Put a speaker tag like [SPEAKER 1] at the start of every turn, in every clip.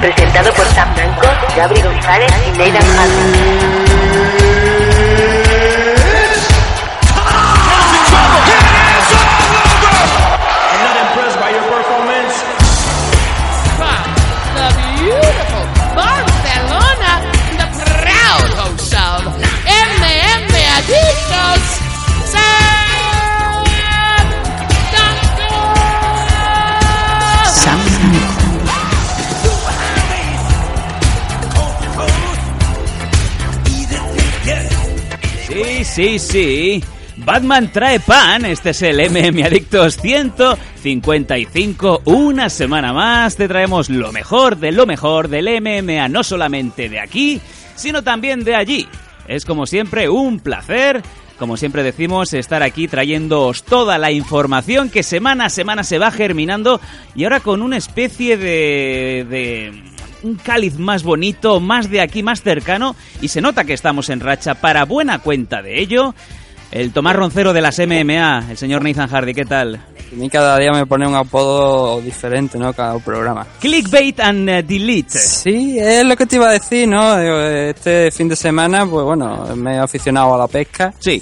[SPEAKER 1] presentado por Sam Blanco, Gabriel González y Nathan Hudson.
[SPEAKER 2] Sí, sí. Batman trae pan. Este es el MM Adictos 155. Una semana más te traemos lo mejor de lo mejor del MMA, no solamente de aquí, sino también de allí. Es como siempre un placer. Como siempre decimos, estar aquí trayéndoos toda la información que semana a semana se va germinando y ahora con una especie de, de un cáliz más bonito, más de aquí, más cercano, y se nota que estamos en racha para buena cuenta de ello. El Tomás Roncero de las MMA, el señor Nathan Hardy, ¿qué tal?
[SPEAKER 3] A mí cada día me pone un apodo diferente, ¿no? Cada programa.
[SPEAKER 2] Clickbait and eh, delete.
[SPEAKER 3] Sí, es lo que te iba a decir, ¿no? Digo, Este fin de semana, pues bueno, me he aficionado a la pesca.
[SPEAKER 2] Sí.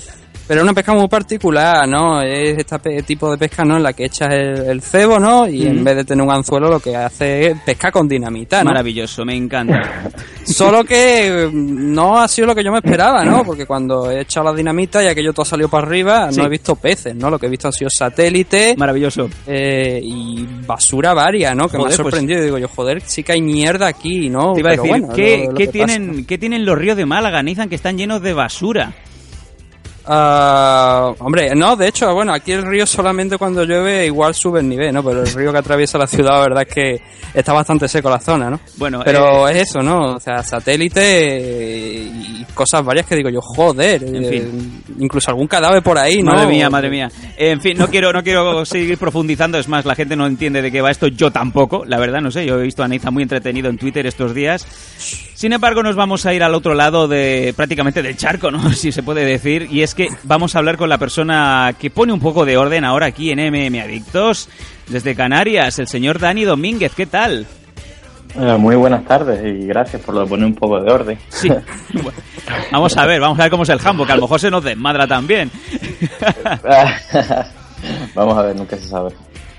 [SPEAKER 3] Pero es una pesca muy particular, ¿no? Es este tipo de pesca, ¿no? En la que echas el, el cebo, ¿no? Y en vez de tener un anzuelo, lo que hace es pesca con dinamita, ¿no?
[SPEAKER 2] Maravilloso, me encanta.
[SPEAKER 3] Solo que mm, no ha sido lo que yo me esperaba, ¿no? Porque cuando he echado la dinamita y aquello todo ha salido para arriba,
[SPEAKER 2] Sí.
[SPEAKER 3] no he visto peces, ¿no? Lo que he visto han sido satélites
[SPEAKER 2] Maravilloso.
[SPEAKER 3] eh, y basura varia, ¿no? Que me ha
[SPEAKER 2] pues-
[SPEAKER 3] sorprendido. Digo yo, joder, sí que hay mierda aquí, ¿no?
[SPEAKER 2] Te iba a decir,
[SPEAKER 3] bueno,
[SPEAKER 2] ¿qué,
[SPEAKER 3] lo- lo
[SPEAKER 2] qué
[SPEAKER 3] que
[SPEAKER 2] tienen,
[SPEAKER 3] pasa.
[SPEAKER 2] ¿qué tienen los ríos de Málaga, Nathan, que están llenos de basura?
[SPEAKER 3] Ah, hombre, no, de hecho, bueno, aquí el río solamente cuando llueve igual sube el nivel, ¿no? Pero el río que atraviesa la ciudad, la verdad es que está bastante seco la zona, ¿no?
[SPEAKER 2] Bueno,
[SPEAKER 3] Pero es eso, ¿no? O sea, satélite eh, y cosas varias que digo yo, joder,
[SPEAKER 2] En
[SPEAKER 3] eh,
[SPEAKER 2] fin.
[SPEAKER 3] incluso algún cadáver por ahí, ¿no?
[SPEAKER 2] Madre mía, madre mía. En fin, no quiero, no quiero seguir profundizando. Es más, la gente no entiende de qué va esto. Yo tampoco, la verdad, no sé. Yo he visto a Nathan muy entretenido en Twitter estos días. Sin embargo, nos vamos a ir al otro lado de prácticamente del charco, ¿no? Si se puede decir. Y es que vamos a hablar con la persona que pone un poco de orden ahora aquí en MM Adictos. Desde Canarias, el señor Dani Domínguez. ¿Qué tal?
[SPEAKER 4] Eh, muy buenas tardes y gracias por lo de poner un poco de orden.
[SPEAKER 2] Sí. Vamos a ver, vamos a ver cómo es el jambo, que a lo mejor se nos desmadra también.
[SPEAKER 4] Vamos a ver, nunca se sabe.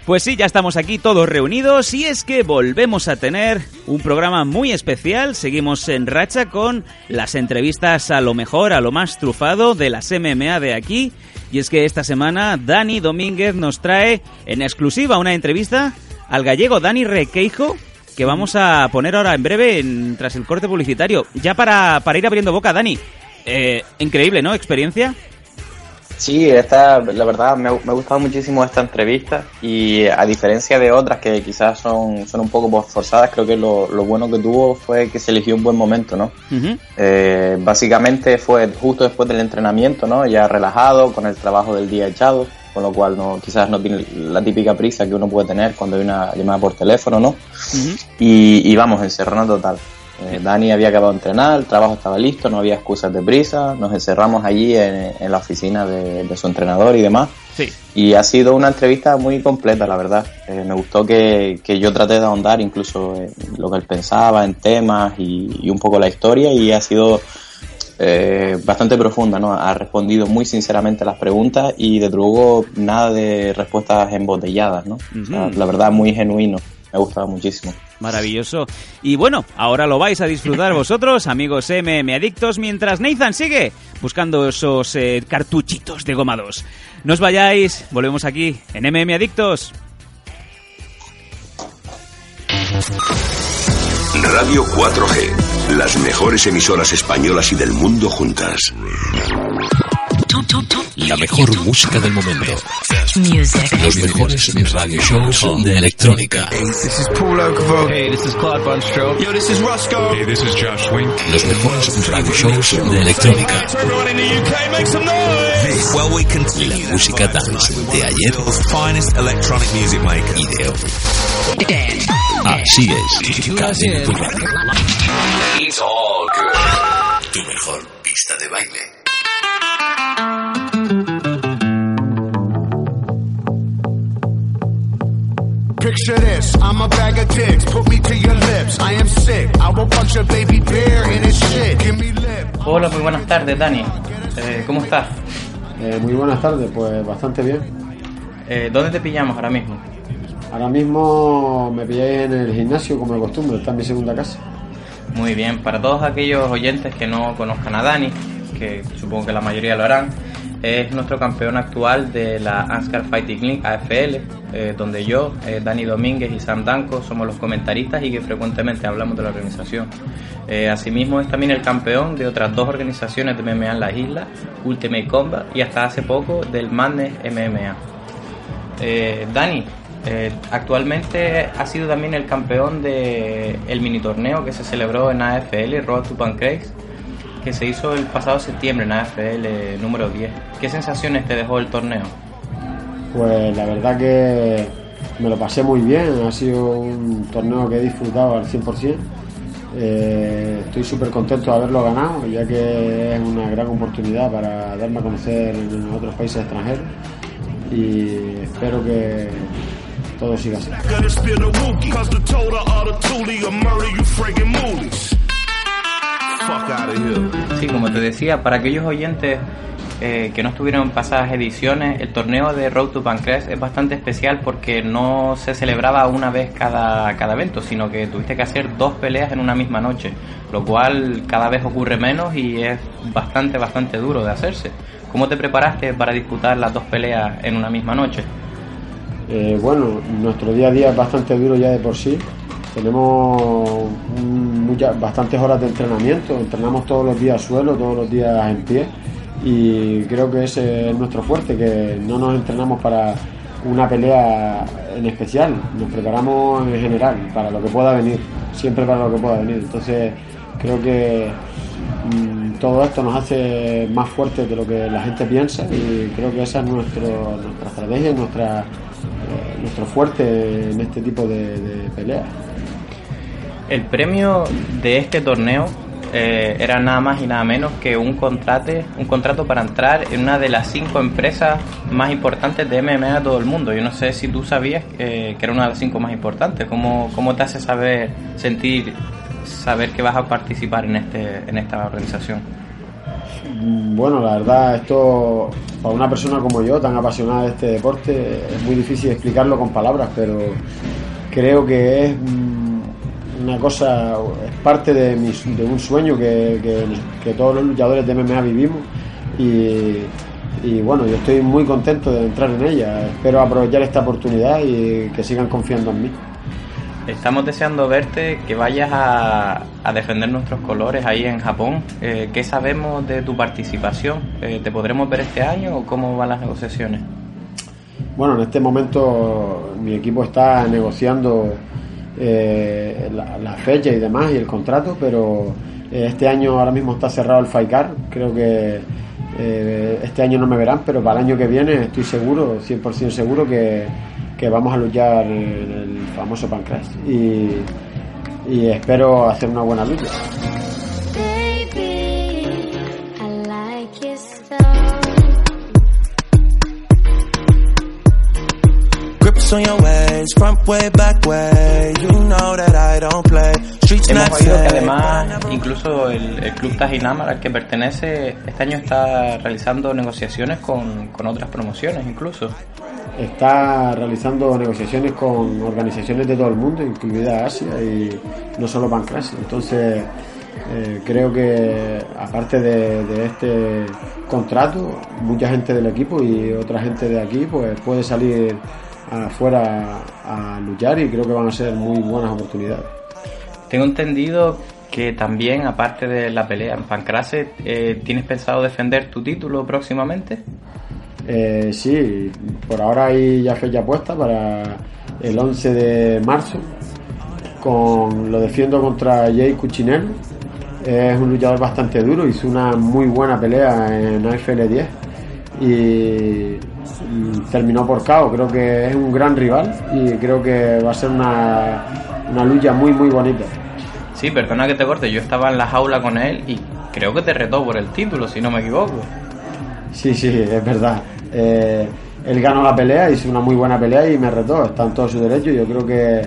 [SPEAKER 2] Pues sí, ya estamos aquí todos reunidos y es que volvemos a tener un programa muy especial. Seguimos en racha con las entrevistas a lo mejor, a lo más trufado de las MMA de aquí. Y es que esta semana Dani Domínguez nos trae en exclusiva una entrevista al gallego Dani Requeijo que vamos a poner ahora en breve en- tras el corte publicitario. Ya para, para ir abriendo boca, Dani. eh, increíble, ¿no? Experiencia.
[SPEAKER 4] Sí, esta, la verdad me, ha- me ha gustado muchísimo esta entrevista y a diferencia de otras que quizás son, son un poco forzadas, creo que lo, lo bueno que tuvo fue que se eligió un buen momento, ¿no? Eh, básicamente fue justo después del entrenamiento, ¿no? Ya relajado, con el trabajo del día echado, con lo cual no, quizás no tiene la típica prisa que uno puede tener cuando hay una llamada por teléfono, ¿no? Y, y vamos, encerrarnos total. Eh, Dani había acabado de entrenar, el trabajo estaba listo, no había excusas de prisa, nos encerramos allí en, en la oficina de, de su entrenador y demás.
[SPEAKER 2] Sí.
[SPEAKER 4] Y ha sido una entrevista muy completa, la verdad. Eh, me gustó que, que yo traté de ahondar incluso en lo que él pensaba, en temas y, y un poco la historia y ha sido eh, bastante profunda, ¿no? Ha respondido muy sinceramente a las preguntas y de luego nada de respuestas embotelladas, ¿no? O sea, la verdad, muy genuino. Me ha gustado muchísimo.
[SPEAKER 2] Maravilloso. Y bueno, ahora lo vais a disfrutar vosotros, amigos MM Adictos, mientras Nathan sigue buscando esos eh, cartuchitos de goma 2. No os vayáis, volvemos aquí en MM Adictos.
[SPEAKER 5] Radio 4G, las mejores emisoras españolas y del mundo juntas.
[SPEAKER 6] La mejor música del momento.
[SPEAKER 1] Music.
[SPEAKER 6] Los mejores radio shows de electrónica.
[SPEAKER 7] This is Paul Oakenfold. Hey, this is Clyde Bunstro. Yo, this is Roscoe. Hey, this is Josh Wink.
[SPEAKER 6] Los mejores radio shows de electrónica.
[SPEAKER 7] Everyone in the UK, make some noise!
[SPEAKER 6] Well, we continue. La música dance de ayer
[SPEAKER 8] finest electronic music maker.
[SPEAKER 6] y de hoy. Así es. Cadena tu radio.
[SPEAKER 5] It's all good.
[SPEAKER 6] Tu mejor pista de baile.
[SPEAKER 9] Picture this, I'm a bag of dicks, put me to your lips. I am sick, I will punch a baby bear in his shit. Give me lip.
[SPEAKER 4] Hola, muy buenas tardes, Dani. Eh, ¿Cómo estás?
[SPEAKER 10] Eh, muy buenas tardes, pues bastante bien.
[SPEAKER 4] Eh, ¿Dónde te pillamos ahora mismo?
[SPEAKER 10] Ahora mismo me pilláis en el gimnasio como de costumbre, está en mi segunda casa.
[SPEAKER 4] Muy bien, para todos aquellos oyentes que no conozcan a Dani, que supongo que la mayoría lo harán, es nuestro campeón actual de la Anscar Fighting League AFL, eh, donde yo, eh, Dani Domínguez y Sam Danco somos los comentaristas y que frecuentemente hablamos de la organización. Eh, asimismo es también el campeón de otras dos organizaciones de MMA en las islas, Ultimate Combat y hasta hace poco del Madness MMA. Dani, actualmente ha sido también el campeón del el mini torneo que se celebró en AFL, Road to Pancrase, que se hizo el pasado septiembre en AFL número 10. ¿Qué sensaciones te dejó el torneo?
[SPEAKER 10] Pues la verdad que me lo pasé muy bien, ha sido un torneo que he disfrutado al 100%. Eh, estoy súper contento de haberlo ganado, ya que es una gran oportunidad para darme a conocer en otros países extranjeros y espero que todo siga así.
[SPEAKER 4] Sí, como te decía, para aquellos oyentes eh, que no estuvieron en pasadas ediciones, el torneo de Road to Pancrase es bastante especial porque no se celebraba una vez cada, cada evento, sino que tuviste que hacer dos peleas en una misma noche, lo cual cada vez ocurre menos y es bastante, bastante duro de hacerse. ¿Cómo te preparaste para disputar las dos peleas en una misma noche?
[SPEAKER 10] Eh, bueno, nuestro día a día es bastante duro ya de por sí. Tenemos bastantes horas de entrenamiento, entrenamos todos los días suelo, todos los días en pie y creo que ese es nuestro fuerte, que no nos entrenamos para una pelea en especial, nos preparamos en general, para lo que pueda venir, siempre para lo que pueda venir. Entonces creo que mm, todo esto nos hace más fuertes de lo que la gente piensa y creo que esa es nuestro, nuestra estrategia, eh, nuestro fuerte en este tipo de peleas.
[SPEAKER 4] El premio de este torneo eh, era nada más y nada menos que un contrato, un contrato para entrar en una de las cinco empresas más importantes de MMA de todo el mundo. Yo no sé si tú sabías que, que era una de las cinco más importantes. ¿Cómo, ¿Cómo te hace saber, sentir, saber que vas a participar en, este, en esta organización?
[SPEAKER 10] Bueno, la verdad, esto para una persona como yo, tan apasionada de este deporte, es muy difícil explicarlo con palabras, pero creo que es mm, una cosa, es parte de, mis- de un sueño que, que- que todos los luchadores de MMA vivimos y, y bueno, yo estoy muy contento de entrar en ella. Espero aprovechar esta oportunidad y que sigan confiando en mí.
[SPEAKER 4] Estamos deseando verte, que vayas a, a defender nuestros colores ahí en Japón. Eh, ¿Qué sabemos de tu participación? Eh, ¿Te podremos ver este año o cómo van las negociaciones?
[SPEAKER 10] Bueno, en este momento mi equipo está negociando eh, la, fecha y demás y el contrato, pero eh, este año ahora mismo está cerrado el FICAR. Creo que eh, este año no me verán, pero para el año que viene estoy seguro, 100% seguro que, que vamos a luchar en el famoso Pancras. Y, y espero hacer una buena lucha.
[SPEAKER 7] On your ways, front way, back way. You know that I don't play. Streets
[SPEAKER 4] Hemos oído que además incluso el, el club Tajinamar al que pertenece este año está realizando negociaciones con, con otras promociones incluso.
[SPEAKER 10] está realizando negociaciones con organizaciones de todo el mundo, incluida Asia y no solo Pancras. Entonces, eh, creo que aparte de, de este contrato, mucha gente del equipo y otra gente de aquí pues puede salir afuera a luchar y creo que van a ser muy buenas oportunidades.
[SPEAKER 4] Tengo entendido que también, aparte de la pelea en Pancrase, eh, ¿tienes pensado defender tu título próximamente?
[SPEAKER 10] Eh, sí, por ahora hay ya fecha puesta para el 11 de marzo. Con, lo defiendo contra Jay Cuchinello. Es un luchador bastante duro, hizo una muy buena pelea en AFL 10 y terminó por KO. Creo que es un gran rival y creo que va a ser una, una lucha muy muy bonita.
[SPEAKER 4] Sí, perdona que te corte, yo estaba en la jaula con él y creo que te retó por el título, si no me equivoco.
[SPEAKER 10] Sí, sí, es verdad. Eh, él ganó la pelea, hizo una muy buena pelea y me retó, está en todo su derecho. Yo creo que,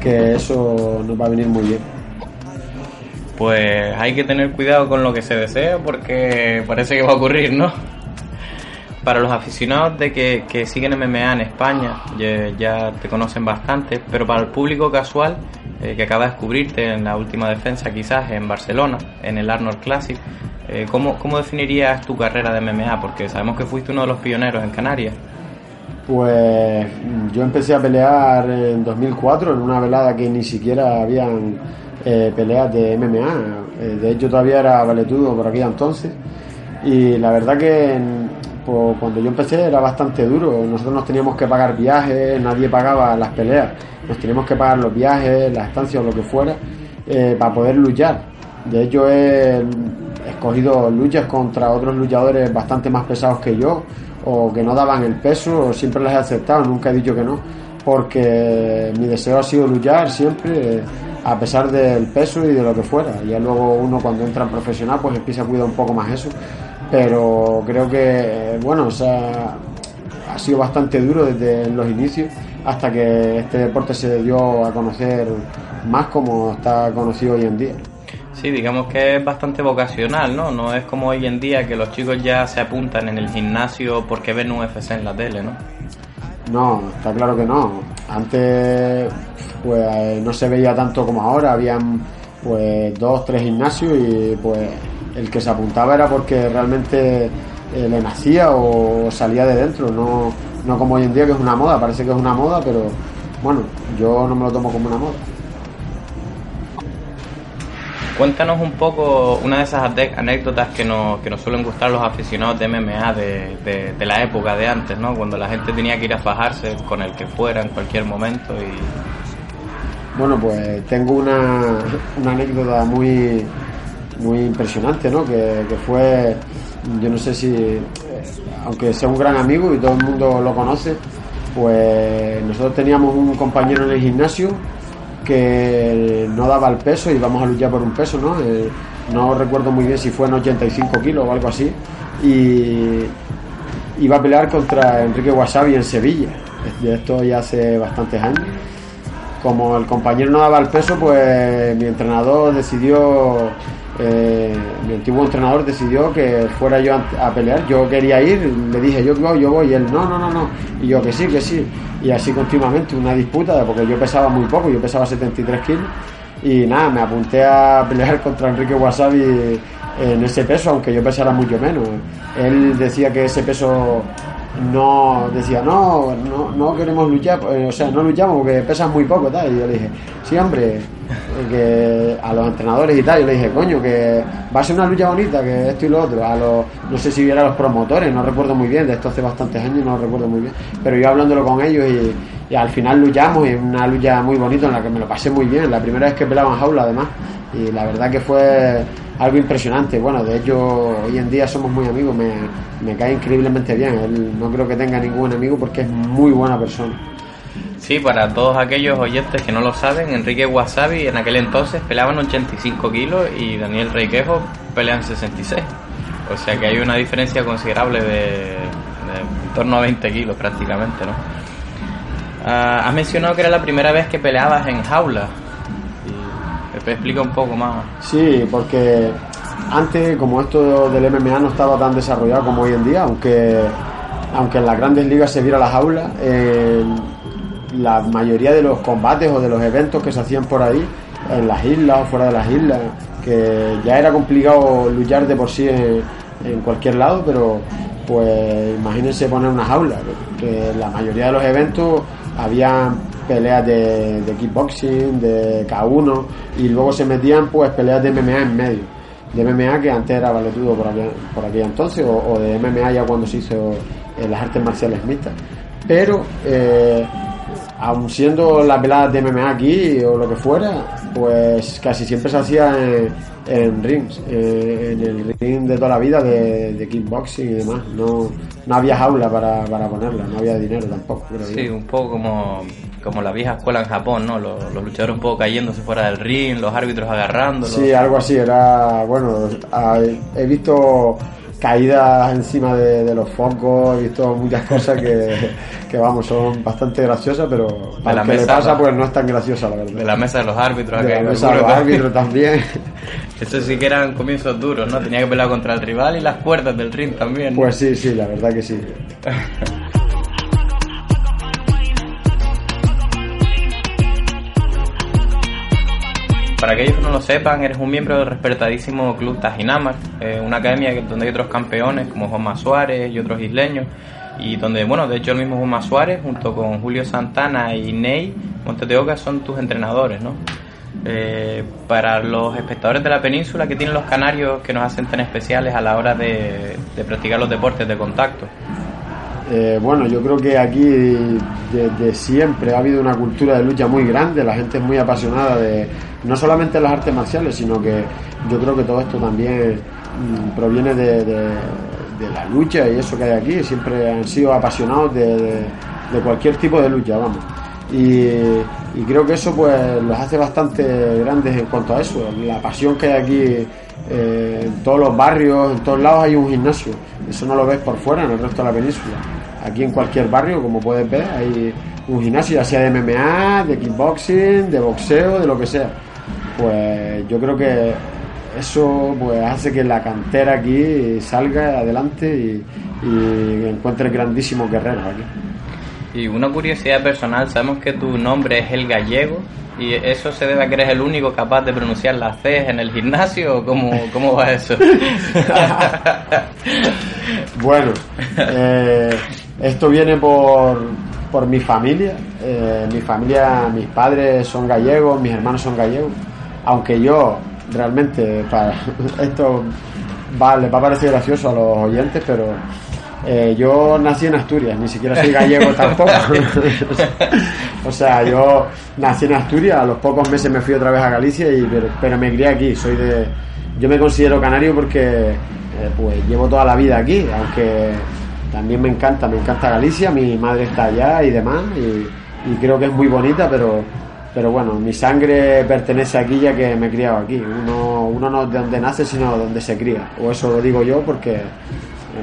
[SPEAKER 10] que eso nos va a venir muy bien.
[SPEAKER 4] Pues hay que tener cuidado con lo que se desea porque parece que va a ocurrir, ¿no? Para los aficionados de que, que siguen MMA en España, ya, te conocen bastante, pero para el público casual eh, que acaba de descubrirte en la última defensa quizás en Barcelona, en el Arnold Classic, eh, ¿cómo, ¿cómo definirías tu carrera de MMA? Porque sabemos que fuiste uno de los pioneros en Canarias.
[SPEAKER 10] Pues yo empecé a pelear en 2004 en una velada que ni siquiera habían eh, peleas de MMA. Eh, de hecho todavía era valetudo por aquella entonces. Y la verdad que pues, cuando yo empecé era bastante duro. Nosotros nos teníamos que pagar viajes, nadie pagaba las peleas. Nos teníamos que pagar los viajes, las estancias o lo que fuera eh, para poder luchar. De hecho he escogido luchas contra otros luchadores bastante más pesados que yo o que no daban el peso, siempre las he aceptado, nunca he dicho que no, porque mi deseo ha sido luchar siempre, eh, a pesar del peso y de lo que fuera. Ya luego uno cuando entra en profesional pues empieza a cuidar un poco más eso, pero creo que, eh, bueno, o sea, ha sido bastante duro desde los inicios hasta que este deporte se dio a conocer más como está conocido hoy en día.
[SPEAKER 4] Sí, digamos que es bastante vocacional, ¿no? No es como hoy en día que los chicos ya se apuntan en el gimnasio porque ven UFC en la tele, ¿no?
[SPEAKER 10] No, está claro que no. Antes pues eh, no se veía tanto como ahora, habían pues dos, tres gimnasios y pues el que se apuntaba era porque realmente eh, le nacía o salía de dentro, no, no como hoy en día que es una moda, parece que es una moda, pero bueno, yo no me lo tomo como una moda.
[SPEAKER 4] Cuéntanos un poco una de esas anécdotas que nos, que nos suelen gustar los aficionados de MMA de, de- de la época de antes, ¿no? Cuando la gente tenía que ir a fajarse con el que fuera en cualquier momento y...
[SPEAKER 10] Bueno, pues tengo una, una anécdota muy, muy impresionante, ¿no? Que, fue, yo no sé si, eh, aunque sea un gran amigo y todo el mundo lo conoce, pues nosotros teníamos un compañero en el gimnasio que no daba el peso y íbamos a luchar por un peso, ¿no? Eh, no recuerdo muy bien si fue en 85 kilos o algo así. Y iba a pelear contra Enrique Wasabi en Sevilla. Esto ya hace bastantes años como el compañero no daba el peso, pues mi entrenador decidió, eh, mi antiguo entrenador decidió que fuera yo a, pelear. Yo quería ir, le dije yo voy, yo voy, y él no, no, no, no. Y yo que sí, que sí. Y así continuamente, una disputa, porque yo pesaba muy poco, yo pesaba 73 kilos. Y nada, me apunté a pelear contra Enrique Wasabi en ese peso, aunque yo pesara mucho menos. Él decía que ese peso no decía no no, no queremos luchar eh, o sea no luchamos porque pesas muy poco tal. Y yo le dije sí hombre eh, que a los entrenadores y tal yo le dije coño que va a ser una lucha bonita que esto y lo otro a los no sé si viera a los promotores no recuerdo muy bien de esto hace bastantes años no recuerdo muy bien pero yo hablándolo con ellos y, al final luchamos y una lucha muy bonita en la que me lo pasé muy bien la primera vez que pelaba en jaula además. Y la verdad que fue algo impresionante. Bueno, de hecho, hoy en día somos muy amigos, me, me cae increíblemente bien. Él no creo que tenga ningún enemigo porque es muy buena persona.
[SPEAKER 4] Sí, para todos aquellos oyentes que no lo saben, Enrique Wasabi en aquel entonces peleaba en 85 kilos y Daniel Requejo pelea en 66. O sea que hay una diferencia considerable de, de en torno a 20 kilos prácticamente, ¿no? Ah, has mencionado que era la primera vez que peleabas en jaula. Y explica un poco más.
[SPEAKER 10] Sí, porque antes, como esto del MMA no estaba tan desarrollado como hoy en día, aunque, aunque en las grandes ligas se viera la jaula, eh, la mayoría de los combates o de los eventos que se hacían por ahí, en las islas o fuera de las islas, que ya era complicado luchar de por sí en, cualquier lado, pero pues imagínense poner una jaula, que, que la mayoría de los eventos había peleas de, de kickboxing, de K1 y luego se metían pues peleas de MMA en medio. De MMA que antes era valetudo por aquel, por aquel entonces o, o de MMA ya cuando se hizo en las artes marciales mixtas. Pero eh, aun siendo las veladas de MMA aquí o lo que fuera, pues casi siempre se hacía en, en rings, eh, en el ring de toda la vida de, de kickboxing y demás. No, no había jaula para, para ponerla, no había dinero tampoco. creo
[SPEAKER 4] Sí,
[SPEAKER 10] yo.
[SPEAKER 4] un poco como, como la vieja escuela en Japón, ¿no? Los, los luchadores un poco cayéndose fuera del ring, los árbitros agarrándolos.
[SPEAKER 10] Sí, algo así, era, bueno, he visto caídas encima de, de los focos, he visto muchas cosas que, que, vamos, son bastante graciosas, pero para
[SPEAKER 4] la
[SPEAKER 10] que le
[SPEAKER 4] mesa,
[SPEAKER 10] pasa pues no es tan graciosa la verdad.
[SPEAKER 4] De la mesa de los árbitros.
[SPEAKER 10] De la mesa de los árbitros también.
[SPEAKER 4] Eso sí que eran comienzos duros, ¿no? Tenía que pelear contra el rival y las cuerdas del ring también. ¿no?
[SPEAKER 10] Pues sí, sí, la verdad que sí.
[SPEAKER 4] Para aquellos que no lo sepan, eres un miembro del respetadísimo Club Tajinamar, eh, una academia donde hay otros campeones como Juanma Suárez y otros isleños, y donde, bueno, de hecho el mismo Juanma Suárez, junto con Julio Santana y Ney Montes de Oca, son tus entrenadores, ¿no? Eh, para los espectadores de la península, que tienen los canarios que nos hacen tan especiales a la hora de practicar los deportes de contacto?
[SPEAKER 10] Eh, bueno, yo creo que aquí desde siempre ha habido una cultura de lucha muy grande, la gente es muy apasionada de no solamente las artes marciales, sino que yo creo que todo esto también mm, proviene de, la lucha y eso que hay aquí, siempre han sido apasionados de, cualquier tipo de lucha, vamos. Y, y creo que eso pues los hace bastante grandes en cuanto a eso, la pasión que hay aquí eh, en todos los barrios, en todos lados hay un gimnasio. Eso no lo ves por fuera en el resto de la península. Aquí en cualquier barrio, como puedes ver, hay un gimnasio, ya sea de MMA, de kickboxing, de boxeo, de lo que sea. Pues yo creo que eso pues hace que la cantera aquí salga adelante y, y encuentre grandísimos guerreros aquí.
[SPEAKER 4] Y una curiosidad personal, sabemos que tu nombre es el gallego y eso se debe a que eres el único capaz de pronunciar las Cs en el gimnasio o cómo, cómo va eso?
[SPEAKER 10] Bueno, eh, esto viene por, por mi familia. Eh, mi familia, mis padres son gallegos, mis hermanos son gallegos. Aunque yo realmente, para esto va, les va a parecer gracioso a los oyentes, pero eh, yo nací en Asturias, ni siquiera soy gallego tampoco. o sea, yo nací en Asturias, a los pocos meses me fui otra vez a Galicia, y, pero, pero me crié aquí. Soy de, yo me considero canario porque eh, pues llevo toda la vida aquí, aunque también me encanta, me encanta Galicia, mi madre está allá y demás, y, y creo que es muy bonita, pero, pero bueno, mi sangre pertenece aquí ya que me he criado aquí. Uno, uno no es de donde nace, sino donde se cría, o eso lo digo yo porque,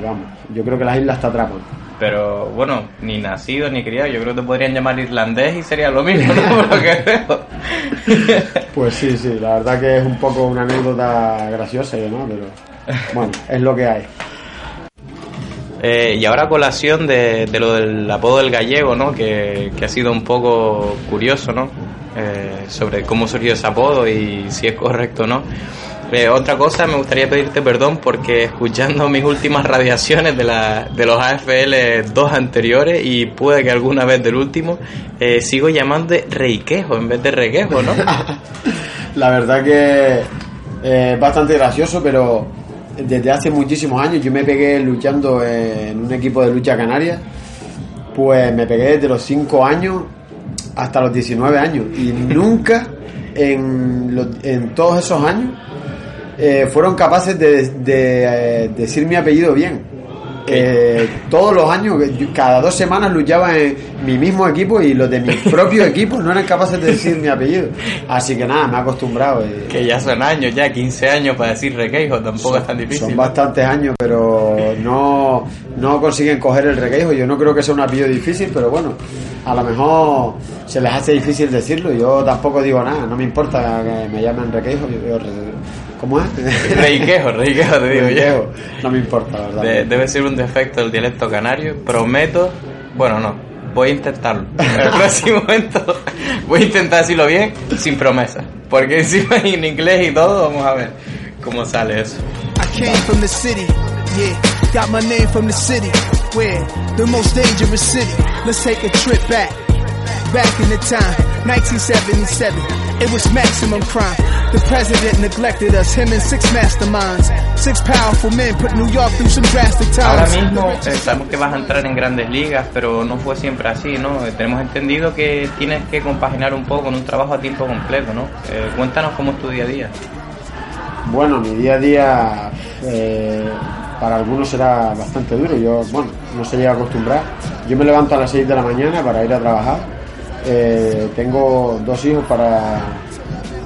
[SPEAKER 10] vamos, yo creo que las islas te atrapan.
[SPEAKER 4] Pero bueno, ni nacido ni criado, yo creo que te podrían llamar irlandés y sería lo mismo, ¿no? Por lo que veo.
[SPEAKER 10] Pues sí, sí, la verdad que es un poco una anécdota graciosa demás, pero bueno, es lo que hay.
[SPEAKER 4] Eh, y ahora colación de, de lo del apodo del gallego, ¿no? Que, que ha sido un poco curioso, ¿no? Eh, sobre cómo surgió ese apodo y si es correcto o no. Otra cosa, me gustaría pedirte perdón porque escuchando mis últimas radiaciones de, la, de los AFL dos anteriores y puede que alguna vez del último, eh, sigo llamando Reiquejo en vez de Requejo, ¿no?
[SPEAKER 10] La verdad que eh, es bastante gracioso, pero desde hace muchísimos años yo me pegué luchando en un equipo de lucha canaria, pues me pegué desde los 5 años hasta los 19 años y nunca en, en todos esos años eh, fueron capaces de, de, eh, decir mi apellido bien. Eh, todos los años, cada dos semanas luchaba en mi mismo equipo y los de mi propio equipo no eran capaces de decir mi apellido. Así que nada, me he acostumbrado. eh.
[SPEAKER 4] que ya son años, ya 15 años para decir Requejo, tampoco es tan difícil.
[SPEAKER 10] Son bastantes años, pero no, no consiguen coger el requeijo. Yo no creo que sea un apellido difícil, pero bueno, a lo mejor se les hace difícil decirlo. Yo tampoco digo nada, no me importa que me llamen requeijo. yo- yo ¿Cómo es?
[SPEAKER 4] Reiquejo, Reiquejo, te digo yo.
[SPEAKER 10] Requeijo. No me importa, la verdad.
[SPEAKER 4] De- debe ser un defecto del dialecto canario. Prometo, bueno, no, voy a intentarlo. En el próximo momento voy a intentar decirlo bien, sin promesa. Porque encima en inglés y todo, vamos a ver cómo sale eso.
[SPEAKER 9] I came from the city, yeah. Got my name from the city, where the most dangerous city. Let's take a trip back, back in the time, 1977. It was maximum crime. The president neglected us, him and six masterminds. Six powerful men put New York through some drastic
[SPEAKER 4] Ahora
[SPEAKER 9] times.
[SPEAKER 4] mismo eh, sabemos que vas a entrar en grandes ligas, pero no fue siempre así, ¿no? Eh, tenemos entendido que tienes que compaginar un poco con un trabajo a tiempo completo, ¿no? Eh, cuéntanos cómo es tu día a día.
[SPEAKER 10] Bueno, mi día a día eh, para algunos será bastante duro. Yo, bueno, no se llega a acostumbrar. Yo me levanto a las 6 de la mañana para ir a trabajar. Eh, tengo dos hijos para,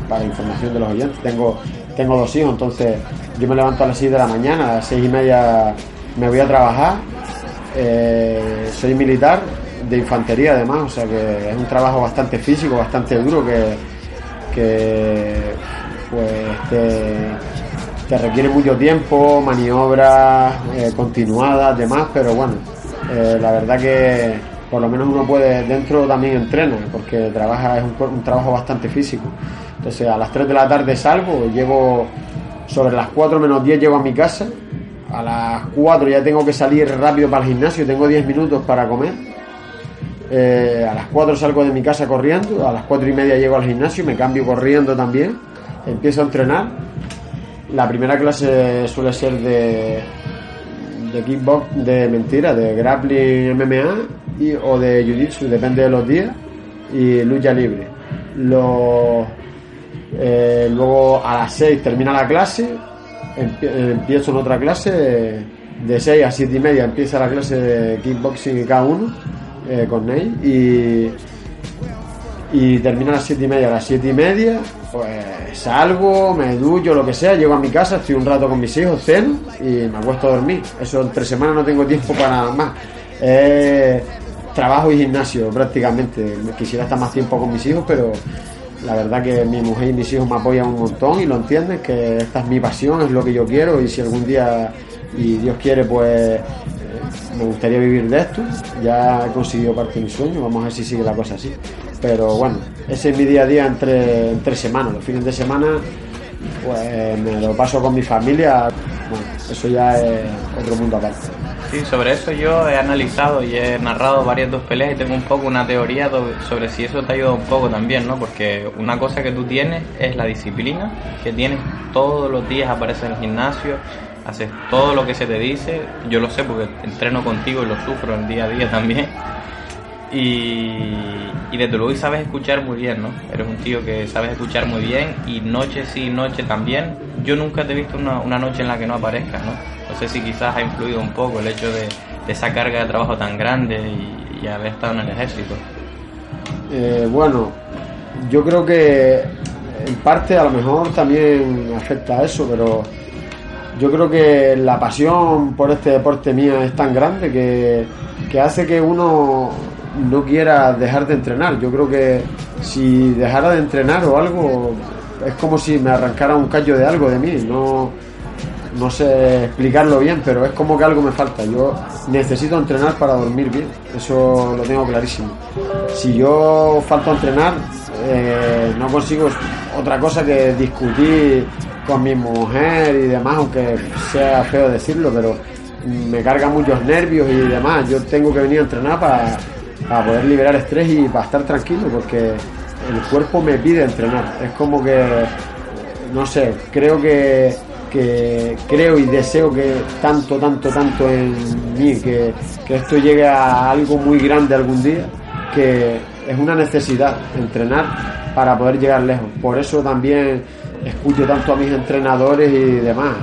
[SPEAKER 10] para información de los oyentes. Tengo, tengo dos hijos, entonces yo me levanto a las 6 de la mañana, a las 6 y media me voy a trabajar. Eh, soy militar de infantería además, o sea que es un trabajo bastante físico, bastante duro que, pues te, requiere mucho tiempo, maniobras eh, continuadas, demás, pero bueno, eh, la verdad que por lo menos uno puede, dentro también entrena, porque trabaja, es un trabajo bastante físico. Entonces a las 3 de la tarde salgo, llego sobre las 4 menos 10 llego a mi casa, a las 4 ya tengo que salir rápido para el gimnasio, tengo 10 minutos para comer. Eh, a las 4 salgo de mi casa corriendo, a las 4 y media llego al gimnasio, me cambio corriendo también, empiezo a entrenar. La primera clase suele ser de, de kickbox, de mentira, de grappling MMA y, o de jiu-jitsu, depende de los días, y lucha libre. Los, eh, luego a las 6 termina la clase, eh, empiezo en otra clase, de 6 a 7 y media empieza la clase de kickboxing y K1 eh, con Ney y, y termina a las 7 y media. A las 7 y media, pues salgo, me ducho, lo que sea, llego a mi casa, estoy un rato con mis hijos, ceno y me acuesto a dormir. Eso entre semanas no tengo tiempo para más. Eh, trabajo y gimnasio prácticamente. Quisiera estar más tiempo con mis hijos, pero la verdad que mi mujer y mis hijos me apoyan un montón y lo entienden, que esta es mi pasión, es lo que yo quiero y si algún día, y Dios quiere, pues eh, me gustaría vivir de esto. Ya he conseguido parte de mi sueño, vamos a ver si sigue la cosa así. Pero bueno, ese es mi día a día entre, entre semanas. Los fines de semana, pues me lo paso con mi familia. Bueno, eso ya es otro mundo aparte.
[SPEAKER 4] Sí, sobre eso yo he analizado y he narrado varias dos peleas y tengo un poco una teoría sobre si eso te ayuda un poco también, ¿no? Porque una cosa que tú tienes es la disciplina, que tienes todos los días, apareces en el gimnasio, haces todo lo que se te dice, yo lo sé porque entreno contigo y lo sufro en día a día también. Y, y desde luego sabes escuchar muy bien, ¿no? Eres un tío que sabes escuchar muy bien y noche sí, noche también. Yo nunca te he visto una, una noche en la que no aparezcas, ¿no? No sé si quizás ha influido un poco el hecho de, de esa carga de trabajo tan grande y, y haber estado en el ejército.
[SPEAKER 10] Eh, bueno, yo creo que en parte a lo mejor también afecta a eso, pero yo creo que la pasión por este deporte mía es tan grande que, que hace que uno no quiera dejar de entrenar. Yo creo que si dejara de entrenar o algo, es como si me arrancara un callo de algo de mí. No, no sé explicarlo bien, pero es como que algo me falta. Yo necesito entrenar para dormir bien, eso lo tengo clarísimo. Si yo falto a entrenar, eh, no consigo otra cosa que discutir con mi mujer y demás, aunque sea feo decirlo, pero me carga muchos nervios y demás. Yo tengo que venir a entrenar para, para poder liberar estrés y para estar tranquilo, porque el cuerpo me pide entrenar. Es como que, no sé, creo que que creo y deseo que tanto, tanto, tanto en mí, que, que esto llegue a algo muy grande algún día, que es una necesidad entrenar para poder llegar lejos. Por eso también escucho tanto a mis entrenadores y demás.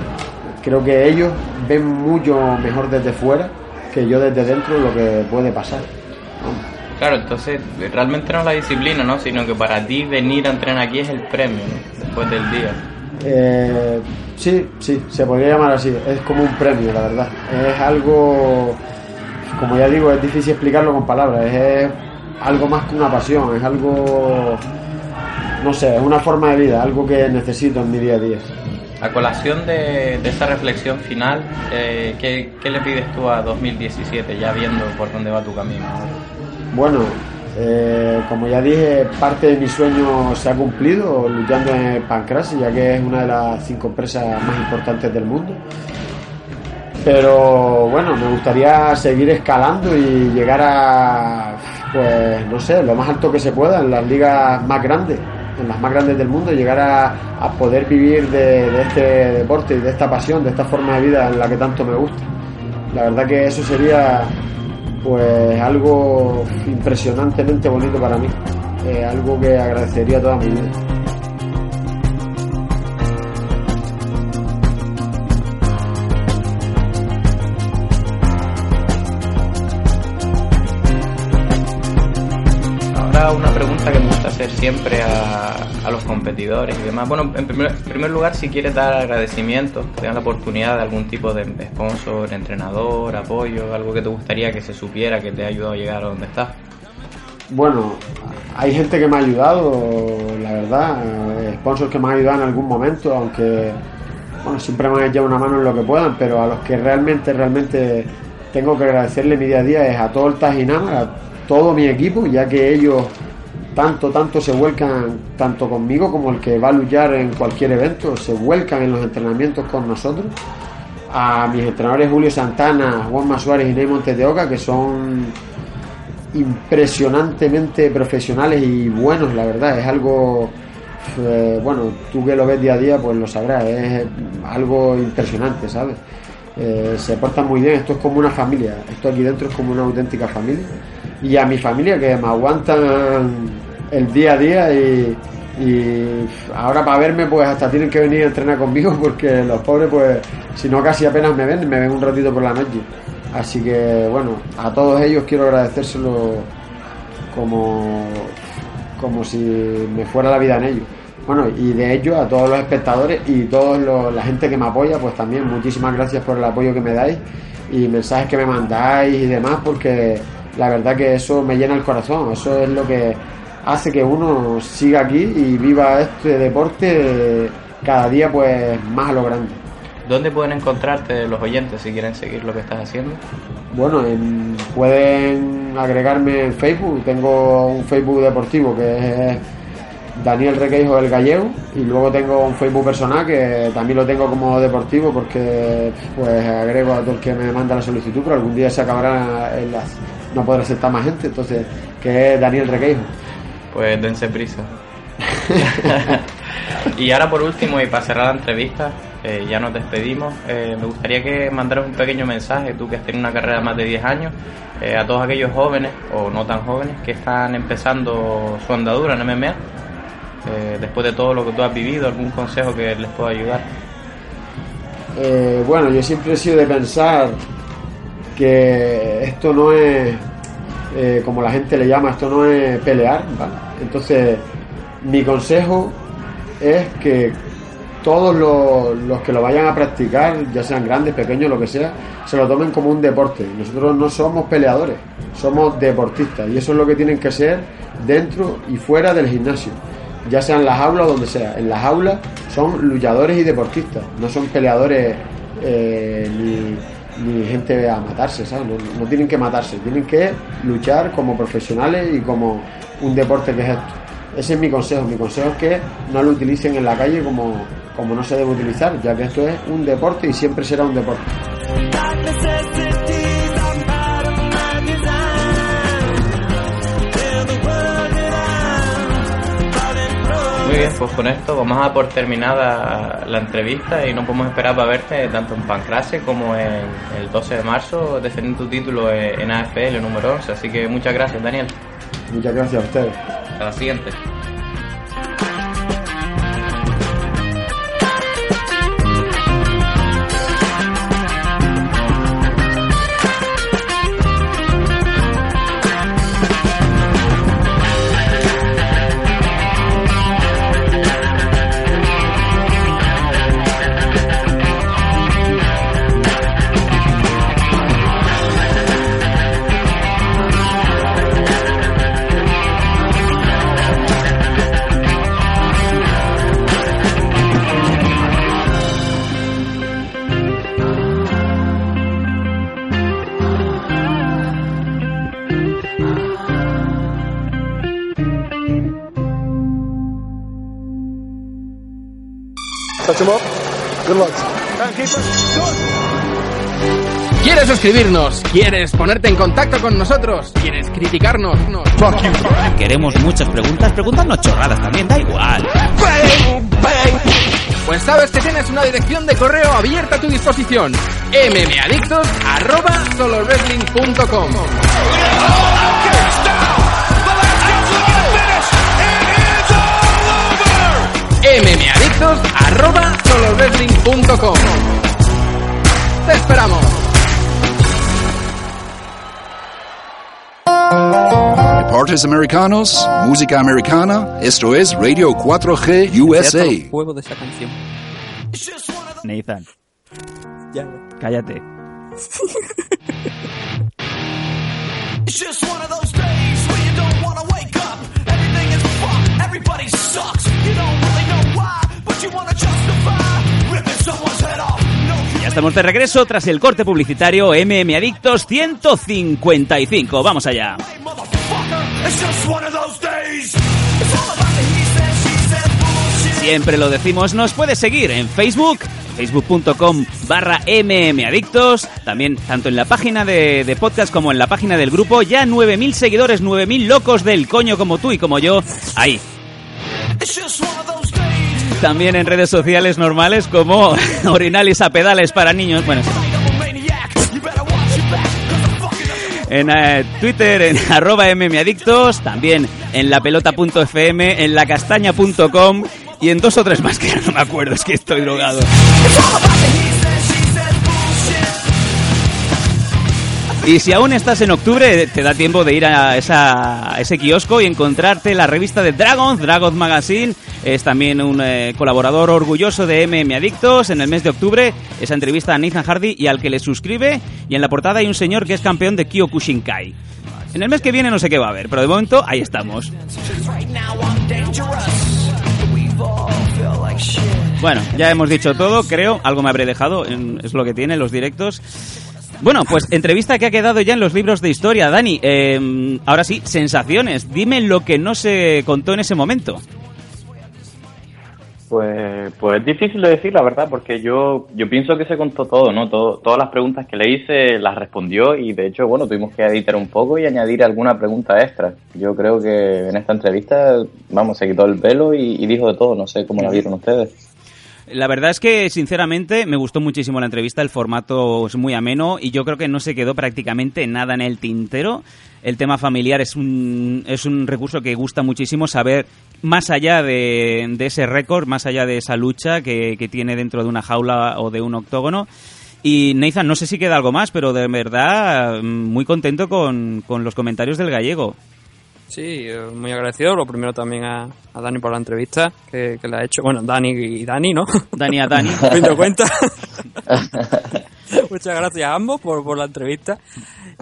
[SPEAKER 10] Creo que ellos ven mucho mejor desde fuera que yo desde dentro lo que puede pasar.
[SPEAKER 4] Claro, entonces realmente no es la disciplina, ¿no? Sino que para ti venir a entrenar aquí es el premio. Después del día.
[SPEAKER 10] Eh, sí, sí, se podría llamar así. Es como un premio, la verdad. Es algo, como ya digo, es difícil explicarlo con palabras. Es algo más que una pasión, es algo, no sé, es una forma de vida, algo que necesito en mi día a día.
[SPEAKER 4] A colación de, de esa reflexión final, eh, ¿qué, qué le pides tú a 2017, ya viendo por dónde va tu camino?
[SPEAKER 10] Bueno, eh, como ya dije, parte de mi sueño se ha cumplido luchando en Pancrase, ya que es una de las cinco empresas más importantes del mundo. Pero bueno, me gustaría seguir escalando y llegar a, pues no sé, lo más alto que se pueda en las ligas más grandes, en las más grandes del mundo, llegar a, a poder vivir de, de este deporte y de esta pasión, de esta forma de vida en la que tanto me gusta. La verdad que eso sería pues algo impresionantemente bonito para mí, eh, algo que agradecería toda mi vida.
[SPEAKER 4] Siempre a, a los competidores y demás. Bueno, en primer, en primer lugar, si quieres dar agradecimientos, que tengan la oportunidad de algún tipo de sponsor, entrenador, apoyo, algo que te gustaría que se supiera que te ha ayudado a llegar a donde estás.
[SPEAKER 10] Bueno, hay gente que me ha ayudado, la verdad, eh, sponsors que me han ayudado en algún momento, aunque bueno, siempre me han echado una mano en lo que puedan, pero a los que realmente, realmente tengo que agradecerle mi día a día es a todo el Tajinam, a todo mi equipo, ya que ellos tanto, tanto se vuelcan, tanto conmigo como el que va a luchar en cualquier evento, se vuelcan en los entrenamientos con nosotros. A mis entrenadores Julio Santana, Juanma Suárez y Ney Montes de Oca, que son impresionantemente profesionales y buenos, la verdad, es algo, eh, bueno, tú que lo ves día a día, pues lo sabrás, es algo impresionante, ¿sabes? Eh, se portan muy bien, esto es como una familia, esto aquí dentro es como una auténtica familia. Y a mi familia que me aguantan el día a día y, ahora para verme pues hasta tienen que venir a entrenar conmigo porque los pobres pues si no casi apenas me ven, me ven un ratito por la noche. Así que bueno, a todos ellos quiero agradecérselo como, como si me fuera la vida en ellos. Bueno, y de ello a todos los espectadores y toda la gente que me apoya, pues también muchísimas gracias por el apoyo que me dais y mensajes que me mandáis y demás, porque la verdad que eso me llena el corazón, eso es lo que hace que uno siga aquí y viva este deporte cada día pues más a lo grande.
[SPEAKER 4] ¿Dónde pueden encontrarte los oyentes si quieren seguir lo que estás haciendo?
[SPEAKER 10] Bueno, en- pueden agregarme en Facebook, tengo un Facebook deportivo que es Daniel Requeijo del Gallego y luego tengo un Facebook personal que también lo tengo como deportivo porque pues agrego a todo el que me manda la solicitud, pero algún día se acabará en las, no podrá aceptar más gente, entonces que es Daniel Requeijo.
[SPEAKER 4] Pues dense prisa. y ahora por último, y para cerrar la entrevista, eh, ya nos despedimos, eh, me gustaría que mandaras un pequeño mensaje, tú que has tenido una carrera de más de 10 años, eh, a todos aquellos jóvenes, o no tan jóvenes, que están empezando su andadura en MMA, después de todo lo que tú has vivido, algún consejo que les pueda ayudar.
[SPEAKER 10] Eh, bueno, yo siempre he sido de pensar que esto no es, eh, como la gente le llama, esto no es pelear, ¿vale? Entonces, mi consejo es que todos los, los que lo vayan a practicar, ya sean grandes, pequeños, lo que sea, se lo tomen como un deporte. Nosotros no somos peleadores, somos deportistas y eso es lo que tienen que ser dentro y fuera del gimnasio ya sea en las aulas o donde sea. En las aulas son luchadores y deportistas, no son peleadores eh, ni, ni gente a matarse, ¿sabes? No, tienen que matarse, tienen que luchar como profesionales y como un deporte que es esto. Ese es mi consejo. Mi consejo es que no lo utilicen en la calle como, como no se debe utilizar, ya que esto es un deporte y siempre será un deporte.
[SPEAKER 4] Muy bien, pues con esto vamos a por terminada la entrevista y no podemos esperar para verte tanto en Pancrase como en el 12 de marzo defendiendo tu título en AFL número 11. Así que muchas gracias, Daniel.
[SPEAKER 10] Muchas gracias a ustedes.
[SPEAKER 4] Hasta la siguiente.
[SPEAKER 11] ¿Quieres suscribirnos? ¿Quieres ponerte en contacto con nosotros? ¿Quieres criticarnos? No.
[SPEAKER 2] Queremos muchas preguntas, preguntarnos chorradas también, da igual.
[SPEAKER 11] Pues sabes que tienes una dirección de correo abierta a tu disposición. mmadictos arroba solowrestling.com mmadictos arroba solowrestling.com Te esperamos.
[SPEAKER 12] A part
[SPEAKER 13] deportes americanos, música americana. Esto es Radio 4G USA.
[SPEAKER 3] Juego de esa canción.
[SPEAKER 2] Nathan,
[SPEAKER 3] Ya.
[SPEAKER 2] cállate. Ya estamos de regreso tras el corte publicitario MM Adictos 155. Vamos allá. Siempre lo decimos, nos puedes seguir en Facebook, facebook.com barra mmadictos, también tanto en la página de, de podcast como en la página del grupo, ya 9.000 seguidores, 9.000 locos del coño como tú y como yo, ahí. También en redes sociales normales como Orinales a pedales para niños, bueno, en eh, Twitter en arroba mmadictos, también en lapelota.fm, en lacastaña.com y en dos o tres más que no me acuerdo, es que estoy drogado. Y si aún estás en octubre, te da tiempo de ir a, esa- a ese kiosco y encontrarte la revista de Dragons, Dragons Magazine. Es también un eh, colaborador orgulloso de MM Adictos. En el mes de octubre, esa entrevista a Nathan Hardy y al que le suscribe. Y en la portada hay un señor que es campeón de Kyokushinkai. En el mes que viene no sé qué va a haber, pero de momento ahí estamos. Bueno, ya hemos dicho todo, creo. Algo me habré dejado, es lo que tiene los directos. Bueno, pues entrevista que ha quedado ya en los libros de historia. Dani, eh, ahora sí, sensaciones. Dime lo que no se contó en ese momento.
[SPEAKER 4] Pues, pues es difícil de decir, la verdad, porque yo, yo pienso que se contó todo, ¿no? Todo, todas las preguntas que le hice las respondió y de hecho, bueno, tuvimos que editar un poco y añadir alguna pregunta extra. Yo creo que en esta entrevista, vamos, se quitó el pelo y, y dijo de todo, no sé cómo la vieron ustedes.
[SPEAKER 2] La verdad es que, sinceramente, me gustó muchísimo la entrevista, el formato es muy ameno y yo creo que no se quedó prácticamente nada en el tintero. El tema familiar es un, es un recurso que gusta muchísimo saber más allá de, de ese récord, más allá de esa lucha que, que tiene dentro de una jaula o de un octógono. Y Nathan, no sé si queda algo más, pero de verdad mm, muy contento con, con los comentarios del gallego.
[SPEAKER 3] Sí, eh, muy agradecido. Lo primero también a, a Dani por la entrevista que, que le ha hecho. Bueno, Dani y Dani, ¿no?
[SPEAKER 2] Dani a Dani.
[SPEAKER 3] Me cuenta. Muchas gracias a ambos por, por la entrevista.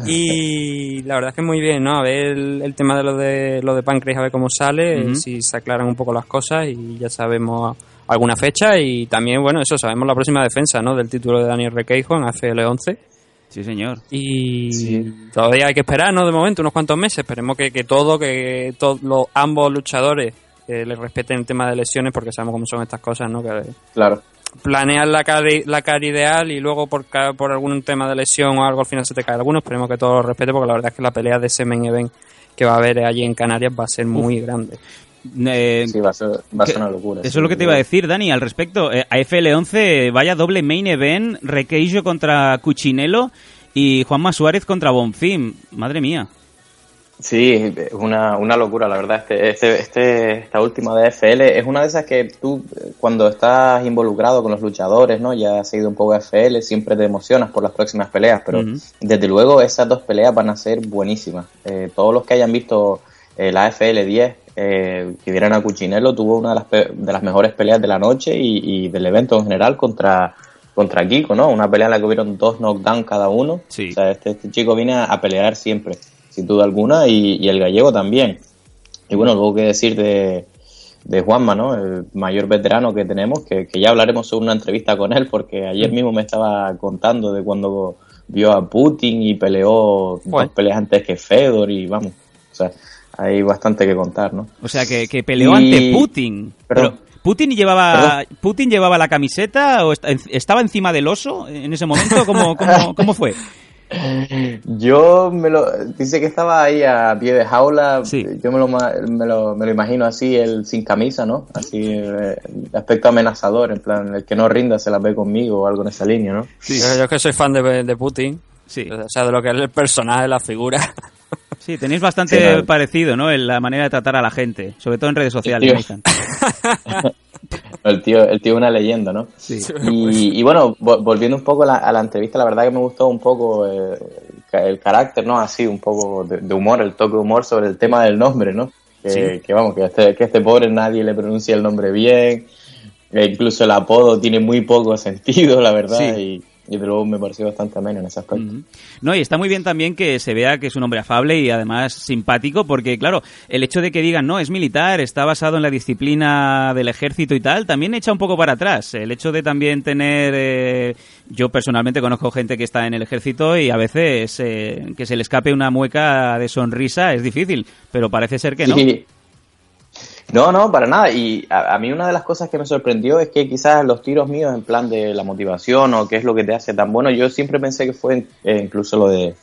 [SPEAKER 3] Y la verdad es que muy bien, ¿no? A ver el, el tema de lo de lo de Pancreas, a ver cómo sale,
[SPEAKER 2] Ujú.
[SPEAKER 3] si se aclaran un poco las cosas y ya sabemos alguna fecha. Y también, bueno, eso, sabemos la próxima defensa, ¿no? Del título de Daniel Requeijo en AFL 11.
[SPEAKER 2] Sí, señor.
[SPEAKER 3] Y todavía hay que esperar, ¿no? De momento, unos cuantos meses. Esperemos que, que todo, que todos los ambos luchadores eh, le respeten el tema de lesiones, porque sabemos cómo son estas cosas, ¿no? Que
[SPEAKER 4] Claro.
[SPEAKER 3] planean la cara, la cara ideal y luego por, ca- por algún tema de lesión o algo al final se te cae alguno. Esperemos que todo lo respete, porque la verdad es que la pelea de ese main event que va a haber allí en Canarias va a ser muy grande.
[SPEAKER 2] Eh,
[SPEAKER 4] Sí, va a ser, va a ser
[SPEAKER 2] que-
[SPEAKER 4] una locura.
[SPEAKER 2] Eso es lo que te iba a decir, Dani, al respecto. Eh, AFL 11, vaya doble main event, Requeijo contra Cuchinelo y Juanma Suárez contra Bonfim. Madre mía.
[SPEAKER 4] Sí, es una, una locura, la verdad. Este, este, este, esta última de FL es una de esas que tú, cuando estás involucrado con los luchadores, ¿no? Ya has seguido un poco FL, siempre te emocionas por las próximas peleas, pero desde luego esas dos peleas van a ser buenísimas. Eh, todos los que hayan visto eh, la FL 10, eh, que vieran a Cuchinelo, tuvo una de las, pe- de las mejores peleas de la noche y, y del evento en general contra, contra Kiko, ¿no? Una pelea en la que hubieron dos knockdowns cada uno. O sea, este, este chico viene a, a pelear siempre, sin duda alguna, y, y el gallego también. Y bueno, luego que decir de, de Juanma, ¿no? El mayor veterano que tenemos, que, que ya hablaremos sobre una entrevista con él, porque ayer mismo me estaba contando de cuando vio a Putin y peleó dos peleas antes que Fedor y vamos, o sea, hay bastante que contar, ¿no?
[SPEAKER 2] O sea, que, que peleó
[SPEAKER 4] Y-
[SPEAKER 2] ante Putin.
[SPEAKER 4] Perdón.
[SPEAKER 2] Pero, ¿Putin llevaba, ¿Putin llevaba la camiseta o est- estaba encima del oso en ese momento? ¿Cómo, cómo, cómo fue?
[SPEAKER 4] Yo me lo dice que estaba ahí a pie de jaula. Yo me lo, me lo me lo imagino así, él sin camisa, ¿no? Así, eh, de aspecto amenazador, en plan, el que no rinda se la ve conmigo o algo en esa línea, ¿no?
[SPEAKER 3] Yo, yo es que soy fan de, de Putin. O sea, de lo que es el personaje, la figura.
[SPEAKER 2] Sí, tenéis bastante
[SPEAKER 4] Sí,
[SPEAKER 2] parecido, ¿no? En la manera de tratar a la gente, sobre todo en redes sociales.
[SPEAKER 4] tío. El tío, el tío es una leyenda, ¿no?
[SPEAKER 2] Sí.
[SPEAKER 4] Y, y bueno, vo- volviendo un poco a la, a la entrevista, la verdad que me gustó un poco, eh, el carácter, ¿no? Así, un poco de, de humor, el toque de humor sobre el tema del nombre, ¿no? Que,
[SPEAKER 2] Sí.
[SPEAKER 4] que vamos, que este, que este pobre nadie le pronuncia el nombre bien, e incluso el apodo tiene muy poco sentido, la verdad,
[SPEAKER 2] Sí.
[SPEAKER 4] y, y de luego me pareció bastante ameno en ese aspecto.
[SPEAKER 2] No, y está muy bien también que se vea que es un hombre afable y además simpático, porque claro, el hecho de que digan, no, es militar, está basado en la disciplina del ejército y tal, también echa un poco para atrás. El hecho de también tener, eh, yo personalmente conozco gente que está en el ejército y a veces eh, que se le escape una mueca de sonrisa es difícil, pero parece ser que no.
[SPEAKER 4] Sí. No, no, para nada. Y a, a mí una de las cosas que me sorprendió es que quizás los tiros míos en plan de la motivación o qué es lo que te hace tan bueno, yo siempre pensé que fue eh, incluso lo de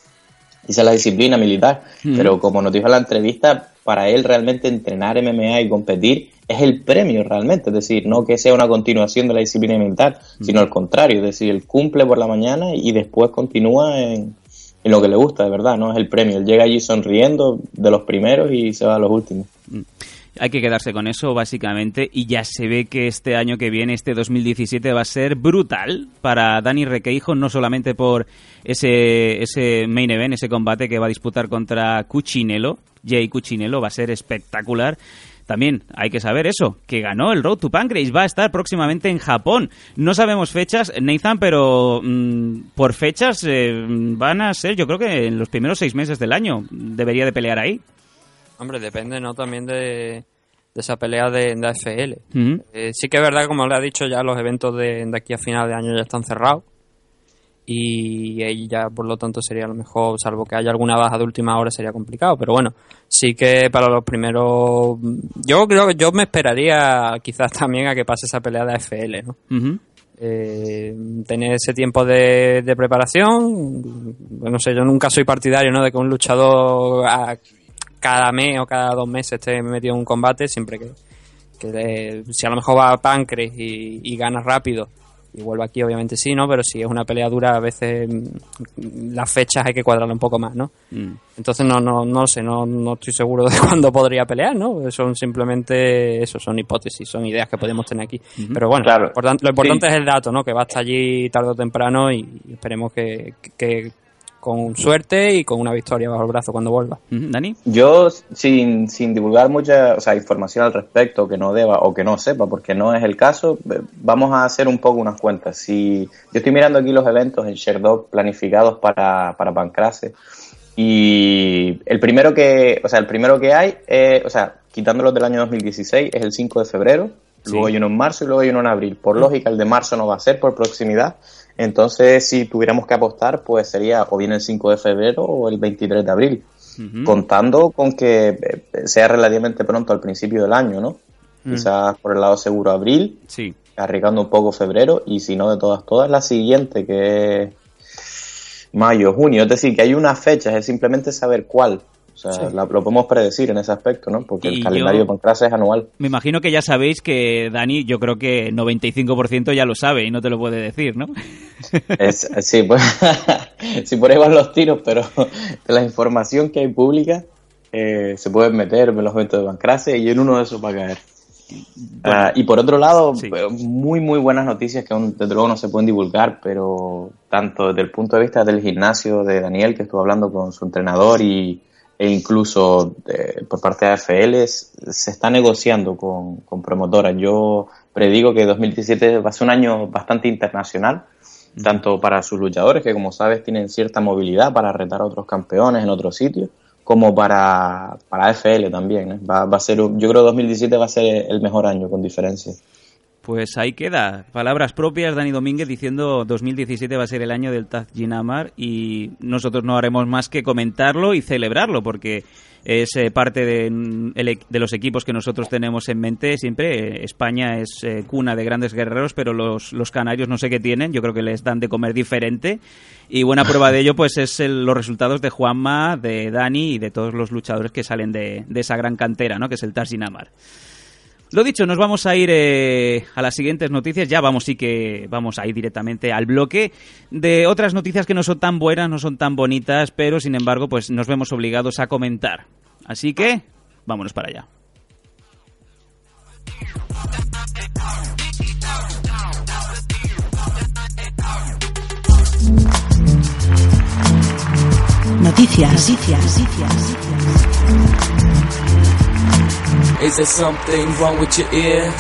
[SPEAKER 4] quizás la disciplina militar, pero como nos dijo en la entrevista, para él realmente entrenar MMA y competir es el premio realmente, es decir, no que sea una continuación de la disciplina militar, sino al contrario, es decir, él cumple por la mañana y después continúa en, en lo que le gusta, de verdad, no es el premio. Él llega allí sonriendo de los primeros y se va a los últimos.
[SPEAKER 2] Hay que quedarse con eso, básicamente, y ya se ve que este año que viene, este 2017, va a ser brutal para Dani Requeijo, no solamente por ese, ese main event, ese combate que va a disputar contra Cuchinello, Jay Cuchinello, va a ser espectacular. También hay que saber eso, que ganó el Road to Pancrase, va a estar próximamente en Japón. No sabemos fechas, Nathan, pero mm, por fechas eh, van a ser, yo creo que en los primeros seis meses del año debería de pelear ahí.
[SPEAKER 3] Hombre, depende, ¿no? También de, de esa pelea de, de AFL. Eh, sí que es verdad, como le ha dicho, ya los eventos de, de aquí a final de año ya están cerrados. Y ahí ya, por lo tanto, sería a lo mejor, salvo que haya alguna baja de última hora, sería complicado. Pero bueno, sí que para los primeros. Yo creo que yo me esperaría quizás también a que pase esa pelea de AFL, ¿no? Eh, tener ese tiempo de, de preparación. No sé, yo nunca soy partidario ¿no? de que un luchador a cada mes o cada dos meses esté metido en un combate, siempre que, que eh, si a lo mejor va a Pancres y, y gana rápido y vuelve aquí, obviamente sí, ¿no? Pero si es una pelea dura, a veces mm, las fechas hay que cuadrarla un poco más, ¿no?
[SPEAKER 2] Mm.
[SPEAKER 3] Entonces no, no, no sé, no, no estoy seguro de cuándo podría pelear, ¿no? Son simplemente eso, son hipótesis, son ideas que podemos tener aquí. Pero bueno,
[SPEAKER 4] Claro.
[SPEAKER 3] lo importante, lo importante
[SPEAKER 4] Sí.
[SPEAKER 3] es el dato, ¿no? Que va hasta allí tarde o temprano y esperemos que, que con suerte y con una victoria bajo el brazo cuando vuelva.
[SPEAKER 2] Dani.
[SPEAKER 4] Yo, sin, sin divulgar mucha o sea, información al respecto que no deba o que no sepa, porque no es el caso, eh, vamos a hacer un poco unas cuentas. Si yo estoy mirando aquí los eventos en Sherdog planificados para, para Pancrase y el primero que, o sea, el primero que hay, eh, o sea, quitándolos del año 2016, es el 5 de febrero,
[SPEAKER 2] Sí.
[SPEAKER 4] luego hay uno en marzo y luego hay uno en abril. Por lógica, el de marzo no va a ser por proximidad. Entonces, si tuviéramos que apostar, pues sería o bien el 5 de febrero o el 23 de abril contando con que eh, sea relativamente pronto al principio del año, ¿no?
[SPEAKER 2] Mm.
[SPEAKER 4] Quizás por el lado seguro abril,
[SPEAKER 2] Sí.
[SPEAKER 4] arriesgando un poco febrero, y si no de todas, todas la siguiente, que es mayo, junio. Es decir, que hay unas fechas, es simplemente saber cuál. O sea,
[SPEAKER 2] Sí.
[SPEAKER 4] la- lo podemos predecir en ese aspecto, ¿no? Porque
[SPEAKER 2] Y
[SPEAKER 4] el calendario
[SPEAKER 2] yo-
[SPEAKER 4] de Pancrase es anual.
[SPEAKER 2] Me imagino que ya sabéis que Dani, yo creo que 95% ya lo sabe y no te lo puede decir, ¿no?
[SPEAKER 4] Es, sí, pues, sí, por ahí van los tiros, pero de la información que hay pública eh, se pueden meter en los eventos de Pancrase y en uno de esos va a caer. Ah, y por otro lado, eh, muy, muy buenas noticias que aún desde luego no se pueden divulgar, pero tanto desde el punto de vista del gimnasio de Daniel, que estuvo hablando con su entrenador, y, e incluso de- por parte de AFL, se está negociando con, con promotoras. Yo predigo que 2017 va a ser un año bastante internacional, tanto para sus luchadores, que como sabes tienen cierta movilidad para retar a otros campeones en otros sitios, como para, para AFL también. ¿eh? Va, va a ser, yo creo que 2017 va a ser el mejor año, con diferencia.
[SPEAKER 2] Pues ahí queda. Palabras propias, Dani Domínguez diciendo 2017 va a ser el año del Taz Ginamar y nosotros no haremos más que comentarlo y celebrarlo porque es eh, parte de, mm, de los equipos que nosotros tenemos en mente. Siempre eh, España es eh, cuna de grandes guerreros, pero los, los canarios no sé qué tienen. Yo creo que les dan de comer diferente. Y buena prueba de ello pues es el- los resultados de Juanma, de Dani y de todos los luchadores que salen de, de esa gran cantera, ¿no? que es el Taz Ginamar. Lo dicho, nos vamos a ir eh, a las siguientes noticias. Ya vamos, sí que vamos a ir directamente al bloque de otras noticias que no son tan buenas, no son tan bonitas, pero sin embargo, pues nos vemos obligados a comentar. Así que, vámonos para allá.
[SPEAKER 14] Noticias.
[SPEAKER 15] Is there something wrong with your ear?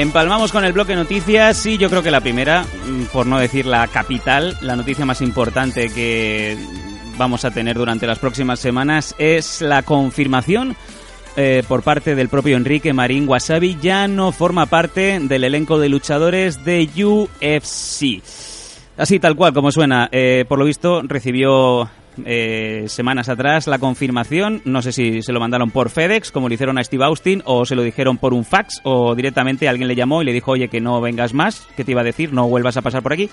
[SPEAKER 2] Empalmamos con el bloque noticias y yo creo que la primera, mm, por no decir la capital, la noticia más importante que vamos a tener durante las próximas semanas es la confirmación eh, por parte del propio Enrique Marín Wasabi ya no forma parte del elenco de luchadores de UFC. Así tal cual como suena, eh, por lo visto recibió eh, semanas atrás la confirmación. No sé si se lo mandaron por FedEx, como le hicieron a Steve Austin, o se lo dijeron por un fax, o directamente alguien le llamó y le dijo, oye, que no vengas más, que te iba a decir, no vuelvas a pasar por aquí.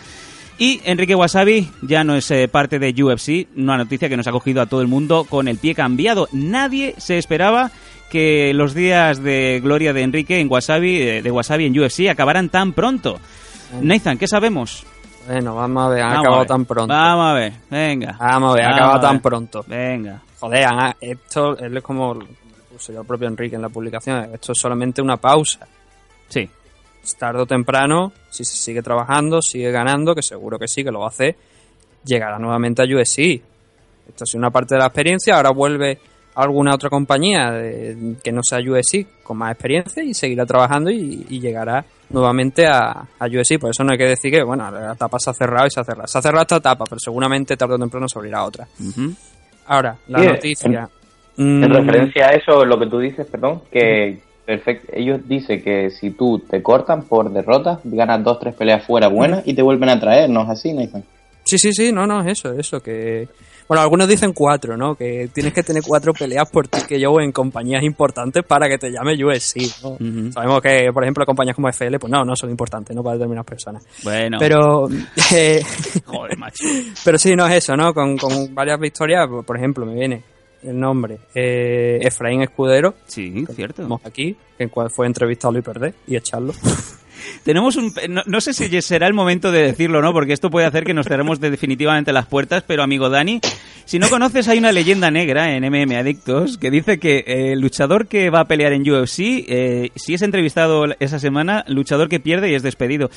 [SPEAKER 2] Y Enrique Wasabi ya no es eh, parte de UFC, una noticia que nos ha cogido a todo el mundo con el pie cambiado. Nadie se esperaba que los días de gloria de Enrique en Wasabi, eh, de Wasabi en UFC, acabaran tan pronto. Nathan, ¿qué sabemos?
[SPEAKER 3] Bueno, vamos a ver, ha
[SPEAKER 2] Vamos a
[SPEAKER 3] acabado
[SPEAKER 2] ver.
[SPEAKER 3] tan pronto.
[SPEAKER 2] Vamos a ver, venga.
[SPEAKER 3] Vamos a ver, ha acabado tan pronto.
[SPEAKER 2] Venga.
[SPEAKER 3] Joder, han- esto él es como lo puso yo el propio Enrique en la publicación. Esto es solamente una pausa.
[SPEAKER 2] Sí.
[SPEAKER 3] Tarde o temprano, si se sigue trabajando, sigue ganando, que seguro que sí, que lo va a hacer, llegará nuevamente a USC. Esto es una parte de la experiencia, ahora vuelve alguna otra compañía de- que no sea USC con más experiencia y seguirá trabajando y, y llegará nuevamente a, a USC. Por eso no hay que decir que, bueno, la etapa se ha cerrado y se ha cerrado. Se ha cerrado esta etapa, pero seguramente tarde o temprano se abrirá otra. Ahora, la
[SPEAKER 4] Sí,
[SPEAKER 3] noticia.
[SPEAKER 4] En
[SPEAKER 3] Mm,
[SPEAKER 4] referencia a eso, lo que tú dices, perdón, que perfecto, ellos dicen que si tú te cortan por derrota, ganas dos, tres peleas fuera buenas y te vuelven a traer, ¿no es así, Nathan?
[SPEAKER 3] Sí, sí, sí, no, no, es eso, eso, que... Bueno, algunos dicen cuatro, ¿no? Que tienes que tener cuatro peleas por ti que yo en compañías importantes para que te llame USC, ¿no? Sabemos que, por ejemplo, compañías como FL, pues no, no son importantes, ¿no? Para determinadas personas.
[SPEAKER 2] Bueno.
[SPEAKER 3] Pero... eh,
[SPEAKER 2] Joder, macho.
[SPEAKER 3] pero sí, no es eso, ¿no? Con, con varias victorias, por- por ejemplo, me viene el nombre eh, Efraín Escudero.
[SPEAKER 2] Sí, cierto.
[SPEAKER 3] Aquí, en cual fue entrevistarlo y perder y echarlo.
[SPEAKER 2] Tenemos un... No, no sé si será el momento de decirlo, ¿no? Porque esto puede hacer que nos cerremos de- definitivamente las puertas, pero amigo Dani, si no conoces, hay una leyenda negra en MM Adictos que dice que eh, el luchador que va a pelear en UFC, eh, si es entrevistado esa semana, luchador que pierde y es despedido.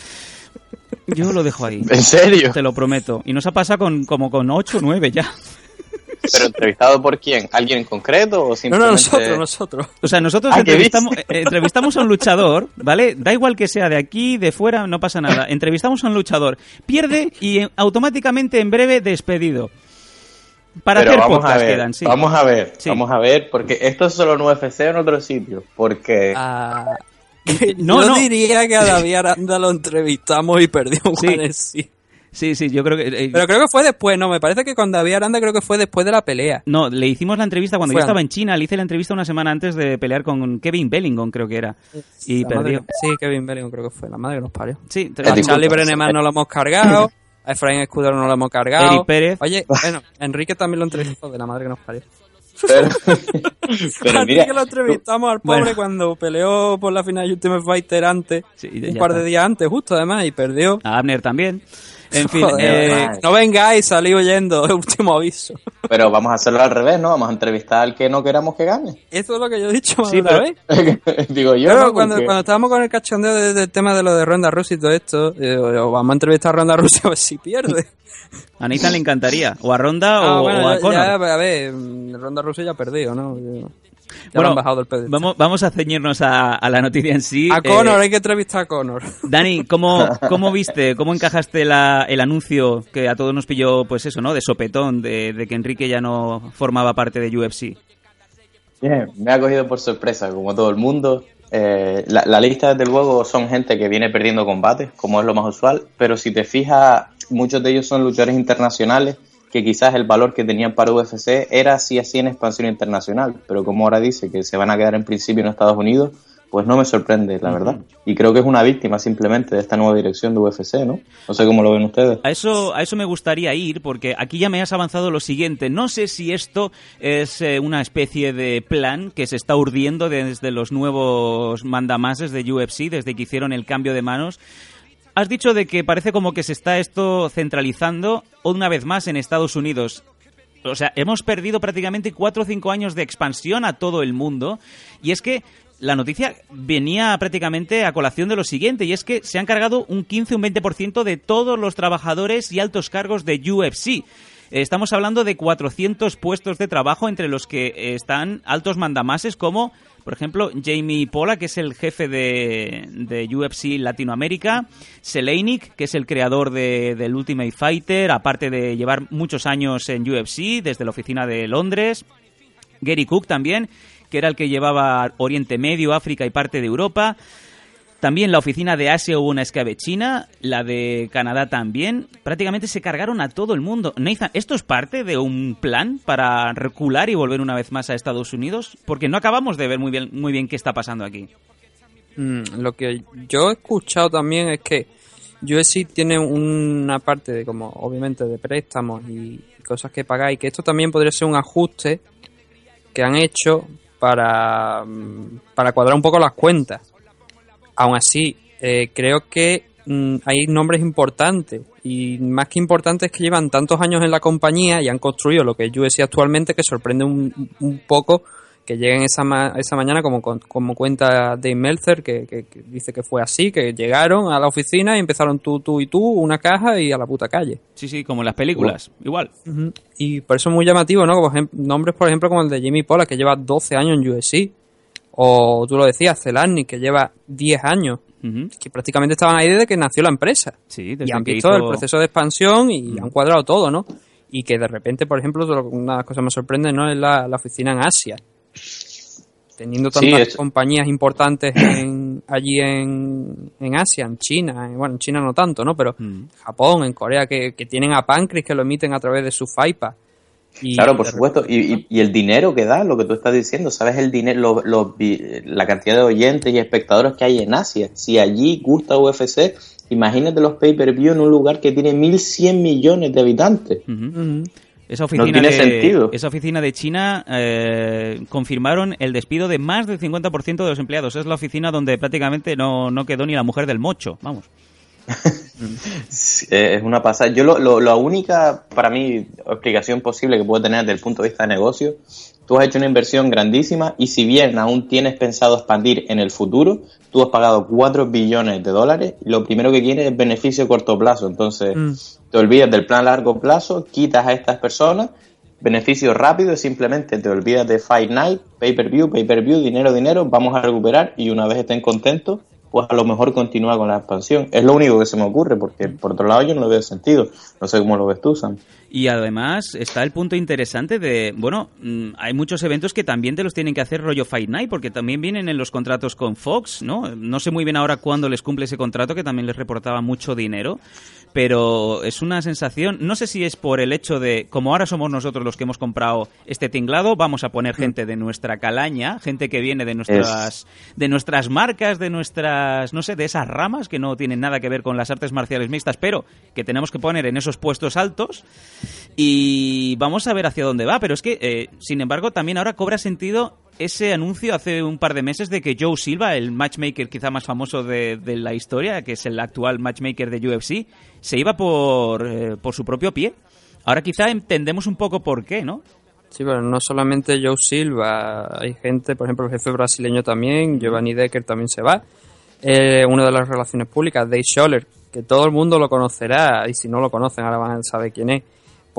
[SPEAKER 2] Yo lo dejo ahí.
[SPEAKER 4] ¿En serio?
[SPEAKER 2] Te lo prometo. Y nos ha pasado con, como con 8 o 9 ya.
[SPEAKER 4] ¿Pero entrevistado por quién? ¿Alguien en concreto o simplemente...?
[SPEAKER 3] nosotros.
[SPEAKER 2] O sea, nosotros
[SPEAKER 4] Ah, ¿qué
[SPEAKER 2] entrevistamos, eh, entrevistamos a un luchador, ¿vale? Da igual que sea de aquí, de fuera, no pasa nada. Entrevistamos a un luchador, pierde y eh, automáticamente en breve despedido. Para
[SPEAKER 4] Pero
[SPEAKER 2] hacer
[SPEAKER 4] vamos a
[SPEAKER 2] podcast
[SPEAKER 4] ver,
[SPEAKER 2] quedan, sí.
[SPEAKER 4] vamos a ver,
[SPEAKER 2] Sí.
[SPEAKER 4] vamos a ver, porque esto es solo en UFC o en otro sitio, porque...
[SPEAKER 3] Ah,
[SPEAKER 2] No,
[SPEAKER 3] yo
[SPEAKER 2] no.
[SPEAKER 3] diría que a David Aranda lo entrevistamos y perdió un sí.
[SPEAKER 2] Sí, sí, yo creo que... eh,
[SPEAKER 3] Pero creo que fue después, no, me parece que con David Aranda creo que fue después de la pelea.
[SPEAKER 2] No, le hicimos la entrevista cuando
[SPEAKER 3] Fue
[SPEAKER 2] yo estaba en. China, le hice la entrevista una semana antes de pelear con Kevin Bellingham, creo que era. Y
[SPEAKER 3] La
[SPEAKER 2] perdió.
[SPEAKER 3] sí, Kevin Bellingham creo que fue, la madre que nos parió.
[SPEAKER 2] Sí,
[SPEAKER 3] a
[SPEAKER 2] disculpa.
[SPEAKER 3] Charlie Brenneman no lo hemos cargado, a Efraín Escudero no lo hemos cargado.
[SPEAKER 2] Eric Pérez.
[SPEAKER 3] Oye, bueno, Enrique también lo entrevistó de la madre que nos parió.
[SPEAKER 4] Pero, pero mira,
[SPEAKER 3] que lo entrevistamos al pobre
[SPEAKER 2] Bueno.
[SPEAKER 3] cuando peleó por la final de Ultimate Fighter antes, un
[SPEAKER 2] ya
[SPEAKER 3] par
[SPEAKER 2] está.
[SPEAKER 3] de días antes, justo además, y perdió.
[SPEAKER 2] A Abner también. En fin,
[SPEAKER 3] Joder,
[SPEAKER 2] eh,
[SPEAKER 3] no vengáis, salí huyendo, último aviso.
[SPEAKER 4] pero vamos a hacerlo al revés, ¿no? Vamos a entrevistar al que no queramos que gane.
[SPEAKER 3] Eso es lo que yo he dicho más
[SPEAKER 4] Sí,
[SPEAKER 3] de
[SPEAKER 4] pero-
[SPEAKER 3] vez.
[SPEAKER 4] Digo yo,
[SPEAKER 3] Pero
[SPEAKER 4] ¿no?
[SPEAKER 3] cuando,
[SPEAKER 4] Porque-
[SPEAKER 3] cuando estábamos con el cachondeo de- del tema de lo de Ronda Rousey y todo esto, eh, vamos a entrevistar a Ronda Rousey a ver si pierde.
[SPEAKER 2] a Nathan le encantaría. O a Ronda
[SPEAKER 3] Ah,
[SPEAKER 2] o,
[SPEAKER 3] bueno,
[SPEAKER 2] o a
[SPEAKER 3] ya-
[SPEAKER 2] Conor.
[SPEAKER 3] ya, a ver, Ronda Rousey ya ha perdido, ¿no?
[SPEAKER 2] Bueno,
[SPEAKER 3] han bajado el.
[SPEAKER 2] Vamos, vamos a ceñirnos a, a la noticia en sí.
[SPEAKER 3] A
[SPEAKER 2] Eh,
[SPEAKER 3] Conor, hay que entrevistar a Conor.
[SPEAKER 2] Dani, ¿cómo, ¿cómo viste, cómo encajaste la- el anuncio que a todos nos pilló, pues eso, ¿no? De sopetón, de, de que Enrique ya no formaba parte de UFC.
[SPEAKER 4] Bien, me ha cogido por sorpresa, como todo el mundo. Eh, la, la lista, desde luego, son gente que viene perdiendo combates, como es lo más usual, pero si te fijas, muchos de ellos son luchadores internacionales, que quizás el valor que tenían para UFC era así así en expansión internacional, pero como ahora dice que se van a quedar en principio en Estados Unidos, pues no me sorprende, la verdad. Y creo que es una víctima simplemente de esta nueva dirección de UFC, ¿no? No sé cómo lo ven ustedes.
[SPEAKER 2] A eso, a eso me gustaría ir, porque aquí ya me has avanzado lo siguiente. No sé si esto es eh, una especie de plan que se está urdiendo desde los nuevos mandamases de UFC, desde que hicieron el cambio de manos. Has dicho de que parece como que se está esto centralizando una vez más en Estados Unidos. O sea, hemos perdido prácticamente cuatro o cinco años de expansión a todo el mundo. Y es que la noticia venía prácticamente a colación de lo siguiente, y es que se han cargado un 15 un 20% de todos los trabajadores y altos cargos de UFC. Estamos hablando de 400 puestos de trabajo entre los que están altos mandamases como, por ejemplo, Jamie Pola, que es el jefe de, de UFC Latinoamérica, Seleinik, que es el creador de, del Ultimate Fighter, aparte de llevar muchos años en UFC, desde la oficina de Londres, Gary Cook también, que era el que llevaba Oriente Medio, África y parte de Europa. También la oficina de Asia hubo una escabechina, la de Canadá también. Prácticamente se cargaron a todo el mundo. Nathan, ¿esto es parte de un plan para recular y volver una vez más a Estados Unidos? Porque no acabamos de ver muy bien, muy bien qué está pasando aquí.
[SPEAKER 3] Mm, lo que yo he escuchado también es que UFC tiene una parte de como obviamente de préstamos y cosas que pagar y que esto también podría ser un ajuste que han hecho para, mm, para cuadrar un poco las cuentas. Aún así, eh, creo que mm, hay nombres importantes y más que importantes que llevan tantos años en la compañía y han construido lo que es UFC actualmente que sorprende un, un poco que lleguen esa, ma- esa mañana como, como cuenta Dave Meltzer que, que- que dice que fue así, que llegaron a la oficina y empezaron tú, tú y tú, una caja y a la puta calle.
[SPEAKER 2] Sí, sí, como en las películas, igual.
[SPEAKER 3] Y por eso es muy llamativo, ¿no? Como nombres, por ejemplo, como el de Jimmy Pola, que lleva 12 años en UFC. O tú lo decías, Zelani, que lleva 10 años. Que prácticamente estaban ahí desde que nació la empresa.
[SPEAKER 2] Sí,
[SPEAKER 3] y han visto el proceso de expansión y han cuadrado todo, ¿no? Y que de repente, por ejemplo, lo- una de las cosas que me sorprende, ¿no? Es la, la oficina en Asia. Teniendo
[SPEAKER 4] Sí,
[SPEAKER 3] tantas
[SPEAKER 4] es-
[SPEAKER 3] compañías importantes en- allí en, en Asia, en China, en- bueno, en China no tanto, ¿no? Pero Japón, en Corea, que, que tienen a Pancris que lo emiten a través de su FAIPA. Y
[SPEAKER 4] claro, por supuesto. Y, y- y el dinero que da, lo que tú estás diciendo, ¿sabes? el dinero, lo- lo vi- La cantidad de oyentes y espectadores que hay en Asia. Si allí gusta UFC, imagínate los pay-per-view en un lugar que tiene 1.100 millones de habitantes.
[SPEAKER 2] Esa oficina,
[SPEAKER 4] No tiene
[SPEAKER 2] de,
[SPEAKER 4] sentido.
[SPEAKER 2] esa oficina de China eh, confirmaron el despido de más del 50% de los empleados. Es la oficina donde prácticamente no, no quedó ni la mujer del mocho. Vamos.
[SPEAKER 4] Eh, es una pasada. Yo lo, lo- la única, para mí, explicación posible que puedo tener desde el punto de vista de negocio, tú has hecho una inversión grandísima y si bien aún tienes pensado expandir en el futuro, tú has pagado 4 billones de dólares y lo primero que quieres es beneficio a corto plazo. Entonces,
[SPEAKER 3] Mm.
[SPEAKER 4] te olvidas del plan a largo plazo, quitas a estas personas, beneficio rápido y simplemente te olvidas de Fight Night, pay-per-view, pay-per-view, dinero, dinero, vamos a recuperar y una vez estén contentos, pues a lo mejor continúa con la expansión. Es lo único que se me ocurre, porque por otro lado yo no le veo sentido. No sé cómo lo ves tú, Sam.
[SPEAKER 2] Y además está el punto interesante de, bueno, mm, hay muchos eventos que también te los tienen que hacer rollo Fight Night, porque también vienen en los contratos con Fox, ¿no? No sé muy bien ahora cuándo les cumple ese contrato, que también les reportaba mucho dinero, pero es una sensación, no sé si es por el hecho de, como ahora somos nosotros los que hemos comprado este tinglado, vamos a poner gente de nuestra calaña, gente que viene de nuestras, de nuestras marcas, de nuestras, no sé, de esas ramas que no tienen nada que ver con las artes marciales mixtas, pero que tenemos que poner en esos puestos altos y vamos a ver hacia dónde va. Pero es que, eh, sin embargo, también ahora cobra sentido ese anuncio hace un par de meses de que Joe Silva, el matchmaker quizá más famoso de, la historia, que es el actual matchmaker de UFC, se iba por, eh, por su propio pie. Ahora quizá entendemos un poco por qué, ¿no?
[SPEAKER 3] Sí, pero no solamente Joe Silva, hay gente, por ejemplo, el jefe brasileño también, Giovanni Decker también se va. Eh, una de las relaciones públicas, Dave Scholler, que todo el mundo lo conocerá, y si no lo conocen, ahora van a saber quién es,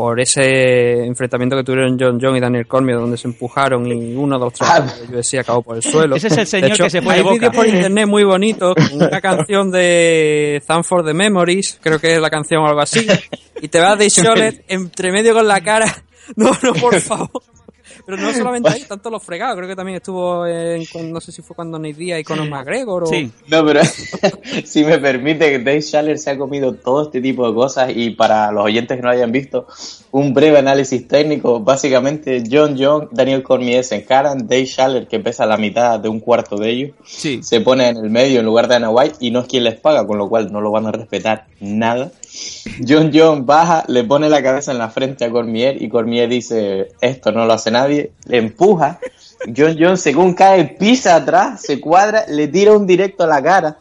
[SPEAKER 3] por ese enfrentamiento que tuvieron John John y Daniel Cormier, donde se empujaron y uno de los tres de UFC acabó por el suelo.
[SPEAKER 2] Ese es el señor
[SPEAKER 3] De hecho,
[SPEAKER 2] que se fue de
[SPEAKER 3] Hay
[SPEAKER 2] boca.
[SPEAKER 3] vídeos por internet muy bonitos, con una canción de Thank the Memories, creo que es la canción o algo así, y te va Dave Scholler entre medio con la cara. No, no, por favor. Pero no solamente ahí, tanto los fregados. Creo que también estuvo en, no sé si fue cuando Nate Díaz y Conor McGregor. O...
[SPEAKER 4] No, pero si me permite, Dave Schaller se ha comido todo este tipo de cosas y para los oyentes que no lo hayan visto, un breve análisis técnico. Básicamente, John John, Daniel Cormier se encaran, Dave Schaller, que pesa la mitad de un cuarto de ellos, se pone en el medio en lugar de Ana White y no es quien les paga, con lo cual no lo van a respetar nada. John John baja, le pone la cabeza en la frente a Cormier y Cormier dice, esto no lo hace nadie, le empuja. John John, según cae, pisa atrás, se cuadra, le tira un directo a la cara.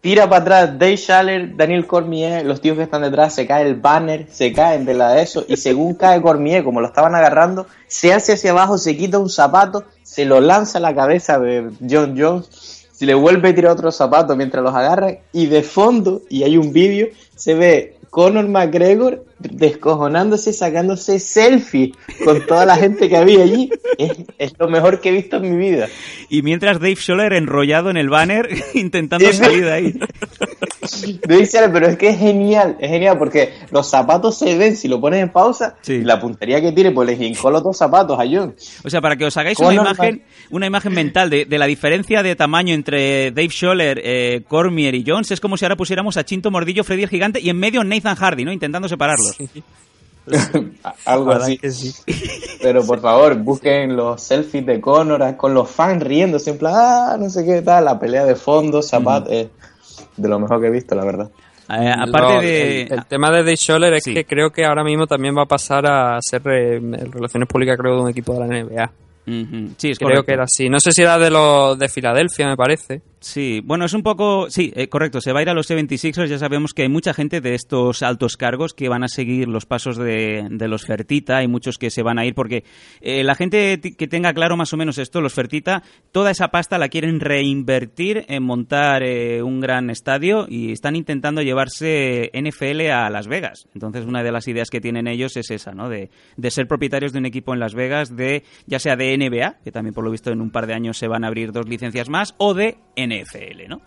[SPEAKER 4] Tira para atrás Dave Schaller, Daniel Cormier, los tíos que están detrás, se cae el banner, se caen de la de eso, y según cae Cormier, como lo estaban agarrando, se hace hacia abajo, se quita un zapato, se lo lanza a la cabeza de John Jones, se le vuelve a tirar otro zapato mientras los agarran, y de fondo, y hay un vídeo, se ve Conor McGregor descojonándose, sacándose selfie con toda la gente que había allí. Es, es lo mejor que he visto en mi vida.
[SPEAKER 2] Y mientras Dave Scholler enrollado en el banner intentando salir de ahí.
[SPEAKER 4] Schaller, pero es que es genial, es genial porque los zapatos se ven si lo pones en pausa y la puntería que tiene, pues le hincó los dos zapatos a John.
[SPEAKER 2] O sea, para que os hagáis una imagen, una imagen mental de, de la diferencia de tamaño entre Dave Scholler, eh, Cormier y Jones, es como si ahora pusiéramos a Chinto Mordillo, Freddy el Gigante y en medio Nathan Hardy, ¿no? Intentando separarlos.
[SPEAKER 4] Algo así.
[SPEAKER 2] que sí.
[SPEAKER 4] Pero por favor, busquen los selfies de Conor con los fans riéndose en plan, ah, no sé qué tal, la pelea de fondo, zapatos, eh, de lo mejor que he visto, la verdad.
[SPEAKER 2] Eh, aparte de...
[SPEAKER 3] El, el tema de Dave Scholler es
[SPEAKER 2] Sí.
[SPEAKER 3] que creo que ahora mismo también va a pasar a ser eh, relaciones públicas, creo, de un equipo de la NBA.
[SPEAKER 2] Sí, es
[SPEAKER 3] creo
[SPEAKER 2] correcto.
[SPEAKER 3] que era así. No sé si era de los de Filadelfia, me parece.
[SPEAKER 2] Sí, bueno, es un poco, sí, eh, correcto, se va a ir a los 76ers, ya sabemos que hay mucha gente de estos altos cargos que van a seguir los pasos de, de los Fertita, hay muchos que se van a ir porque eh, la gente que tenga claro más o menos esto, los Fertita, toda esa pasta la quieren reinvertir en montar eh, un gran estadio y están intentando llevarse NFL a Las Vegas. Entonces, una de las ideas que tienen ellos es esa, ¿no? De, de ser propietarios de un equipo en Las Vegas, de ya sea de NBA, que también por lo visto en un par de años se van a abrir dos licencias más, o de NFL, ¿no?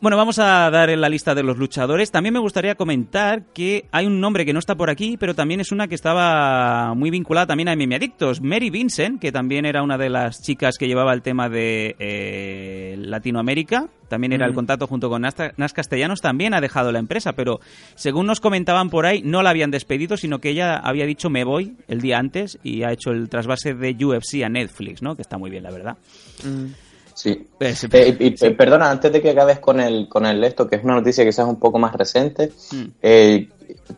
[SPEAKER 2] Bueno, vamos a dar en la lista de los luchadores. También me gustaría comentar que hay un nombre que no está por aquí, pero también es una que estaba muy vinculada también a MMA Adictos. Mary Vincent, que también era una de las chicas que llevaba el tema de eh, Latinoamérica. También era el
[SPEAKER 3] Mm.
[SPEAKER 2] contacto junto con Nas, Nas Castellanos. También ha dejado la empresa, pero según nos comentaban por ahí, no la habían despedido, sino que ella había dicho me voy el día antes y ha hecho el trasvase de UFC a Netflix, ¿no? Que está muy bien, la verdad.
[SPEAKER 4] Sí.
[SPEAKER 2] Eh, sí.
[SPEAKER 4] Eh, y, y, perdona, antes de que acabes con el, con el esto, que es una noticia quizás un poco más reciente,
[SPEAKER 2] Mm.
[SPEAKER 4] eh,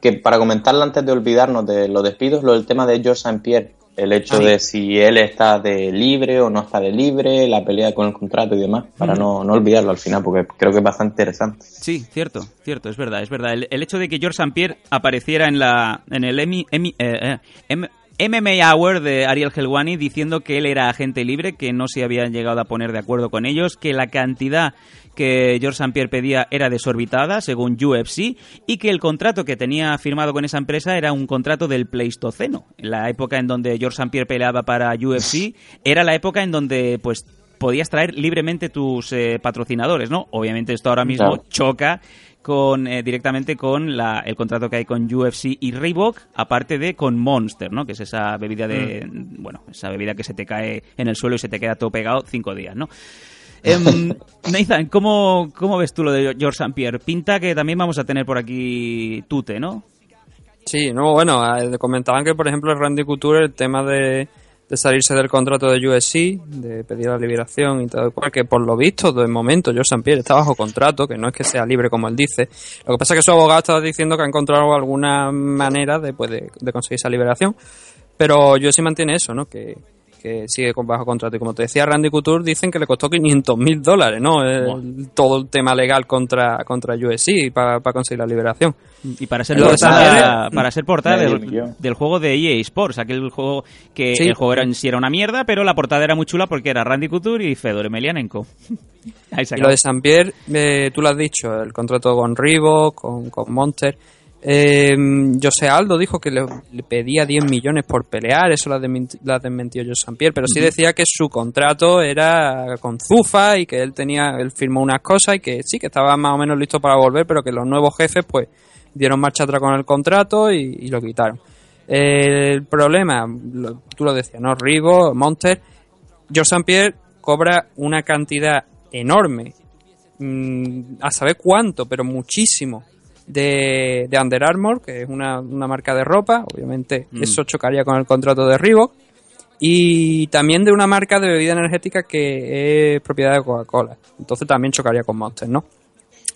[SPEAKER 4] que para comentarla antes de olvidarnos de los despidos, lo del tema de George St. Pierre, el hecho
[SPEAKER 2] Ah,
[SPEAKER 4] de si él está de libre o no está de libre, la pelea con el contrato y demás, para
[SPEAKER 2] Mm.
[SPEAKER 4] no, no olvidarlo al final, porque creo que es bastante interesante.
[SPEAKER 2] Sí, cierto, cierto, es verdad, es verdad. El, el hecho de que George St. Pierre apareciera en la en el Emmy, Emmy- eh, eh, M- MMA Hour de Ariel Helwani diciendo que él era agente libre, que no se habían llegado a poner de acuerdo con ellos, que la cantidad que George St. Pierre pedía era desorbitada, según UFC, y que el contrato que tenía firmado con esa empresa era un contrato del Pleistoceno. La época en donde George St. Pierre peleaba para UFC era la época en donde, pues, podías traer libremente tus eh, patrocinadores, ¿no? Obviamente esto ahora mismo
[SPEAKER 4] Claro.
[SPEAKER 2] choca con eh, directamente con la, el contrato que hay con UFC y Reebok, aparte de con Monster, ¿no? Que es esa bebida de, bueno, esa bebida que se te cae en el suelo y se te queda todo pegado cinco días, ¿no? Em, Nathan, ¿cómo, ¿cómo ves tú lo de George St. Pierre? Pinta que también vamos a tener por aquí Tute, ¿no?
[SPEAKER 3] Sí, no, bueno, eh, comentaban que, por ejemplo, Randy Couture, el tema de, de salirse del contrato de USC, de pedir la liberación y todo, porque por lo visto, de momento, George St. Pierre está bajo contrato, que no es que sea libre como él dice. Lo que pasa es que su abogado estaba diciendo que ha encontrado alguna manera de, pues, de, de conseguir esa liberación, pero USC mantiene eso, ¿no? Que, que sigue con bajo contrato. Y como te decía, Randy Couture dicen que le costó 500 mil dólares, ¿no? El- todo el tema legal contra, contra USC para, para conseguir la liberación.
[SPEAKER 2] Y para ser portada, para ser portada del, juego de EA Sports, aquel juego que
[SPEAKER 3] Sí.
[SPEAKER 2] el juego era, en sí era una mierda, pero la portada era muy chula porque era Randy Couture y Fedor Emelianenko. Ahí se
[SPEAKER 3] Y lo de San Pierre, eh, tú lo has dicho, el contrato con Reebok, con, con Monster. Eh, José Aldo dijo que le, le pedía 10 millones por pelear, eso lo ha desmenti- lo ha desmentido José San Pierre, pero sí decía que su contrato era con Zufa y que él tenía, él firmó unas cosas y que sí, que estaba más o menos listo para volver, pero que los nuevos jefes pues dieron marcha atrás con el contrato y, y lo quitaron. El problema, lo- tú lo decías, ¿no? Rivo, Monter, George St. Pierre cobra una cantidad enorme, mm, a saber cuánto, pero muchísimo, de, de Under Armour, que es una, una marca de ropa, obviamente
[SPEAKER 2] Mm.
[SPEAKER 3] eso chocaría con el contrato de Reebok, y también de una marca de bebida energética que es propiedad de Coca-Cola, entonces también chocaría con Monster, ¿no?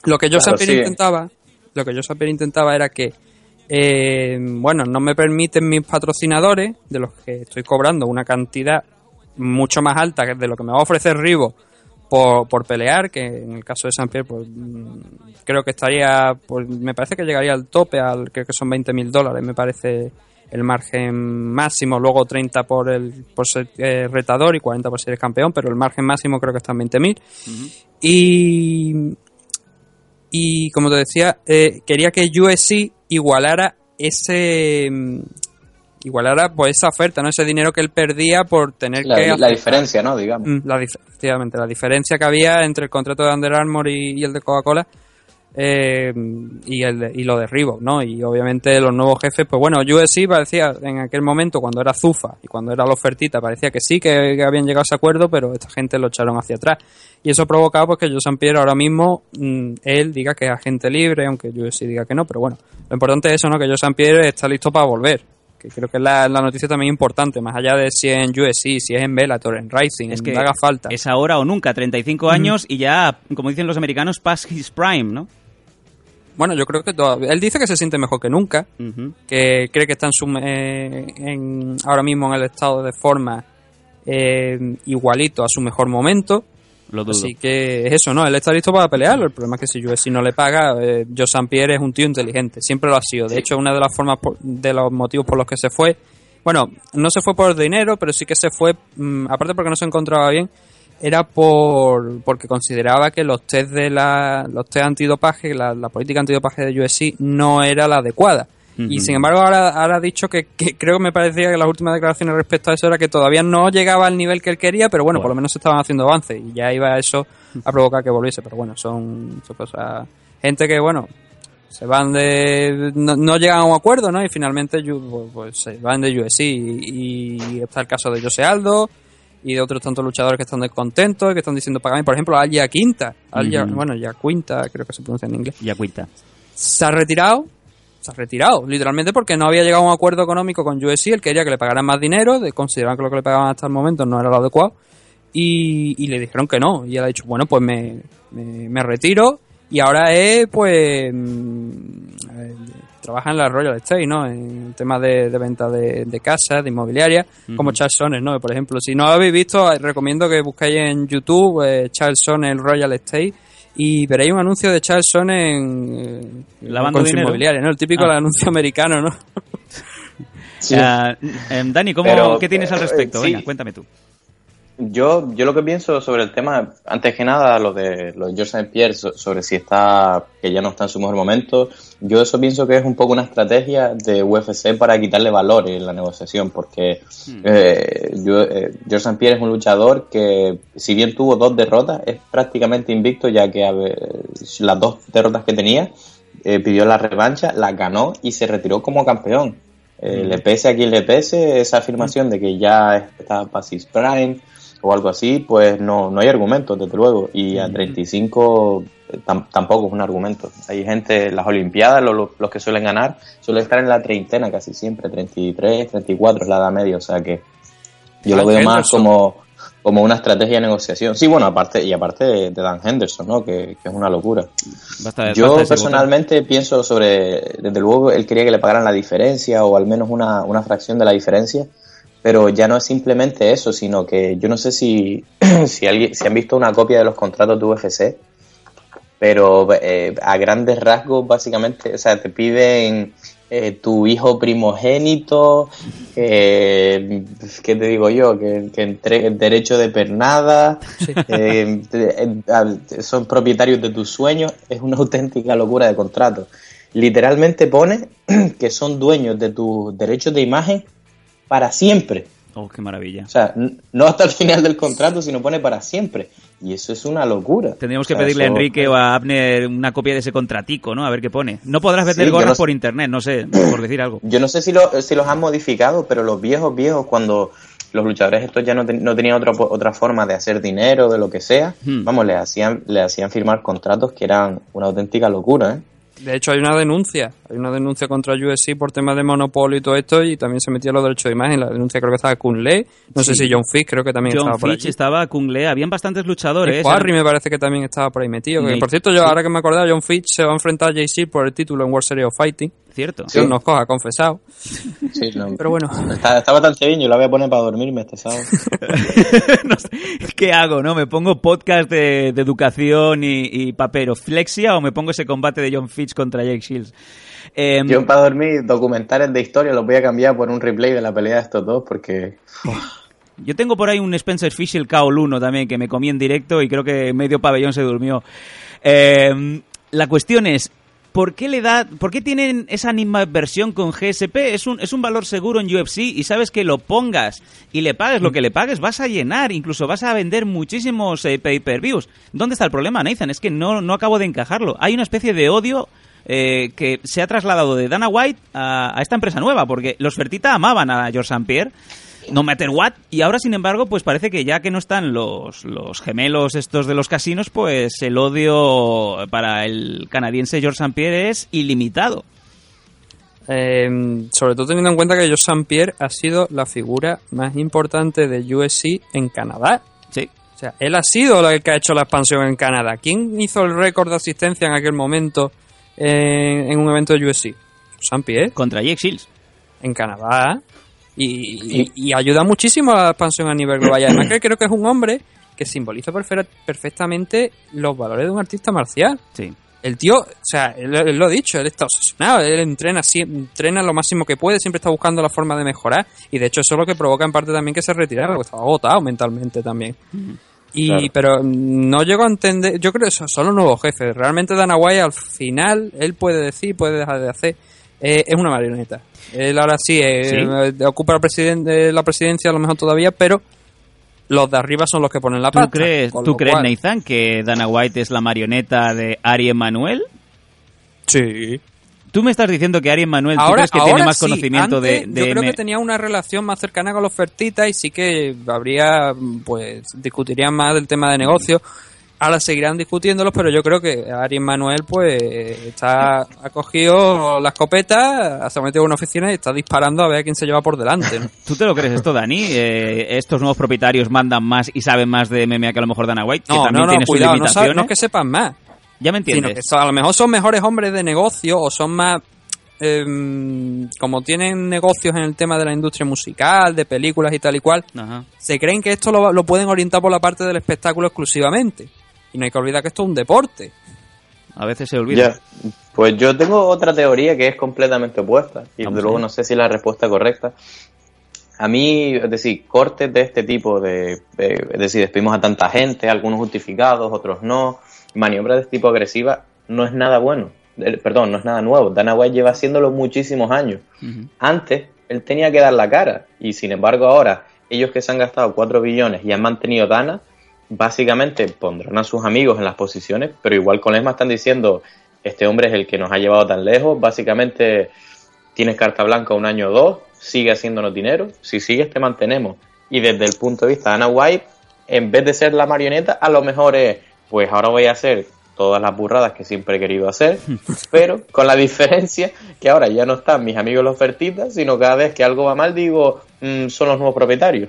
[SPEAKER 3] Lo que yo
[SPEAKER 4] Claro, sí.
[SPEAKER 3] intentaba, lo que yo Pierre intentaba era que eh, bueno, no me permiten mis patrocinadores, de los que estoy cobrando una cantidad mucho más alta que de lo que me va a ofrecer Rivo por, por pelear, que en el caso de San Pierre, pues mm, creo que estaría, pues me parece que llegaría al tope, al creo que son 20 mil dólares, me parece el margen máximo, luego 30 por el por ser eh, retador y 40 por ser el campeón, pero el margen máximo creo que está en 20 mil. Y y como te decía, eh, quería que USC igualara ese mm, igualara pues esa oferta, ¿no? Ese dinero que él perdía por tener
[SPEAKER 4] La,
[SPEAKER 3] que
[SPEAKER 4] la diferencia, ¿no? Digamos.
[SPEAKER 3] Mm, la efectivamente, la diferencia que había entre el contrato de Under Armour y, y el de Coca-Cola eh, y, el de- y lo de Reebok, ¿no? Y obviamente los nuevos jefes, pues bueno, USC parecía en aquel momento, cuando era Zufa y cuando era la ofertita, parecía que sí, que, que habían llegado a ese acuerdo, pero esta gente lo echaron hacia atrás. Y eso ha provocado pues, que Joe St. Pierre ahora mismo, mm, él diga que es agente libre, aunque USC diga que no, pero bueno, lo importante es eso, ¿no? Que Joe St. Pierre está listo para volver. Que creo que es la, la noticia también importante, más allá de si es en USC, si es en Bellator, en Rising,
[SPEAKER 2] Es
[SPEAKER 3] en
[SPEAKER 2] que
[SPEAKER 3] haga falta.
[SPEAKER 2] es ahora o nunca, 35 años y ya, como dicen los americanos, past his prime, ¿no?
[SPEAKER 3] Bueno, yo creo que todavía. Él dice que se siente mejor que nunca, que cree que está en su, eh, en- ahora mismo en el estado de forma eh, igualito a su mejor momento.
[SPEAKER 2] Lo dudo.
[SPEAKER 3] Así que es eso, ¿no? Él está listo para pelearlo. El problema es que si UFC no le paga, eh, Joe. Pierre es un tío inteligente. Siempre lo ha sido. De hecho, una de las formas, por- de los motivos por los que se fue. Bueno, no se fue por dinero, pero sí que se fue, mm, aparte porque no se encontraba bien, era por porque consideraba que los test de la los test antidopaje, la, la política antidopaje de UFC no era la adecuada. Y sin embargo ahora, ahora ha dicho que, que creo que me parecía que las últimas declaraciones respecto a eso era que todavía no llegaba al nivel que él quería, pero bueno, por lo menos se estaban haciendo avances y ya iba eso a provocar que volviese. Pero bueno, son, son cosas... Gente que, bueno, se van de... No, no llegan a un acuerdo, ¿no? Y finalmente pues, pues, se van de UFC y, y está el caso de Jose Aldo y de otros tantos luchadores que están descontentos, que están diciendo págame, por ejemplo, Alia Quinta, Alia, bueno, ya Quinta, creo que se pronuncia en inglés.
[SPEAKER 2] Ya cuenta.
[SPEAKER 3] Se ha retirado, se ha retirado, literalmente porque no había llegado a un acuerdo económico con UFC, él quería que le pagaran más dinero, de consideraban que lo que le pagaban hasta el momento no era lo adecuado, y, y le dijeron que no, y él ha dicho, bueno, pues me, me, me retiro, y ahora es, pues, mm, eh, trabaja en la Royal Estate, ¿no? En temas de, de venta de, de casas, de inmobiliaria, como Charles Sonner, ¿no? Por ejemplo, si no lo habéis visto, eh, recomiendo que busquéis en YouTube eh, Charles Sonner Royal Estate y veréis un anuncio de Charles Sonner en,
[SPEAKER 2] Lavando dinero.
[SPEAKER 3] inmobiliaria, ¿no? El típico
[SPEAKER 2] Ah.
[SPEAKER 3] anuncio americano, ¿no?
[SPEAKER 2] Ah, em, Dani, ¿cómo,
[SPEAKER 4] Pero,
[SPEAKER 2] ¿qué tienes al
[SPEAKER 4] eh,
[SPEAKER 2] respecto?
[SPEAKER 4] sí.
[SPEAKER 2] Venga, cuéntame tú.
[SPEAKER 4] Yo, yo lo que pienso sobre el tema, antes que nada, lo de, lo de George St. Pierre, so- sobre si está, que ya no está en su mejor momento, yo eso pienso que es un poco una estrategia de UFC para quitarle valor en la negociación, porque eh, yo- eh, George St. Pierre es un luchador que, si bien tuvo dos derrotas, es prácticamente invicto, ya que a ver, las dos derrotas que tenía, eh, pidió la revancha, la ganó y se retiró como campeón. Eh,
[SPEAKER 2] Mm.
[SPEAKER 4] Le pese a quien le pese esa afirmación de que ya está Pasis Prime o algo así, pues no, no hay argumentos, desde luego. Y a 35 eh, tam- tampoco es un argumento. Hay gente, las Olimpiadas, lo- lo- los que suelen ganar, suelen estar en la treintena casi siempre, 33, 34 es la edad media, o sea que yo lo veo más como, como una estrategia de negociación. Sí, bueno, aparte, y aparte de Dan Henderson, ¿no? Que, que es una locura.
[SPEAKER 2] Basta-
[SPEAKER 4] Yo
[SPEAKER 2] basta
[SPEAKER 4] personalmente pienso sobre, desde luego, él quería que le pagaran la diferencia o al menos una, una fracción de la diferencia, pero ya no es simplemente eso, sino que yo no sé si, si, alguien, si han visto una copia de los contratos de UFC, pero eh, a grandes rasgos, básicamente, o sea, te piden eh, tu hijo primogénito, eh, ¿qué te digo yo? Que, que entre- derecho de pernada, eh, eh, son propietarios de tus sueños, es una auténtica locura de contrato. Literalmente pone que son dueños de tus derechos de imagen para siempre.
[SPEAKER 2] Oh, qué maravilla.
[SPEAKER 4] O sea, no hasta el final del contrato, sino pone para siempre. Y eso es una locura.
[SPEAKER 2] Tendríamos que
[SPEAKER 4] O sea,
[SPEAKER 2] pedirle a Enrique o a Abner una copia de ese contratico, ¿no? A ver qué pone. No podrás vender
[SPEAKER 4] Sí,
[SPEAKER 2] gorras
[SPEAKER 4] no
[SPEAKER 2] por internet, no sé, por decir algo.
[SPEAKER 4] Yo no sé si, lo- si los han modificado, pero los viejos, viejos, cuando los luchadores estos ya no, ten- no tenían otra, otra forma de hacer dinero, de lo que sea,
[SPEAKER 2] Hmm.
[SPEAKER 4] vamos, le hacían, le hacían firmar contratos que eran una auténtica locura, ¿eh?
[SPEAKER 3] De hecho, hay una denuncia. Hay una denuncia contra UFC por temas de monopolio y todo esto. Y también se metía los derechos de imagen. La denuncia creo que estaba Kun Le. No sé si John Fish creo que también
[SPEAKER 2] John
[SPEAKER 3] estaba por
[SPEAKER 2] Fitch
[SPEAKER 3] allí.
[SPEAKER 2] estaba, Kung Le, habían bastantes luchadores.
[SPEAKER 3] Quarry me parece que también estaba por ahí metido. Que, por cierto, yo ahora que me acordaba, John Fitch se va a enfrentar a JC por el título en World Series of Fighting.
[SPEAKER 2] Cierto.
[SPEAKER 3] Dios nos coja, confesado.
[SPEAKER 4] Sí, no.
[SPEAKER 3] Pero bueno.
[SPEAKER 4] Está, está bastante bien, yo la voy a poner para dormirme este sábado.
[SPEAKER 2] ¿Qué hago, no? ¿Me pongo podcast de, de educación y, y papiroflexia o me pongo ese combate de John Fitch contra Jake Shields? Em,
[SPEAKER 4] Yo para dormir, documentales de historia los voy a cambiar por un replay de la pelea de estos dos, porque...
[SPEAKER 2] Yo tengo por ahí un Spencer Fischel Kaol 1 también que me comí en directo y creo que medio pabellón se durmió. Eh, la cuestión es, ¿por qué le da, por qué tienen esa animadversión con GSP? Es un, es un valor seguro en UFC y sabes que lo pongas y le pagues lo que le pagues, vas a llenar, incluso vas a vender muchísimos eh, pay-per-views. ¿Dónde está el problema, Nathan? Es que no, no acabo de encajarlo. Hay una especie de odio eh, que se ha trasladado de Dana White a, a esta empresa nueva, porque los Fertita amaban a George St. Pierre, no matter what, y ahora sin embargo, pues parece que ya que no están los, los gemelos estos de los casinos, pues el odio para el canadiense George St. Pierre es ilimitado.
[SPEAKER 3] Eh, sobre todo teniendo en cuenta que Joe St. Pierre ha sido la figura más importante de UFC en Canadá.
[SPEAKER 2] Sí.
[SPEAKER 3] O sea, él ha sido el que ha hecho la expansión en Canadá. ¿Quién hizo el récord de asistencia en aquel momento en, en un evento de UFC? St. Pierre.
[SPEAKER 2] Contra Jake Shields.
[SPEAKER 3] En Canadá. Y, y- y ayuda muchísimo a la expansión a nivel global. Y además que creo que es un hombre que simboliza perfe- perfectamente los valores de un artista marcial.
[SPEAKER 2] Sí.
[SPEAKER 3] El tío, o sea, él, él lo ha dicho, él está obsesionado, él entrena, sie- entrena lo máximo que puede, siempre está buscando la forma de mejorar. Y de hecho eso es lo que provoca en parte también que se retirara, porque estaba agotado mentalmente también. Y,
[SPEAKER 4] Claro.
[SPEAKER 3] pero no llego a entender, yo creo que son los nuevos jefes. Realmente Dana White al final, él puede decir, puede dejar de hacer. Eh, es una marioneta. Él ahora sí, eh,
[SPEAKER 2] Sí.
[SPEAKER 3] eh, ocupa la, presiden- la presidencia a lo mejor todavía, pero los de arriba son los que ponen la
[SPEAKER 2] ¿Tú
[SPEAKER 3] pasta.
[SPEAKER 2] crees, ¿tú crees
[SPEAKER 3] cual-
[SPEAKER 2] Nathan, que Dana White es la marioneta de Ari Emanuel?
[SPEAKER 3] Sí.
[SPEAKER 2] Tú me estás diciendo que Ari Emanuel, ¿tú
[SPEAKER 3] ahora,
[SPEAKER 2] crees que tiene
[SPEAKER 3] ahora
[SPEAKER 2] más
[SPEAKER 3] sí,
[SPEAKER 2] conocimiento de,
[SPEAKER 3] antes
[SPEAKER 2] de
[SPEAKER 3] Yo creo
[SPEAKER 2] M-
[SPEAKER 3] que tenía una relación más cercana con los Fertitas y sí que habría, pues, discutirían más del tema de negocio. Ahora seguirán discutiéndolos, pero yo creo que Ari Manuel, pues, está, ha cogido la escopeta, se ha metido en una oficina y está disparando a ver a quién se lleva por delante. ¿no?
[SPEAKER 2] ¿Tú te lo crees esto, Dani? Eh, ¿Estos nuevos propietarios mandan más y saben más de MMA que a lo mejor Dana White? Que
[SPEAKER 3] No,
[SPEAKER 2] también
[SPEAKER 3] no, no,
[SPEAKER 2] tiene sus
[SPEAKER 3] cuidado, no, sabe- no es que sepan más.
[SPEAKER 2] Ya me
[SPEAKER 3] Sino
[SPEAKER 2] entiendes.
[SPEAKER 3] que a lo mejor son mejores hombres de negocio o son más. em, como tienen negocios en el tema de la industria musical, de películas y tal y cual,
[SPEAKER 2] Ajá.
[SPEAKER 3] se creen que esto lo, lo pueden orientar por la parte del espectáculo exclusivamente. Y no hay que olvidar que esto es un deporte.
[SPEAKER 2] A veces se olvida.
[SPEAKER 4] Ya. Pues yo tengo otra teoría que es completamente opuesta y
[SPEAKER 2] Vamos
[SPEAKER 4] desde luego no sé si la respuesta es correcta. A mí, es decir, cortes de este tipo de, de- es decir, despedimos a tanta gente, algunos justificados, otros no, maniobras de este tipo agresiva, no es nada bueno. Perdón, no es nada nuevo. Dana White lleva haciéndolo muchísimos años. Antes, él tenía que dar la cara y sin embargo ahora, ellos que se han gastado 4 billones y han mantenido Dana, básicamente pondrán a sus amigos en las posiciones, pero igual con ESMA están diciendo, este hombre es el que nos ha llevado tan lejos, básicamente tienes carta blanca un año o dos, sigue haciéndonos dinero, si sigues te mantenemos. Y desde el punto de vista de Ana White, en vez de ser la marioneta, a lo mejor es, pues ahora voy a hacer todas las burradas que siempre he querido hacer, pero con la diferencia que ahora ya no están mis amigos los fertitas, sino cada vez que algo va mal digo, "Mm, son los nuevos propietarios.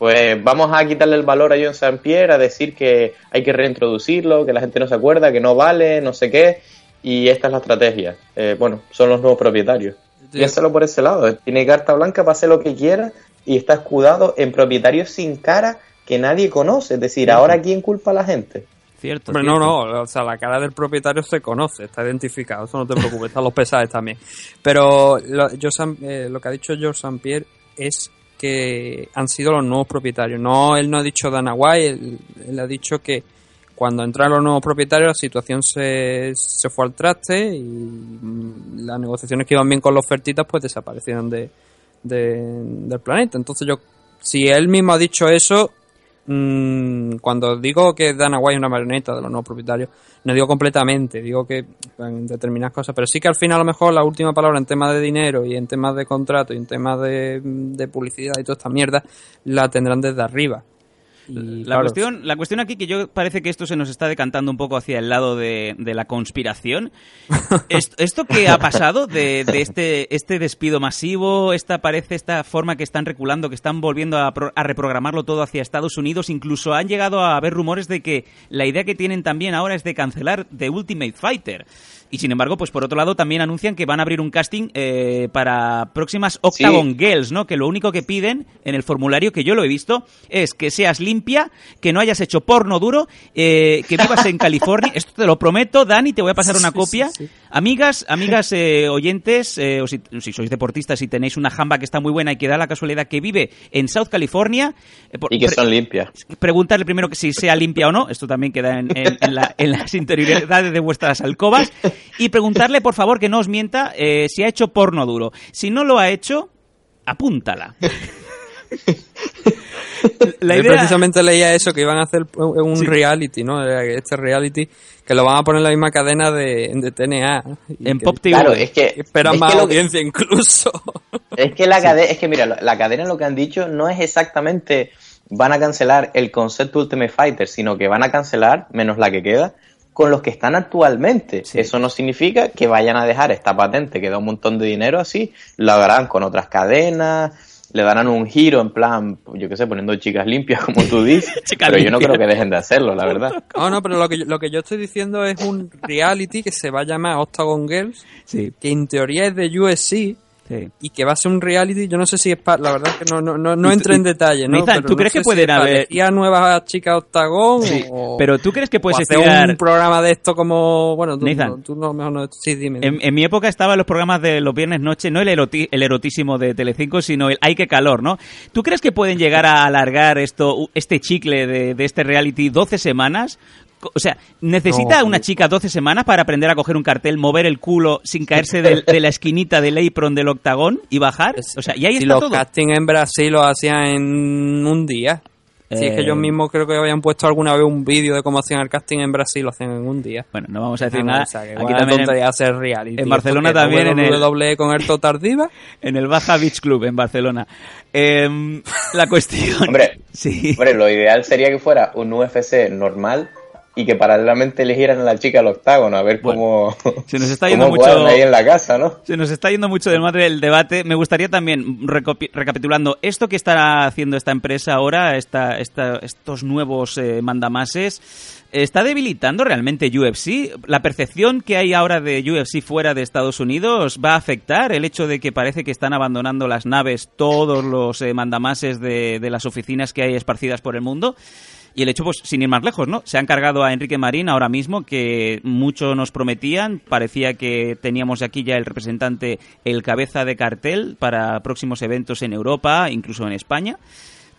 [SPEAKER 4] Pues vamos a quitarle el valor a John St. Pierre, a decir que hay que reintroducirlo, que la gente no se acuerda, que no vale, no sé qué, y esta es la estrategia. Eh, bueno, son los nuevos propietarios. Piénsalo por ese lado. Tiene carta blanca para hacer lo que quiera y está escudado en propietarios sin cara que nadie conoce. Es decir, ahora quién culpa a la gente.
[SPEAKER 2] Cierto.
[SPEAKER 3] Hombre, no, no, o sea, la cara del propietario se conoce, está identificado, eso no te preocupes, están los pesajes también. Pero lo, yo, eh, lo que ha dicho George St. Pierre es que han sido los nuevos propietarios. No, él no ha dicho Dana White, él, él ha dicho que cuando entraron los nuevos propietarios la situación se, se fue al traste y mm, las negociaciones que iban bien con los fertitas pues desaparecieron de, de- del planeta. Entonces yo, si él mismo ha dicho eso, mm, cuando digo que Dana White es una marioneta de los nuevos propietarios, no digo completamente, digo que en determinadas cosas, pero sí que al final a lo mejor la última palabra en temas de dinero y en temas de contrato y en temas de publicidad y toda esta mierda la tendrán desde arriba. Y,
[SPEAKER 2] La,
[SPEAKER 3] claro,
[SPEAKER 2] cuestión, la cuestión aquí que yo parece que esto se nos está decantando un poco hacia el lado de, de la conspiración. Est- esto que ha pasado de, de este, este despido masivo, esta parece esta forma que están reculando, que están volviendo a, pro- a reprogramarlo todo hacia Estados Unidos, incluso han llegado a haber rumores de que la idea que tienen también ahora es de cancelar The Ultimate Fighter. Y sin embargo, pues por otro lado también anuncian que van a abrir un casting eh, para próximas Octagon Girls, ¿no? Que lo único que piden en el formulario que yo lo he visto es que seas limpia, que no hayas hecho porno duro, eh, que vivas en California. Esto te lo prometo, Dani, te voy a pasar una copia. Amigas, amigas eh, oyentes, eh, o si, si sois deportistas y tenéis una jamba que está muy buena y que da la casualidad que vive en South California, eh, por-
[SPEAKER 4] Y que son limpias.
[SPEAKER 2] preguntarle primero que si sea limpia o no, esto también queda en, en- en la- en las interioridades de vuestras alcobas, y preguntarle, por favor, que no os mienta si ha hecho porno duro. Si no lo ha hecho, apúntala. La
[SPEAKER 3] Yo precisamente leía eso, que iban a hacer un
[SPEAKER 2] Sí.
[SPEAKER 3] reality, ¿no? Este reality, que lo van a poner en la misma cadena de, de TNA.
[SPEAKER 2] En
[SPEAKER 3] que-
[SPEAKER 2] Pop TV.
[SPEAKER 4] Claro, es que-
[SPEAKER 3] Esperan
[SPEAKER 4] es
[SPEAKER 3] más
[SPEAKER 4] que lo que-
[SPEAKER 3] audiencia incluso.
[SPEAKER 4] Es que la cadena, es que mira, la cadena lo que han dicho no es exactamente van a cancelar el concepto Ultimate Fighter, sino que van a cancelar, menos la que queda, con los que están actualmente. Eso no significa que vayan a dejar esta patente que da un montón de dinero así, lo harán con otras cadenas, le darán un giro en plan, yo qué sé, poniendo chicas limpias, como tú dices, pero yo no creo que dejen de hacerlo, la verdad.
[SPEAKER 3] No, no, pero lo que, yo- lo que yo estoy diciendo es un reality que se va a llamar Octagon Girls,
[SPEAKER 2] Sí.
[SPEAKER 3] que en teoría es de USC. Y que va a ser un reality, yo no sé si es para, la verdad es que no, no, no, no entré en detalle, ¿no?
[SPEAKER 2] Nathan,
[SPEAKER 3] Pero
[SPEAKER 2] ¿tú crees que
[SPEAKER 3] si
[SPEAKER 2] pueden
[SPEAKER 3] para
[SPEAKER 2] haber-
[SPEAKER 3] a nuevas chicas Octagon
[SPEAKER 2] Sí,
[SPEAKER 3] o,
[SPEAKER 2] pero ¿tú crees que puedes
[SPEAKER 3] hacer
[SPEAKER 2] estirar-
[SPEAKER 3] un programa de esto como, bueno, tú,
[SPEAKER 2] Nathan.
[SPEAKER 3] no, tú no, mejor no, sí, dime.
[SPEAKER 2] En, en mi época estaban los programas de los viernes noche, no el, eroti- el erotísimo de Telecinco, sino el ¡ay qué calor! ¿no? ¿Tú crees que pueden llegar a alargar esto, este chicle de, de este reality 12 semanas? O sea, ¿necesita
[SPEAKER 3] No.
[SPEAKER 2] una chica 12 semanas para aprender a coger un cartel, mover el culo sin caerse de, la esquinita del apron del octagón y bajar? O sea, y ahí
[SPEAKER 3] si
[SPEAKER 2] está
[SPEAKER 3] los
[SPEAKER 2] todo.
[SPEAKER 3] casting en Brasil lo hacían en un día. Si es que
[SPEAKER 2] Eh.
[SPEAKER 3] ellos mismos creo que habían puesto alguna vez un vídeo de cómo hacían el casting en Brasil, lo hacían en un día.
[SPEAKER 2] Bueno, no vamos a decir
[SPEAKER 3] Ah,
[SPEAKER 2] nada.
[SPEAKER 3] o sea, que
[SPEAKER 2] Aquí también en-
[SPEAKER 3] hacer reality.
[SPEAKER 2] en Barcelona también, en el-
[SPEAKER 3] WWE con Erto Tardiva.
[SPEAKER 2] En el Baja Beach Club, en Barcelona. Em, la cuestión...
[SPEAKER 4] Hombre,
[SPEAKER 2] Sí.
[SPEAKER 4] hombre, lo ideal sería que fuera un UFC normal y que paralelamente eligieran a la chica al octágono, a ver cómo,
[SPEAKER 2] Se nos está yendo mucho
[SPEAKER 4] ahí en la casa, ¿no?
[SPEAKER 2] Se nos está yendo mucho del madre del debate. Me gustaría también, recapitulando, esto que está haciendo esta empresa ahora, esta, esta- estos nuevos eh, mandamases, ¿está debilitando realmente UFC? ¿La percepción que hay ahora de UFC fuera de Estados Unidos va a afectar el hecho de que parece que están abandonando las naves todos los eh, mandamases de, de las oficinas que hay esparcidas por el mundo? Y el hecho, pues, sin ir más lejos, ¿no? Se han cargado a Enrique Marín ahora mismo, que mucho nos prometían. Parecía que teníamos aquí ya el representante, el cabeza de cartel para próximos eventos en Europa, incluso en España.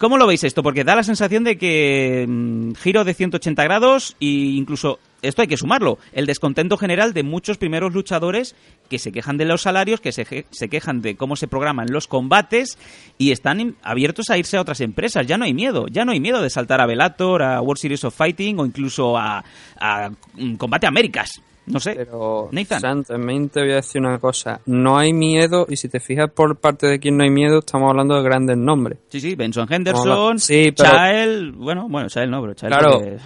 [SPEAKER 2] ¿Cómo lo veis esto? Porque da la sensación de que mm, giro de 180 grados e incluso, esto hay que sumarlo, el descontento general de muchos primeros luchadores que se quejan de los salarios, que se, se quejan de cómo se programan los combates y están abiertos a irse a otras empresas. Ya no hay miedo, ya no hay miedo de saltar a Bellator, a World Series of Fighting o incluso a, a, mm, Combate Américas. No sé.
[SPEAKER 3] Pero,
[SPEAKER 2] Nathan.
[SPEAKER 3] Sam, también te voy a decir una cosa. No hay miedo, y si te fijas por parte de quien no hay miedo, estamos hablando de grandes nombres.
[SPEAKER 2] Sí, sí, Benson Henderson,
[SPEAKER 3] sí, pero-
[SPEAKER 2] Chael, bueno, bueno, Chael no, pero Chael
[SPEAKER 3] Claro,
[SPEAKER 2] porque-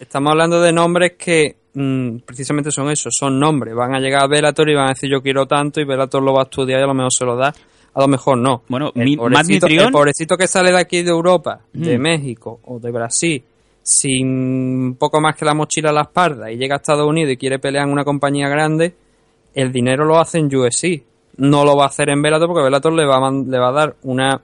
[SPEAKER 3] estamos hablando de nombres que mm, precisamente son esos, son nombres. Van a llegar a Bellator y van a decir yo quiero tanto y Bellator lo va a estudiar y a lo mejor se lo da. A lo mejor no.
[SPEAKER 2] Bueno,
[SPEAKER 3] el
[SPEAKER 2] mi-
[SPEAKER 3] pobrecito, el pobrecito que sale de aquí de Europa, de. México o de Brasil, sin poco más que la mochila a la espalda y llega a Estados Unidos y quiere pelear en una compañía grande, el dinero lo hace en UFC. No lo va a hacer en Bellator porque Bellator le va a, le va a dar una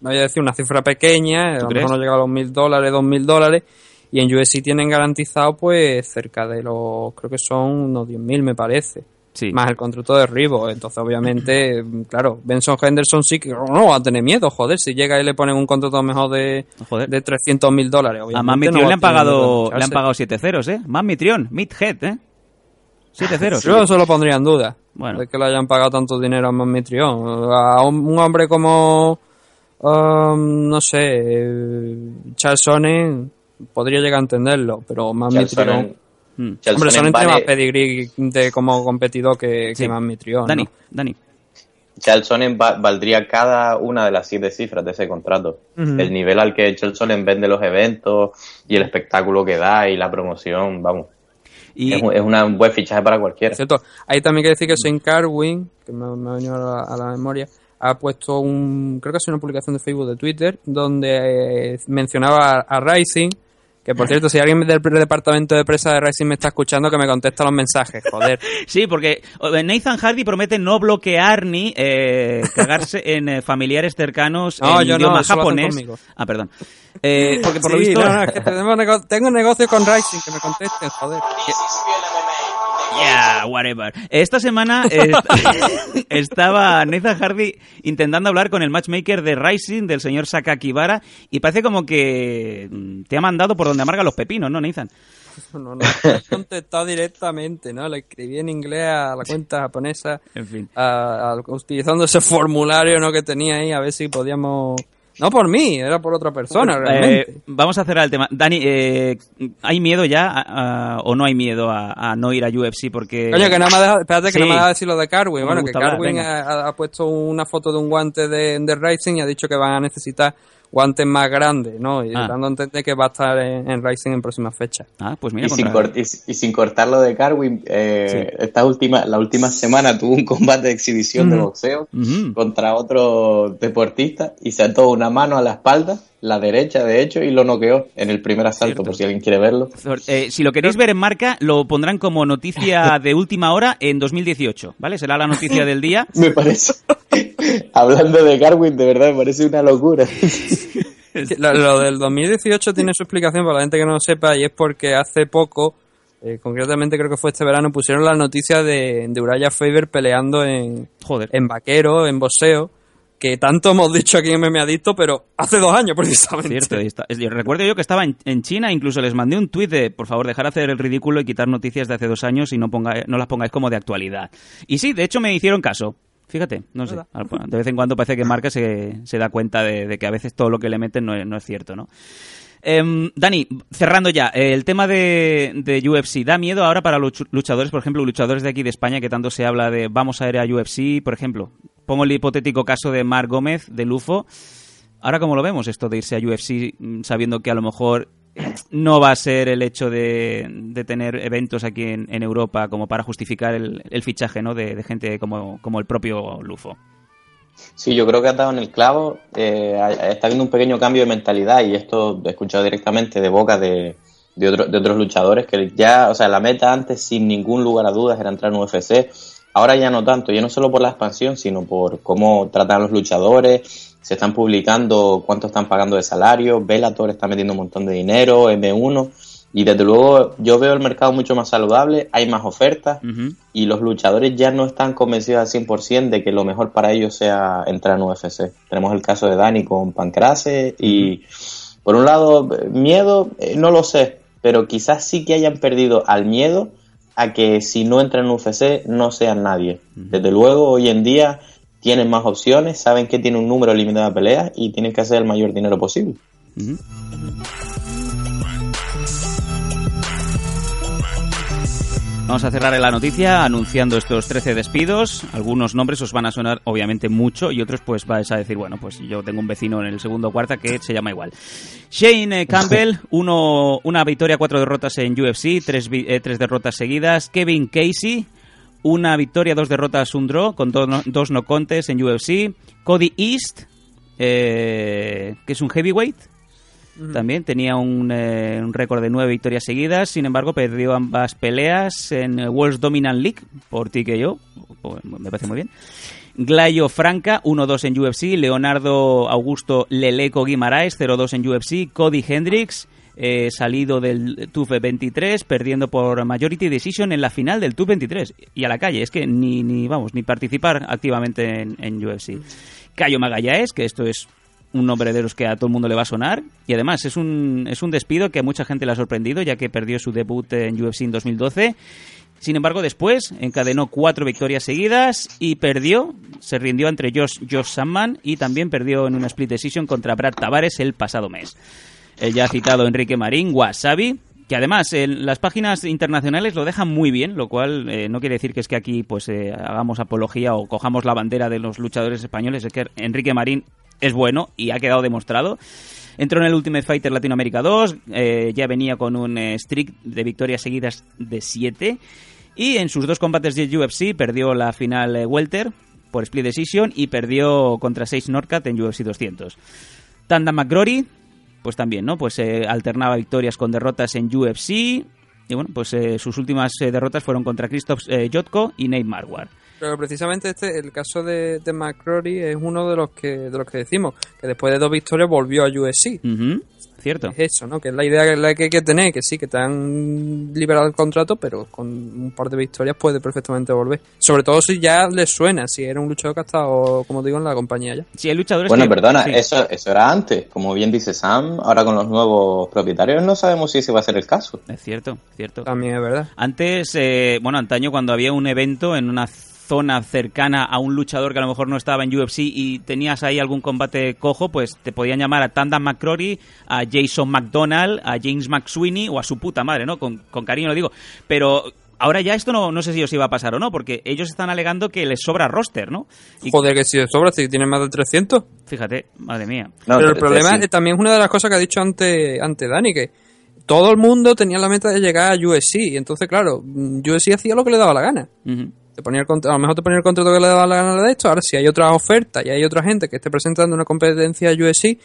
[SPEAKER 3] voy a decir una cifra pequeña, a lo mejor no llega a los mil dólares, dos mil dólares, y en UFC tienen garantizado pues cerca de los, creo que son unos 10.000 me parece.
[SPEAKER 2] Sí.
[SPEAKER 3] Más el contrato de Rivo, entonces obviamente, claro, Benson Henderson sí que no va a tener miedo, joder, si llega y le ponen un contrato mejor de, de 300 mil dólares.
[SPEAKER 2] A
[SPEAKER 3] no
[SPEAKER 2] Mitrión le han pagado, le han pagado 7 ceros, ¿eh? Matt Mitrión, Midhead, ¿eh? 7 ceros.
[SPEAKER 3] Yo eso lo pondría en duda.
[SPEAKER 2] Bueno.
[SPEAKER 3] de que le hayan pagado tanto dinero a Mitrión. A un, un hombre como, um, no sé, Charles Sonnen podría llegar a entenderlo, pero más Mitrión...
[SPEAKER 4] Sonnen-
[SPEAKER 2] Mm.
[SPEAKER 3] Hombre, tiene
[SPEAKER 4] vale-
[SPEAKER 3] más pedigrí de como competidor que,
[SPEAKER 2] Sí.
[SPEAKER 3] que más Mitrión.
[SPEAKER 2] Dani,
[SPEAKER 3] ¿no?
[SPEAKER 2] Dani.
[SPEAKER 4] Chelsonen va- valdría cada una de las siete cifras de ese contrato. El nivel al que Chelsonen vende los eventos y el espectáculo que da y la promoción, vamos.
[SPEAKER 2] Y-
[SPEAKER 4] Es, un, es una- un buen fichaje para cualquiera.
[SPEAKER 3] Cierto. Hay también que decir que Shane Carwin, que me, me ha venido a la, a la memoria, ha puesto un, creo que es una publicación de Facebook, de Twitter, donde eh, mencionaba a, a Rising, que por cierto, si alguien del departamento de prensa de Rising me está escuchando, que me contesta los mensajes, joder.
[SPEAKER 2] Sí, porque eh, Nathan Hardy promete no bloquear ni eh, cagarse en eh, familiares cercanos
[SPEAKER 3] No,
[SPEAKER 2] en
[SPEAKER 3] yo no,
[SPEAKER 2] idioma japonés. Ah, perdón. Eh, porque por lo visto...
[SPEAKER 3] no, no, es que tenemos nego- tengo negocio con Rising, que me contesten, joder.
[SPEAKER 2] Yeah, whatever. Esta semana eh, estaba Nathan Hardy intentando hablar con el matchmaker de Rising, del señor Sakakibara, y parece como que mm, te ha mandado por donde amarga los pepinos, ¿no, Nathan?
[SPEAKER 3] No, no, he contestado directamente, ¿no? Le escribí en inglés a la cuenta japonesa,
[SPEAKER 2] En fin.
[SPEAKER 3] a- a- utilizando ese formulario, ¿no? Que tenía ahí, a ver si podíamos... No por mí, era por otra persona, realmente.
[SPEAKER 2] Eh, vamos a cerrar el tema. Dani, eh, ¿hay miedo ya a- a- o no hay miedo a, a no ir a UFC? Porque...
[SPEAKER 3] Coño, que me ha dejado, espérate que
[SPEAKER 2] Sí.
[SPEAKER 3] no me ha dejado decir lo de Carwin. Bueno, que Carwin ha puesto una foto de un guante de, de Racing y ha dicho que van a necesitar guantes más grandes, ¿no? Y
[SPEAKER 4] Ah.
[SPEAKER 3] dando a entender que va a estar en, en Racing en próximas fechas.
[SPEAKER 2] Ah, pues
[SPEAKER 4] y, sin cort- y, y sin cortar lo de Carwin, eh,
[SPEAKER 3] Sí.
[SPEAKER 4] esta última, la última semana tuvo un combate de exhibición de boxeo contra otro deportista y se ató una mano a la espalda, la derecha de hecho, y lo noqueó en el primer asalto, por si alguien quiere verlo.
[SPEAKER 2] Eh, si lo queréis ver en marca, lo pondrán como noticia de última hora en 2018, ¿vale? Será la noticia del día.
[SPEAKER 4] Me parece. Hablando de Carwin, de verdad me parece una locura.
[SPEAKER 3] Lo, lo del 2018 tiene su explicación para la gente que no lo sepa y es porque hace poco, eh, concretamente creo que fue este verano, pusieron la noticia de, de Uraya Faber peleando en, en vaquero, en boxeo, que tanto hemos dicho aquí en MMA Adicto, pero hace dos años precisamente.
[SPEAKER 2] Cierto, y está- es- yo recuerdo yo que estaba en, en China, incluso les mandé un tuit de, por favor, dejar hacer el ridículo y quitar noticias de hace dos años y no, ponga, no las pongáis como de actualidad. Y sí, de hecho me hicieron caso. Fíjate, no sé. De vez en cuando parece que Marca se, se da cuenta de, de que a veces todo lo que le meten no es, no es cierto, ¿no? Em, Dani, cerrando ya, eh, el tema de, de UFC, ¿da miedo ahora para luchadores, por ejemplo, luchadores de aquí de España que tanto se habla de vamos a ir a UFC, por ejemplo? Pongo el hipotético caso de Marc Gómez, de Lufo. Ahora, ¿cómo lo vemos esto de irse a UFC mm, sabiendo que a lo mejor no va a ser el hecho de, de tener eventos aquí en, Europa como para justificar el, el fichaje ¿no? de, de gente como, como el propio Lufo?
[SPEAKER 4] Sí, yo creo que ha dado en el clavo. eh, está habiendo un pequeño cambio de mentalidad y esto he escuchado directamente de boca de, otro- de otros luchadores que ya, o sea, la meta antes sin ningún lugar a dudas era entrar en UFC. Ahora ya no tanto, ya no solo por la expansión, sino por cómo tratan a los luchadores. Se están publicando cuánto están pagando de salario. Bellator está metiendo un montón de dinero, M1. Y desde luego yo veo el mercado mucho más saludable, hay más ofertas y los luchadores ya no están convencidos al 100% de que lo mejor para ellos sea entrar en UFC. Tenemos el caso de Dani con Pancrase y por un lado, miedo, eh, no lo sé, pero quizás sí que hayan perdido al miedo a que si no entran en UFC no sean nadie. Desde luego, hoy en día tienen más opciones, saben que tienen un número limitado de peleas y tienen que hacer el mayor dinero posible.
[SPEAKER 2] Vamos a cerrar la noticia anunciando estos 13 despidos. Algunos nombres os van a sonar obviamente mucho y otros pues vais a decir, bueno, pues yo tengo un vecino en el segundo o cuarta que se llama igual. Shane eh, Campbell, uno, una victoria, cuatro derrotas en UFC, tres, eh, tres derrotas seguidas. Kevin Casey, una victoria, dos derrotas, un draw, con dos no, dos no contes en UFC. Cody East, eh, que es un heavyweight, también tenía un, eh, un récord de nueve victorias seguidas, sin embargo perdió ambas peleas en eh, World Dominant League por TKO, pues, me parece muy bien. Glayo Franca, 1-2 en UFC, Leonardo Augusto Leleco Guimaraes, 0-2 en UFC, Cody Hendricks, eh, salido del TUF 23, perdiendo por Majority Decision en la final del TUF 23. Y a la calle, es que ni, ni vamos, ni participar activamente en, en UFC. Cayo Magallanes, que esto es un nombre de los que a todo el mundo le va a sonar. Y además es un, es un despido que a mucha gente le ha sorprendido, ya que perdió su debut en UFC en 2012. Sin embargo, después encadenó cuatro victorias seguidas y perdió, se rindió entre Josh, Josh Sandman y también perdió en una split decision contra Brad Tavares el pasado mes. El ya citado Enrique Marín, Wasabi, que además en las páginas internacionales lo dejan muy bien, lo cual eh, no quiere decir que es que aquí pues eh, hagamos apología o cojamos la bandera de los luchadores españoles, es que Enrique Marín es bueno y ha quedado demostrado. Entró en el Ultimate Fighter Latinoamérica 2, eh, ya venía con un eh, streak de victorias seguidas de 7 y en sus dos combates de UFC perdió la final eh, Welter por split decision y perdió contra 6 Norcat en UFC 200. Tanda McGrory, pues también, ¿no? Pues eh, alternaba victorias con derrotas en UFC y bueno, pues eh, sus últimas eh, derrotas fueron contra Christoph Jotko y Nate Marwar.
[SPEAKER 3] Pero precisamente este, el caso de, de McCrory es uno de los que de los que decimos que después de dos victorias volvió a USC.
[SPEAKER 2] Ujú, Cierto.
[SPEAKER 3] Es eso, ¿no? Que es la idea que, la que hay que tener, que sí, que te han liberado el contrato, pero con un par de victorias puede perfectamente volver. Sobre todo si ya le suena, si era un luchador que ha estado, como digo, en la compañía ya.
[SPEAKER 2] Sí, hay luchadores
[SPEAKER 4] Bueno,
[SPEAKER 2] que-
[SPEAKER 4] perdona,
[SPEAKER 2] sí.
[SPEAKER 4] eso, eso era antes. Como bien dice Sam, ahora con los nuevos propietarios no sabemos si ese va a ser el caso.
[SPEAKER 2] Es cierto, cierto.
[SPEAKER 3] También es verdad.
[SPEAKER 2] Antes, eh, bueno, antaño cuando había un evento en una zona cercana a un luchador que a lo mejor no estaba en UFC y tenías ahí algún combate cojo, pues te podían llamar a Tanda McCrory, a Jason McDonald, a James McSweeney o a su puta madre, ¿no? Con, con cariño lo digo. Pero ahora ya esto no, no sé si os iba a pasar o no, porque ellos están alegando que les sobra roster, ¿no? Y
[SPEAKER 3] Joder, que si de sobra, si tienen más de 300.
[SPEAKER 2] fíjate, madre mía.
[SPEAKER 3] pero el problema es también es una de las cosas que ha dicho antes ante Dani, que todo el mundo tenía la meta de llegar a USC. Y entonces, claro, USC hacía lo que le daba la gana. Te ponía el contra- a lo mejor te ponía el contrato que le daba la gana de esto. Ahora, si hay otras ofertas y hay otra gente que esté presentando una competencia USC,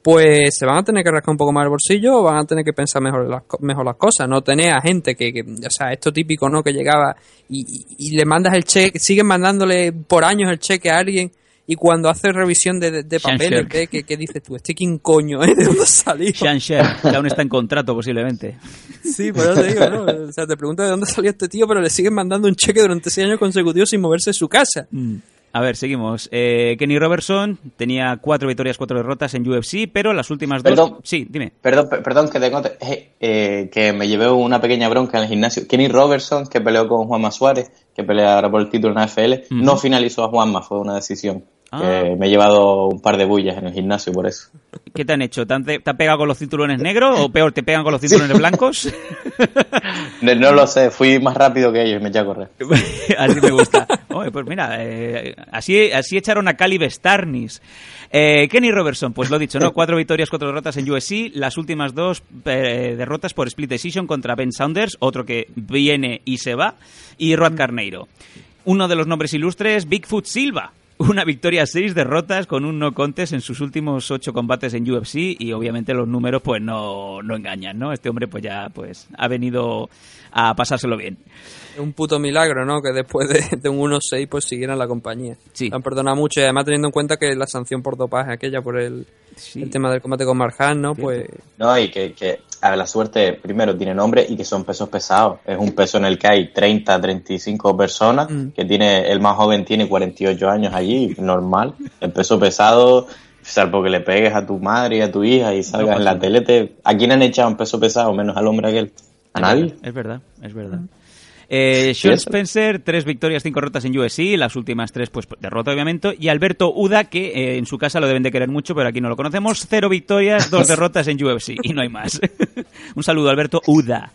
[SPEAKER 3] pues se van a tener que rascar un poco más el bolsillo o van a tener que pensar mejor las, mejor las cosas. No tener a gente que, que, o sea, esto típico, ¿no? Que llegaba y- y le mandas el cheque, siguen mandándole por años el cheque a alguien y cuando hace revisión de, de, papeles, ve que, que dices tú, este quién coño, ¿eh? ¿De dónde?
[SPEAKER 2] Sean Sher, que aún está en contrato posiblemente.
[SPEAKER 3] Sí, por eso te digo, ¿no? O sea, te preguntas de dónde salió este tío, pero le siguen mandando un cheque durante seis años consecutivos sin moverse de su casa.
[SPEAKER 2] Mm. A ver, seguimos. Eh, Kenny Robertson tenía cuatro victorias, cuatro derrotas en UFC, pero las últimas dos...
[SPEAKER 4] Perdón.
[SPEAKER 2] Sí, dime.
[SPEAKER 4] Perdón, per- perdón que te eh, eh, que me llevé una pequeña bronca en el gimnasio. Kenny Robertson, que peleó con Juanma Suárez, que pelea ahora por el título en la AFL,
[SPEAKER 2] Ujú.
[SPEAKER 4] no finalizó a Juanma, fue una decisión.
[SPEAKER 2] Ah.
[SPEAKER 4] Que me he llevado un par de bullas en el gimnasio por eso.
[SPEAKER 2] ¿Qué te han hecho? ¿Te han, te han pegado con los cinturones negros o peor, te pegan con los cinturones blancos?
[SPEAKER 4] No, no lo sé, fui más rápido que ellos y me eché a correr.
[SPEAKER 2] así me gusta. Oye, pues mira, eh, así, así echaron a Cali Starnis. Eh, Kenny Robertson, pues lo dicho, ¿no? Cuatro victorias, cuatro derrotas en USC. Las últimas dos eh, derrotas por split decision contra Ben Saunders, otro que viene y se va, y Rod Carneiro. Uno de los nombres ilustres, Bigfoot Silva. Una victoria, seis derrotas con un no contest en sus últimos ocho combates en UFC y obviamente los números pues no, no engañan, ¿no? Este hombre pues ya pues ha venido a pasárselo bien.
[SPEAKER 3] Es un puto milagro, ¿no? Que después de, de un 1-6 pues siguieran la compañía.
[SPEAKER 2] Sí.
[SPEAKER 3] Le han perdonado mucho y además teniendo en cuenta que la sanción por dopaje aquella por el, el tema del combate con Marjan, ¿no? Pues
[SPEAKER 4] No, y que, que a ver, la suerte, primero, tiene nombre y que son pesos pesados. Es un peso en el que hay 30, 35 personas,
[SPEAKER 3] Mm.
[SPEAKER 4] que tiene, el más joven tiene 48 años allí, normal. El peso pesado, salvo que le pegues a tu madre y a tu hija y salgas en la tele, te- ¿a quién han echado un peso pesado menos al hombre aquel? ¿A nadie?
[SPEAKER 2] Es verdad, es verdad. Eh, Sean. Spencer, tres victorias, cinco derrotas en USC, las últimas tres, pues derrota obviamente. Y Alberto Uda, que eh, en su casa lo deben de querer mucho, pero aquí no lo conocemos. Cero victorias, dos derrotas en UFC, y no hay más. Un saludo, Alberto Uda.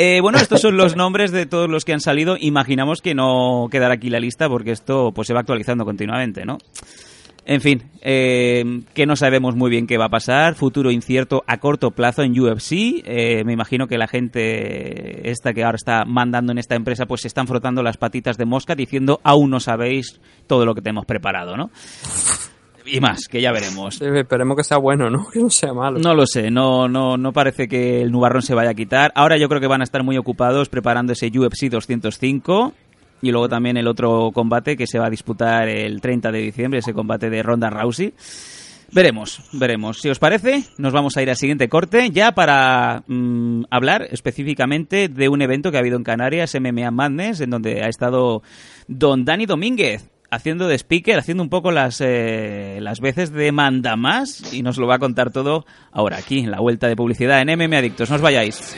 [SPEAKER 2] Eh, bueno, estos son los nombres de todos los que han salido. Imaginamos que no quedará aquí la lista porque esto pues se va actualizando continuamente, ¿no? En fin, eh, que no sabemos muy bien qué va a pasar, futuro incierto a corto plazo en UFC. Eh, me imagino que la gente esta que ahora está mandando en esta empresa pues se están frotando las patitas de mosca diciendo aún no sabéis todo lo que tenemos preparado, ¿no? Y más, que ya veremos.
[SPEAKER 3] esperemos que sea bueno, ¿no? Que no sea malo.
[SPEAKER 2] No lo sé, no, no, no parece que el nubarrón se vaya a quitar. Ahora yo creo que van a estar muy ocupados preparando ese UFC 205 y luego también el otro combate que se va a disputar el 30 de diciembre, ese combate de Ronda Rousey. Veremos, veremos. Si os parece, nos vamos a ir al siguiente corte ya para mm, hablar específicamente de un evento que ha habido en Canarias, MMA Madness, en donde ha estado don Dani Domínguez. haciendo de speaker, haciendo un poco las, eh, las veces de manda más y nos lo va a contar todo ahora aquí en la vuelta de publicidad en MM Adictos. No os vayáis.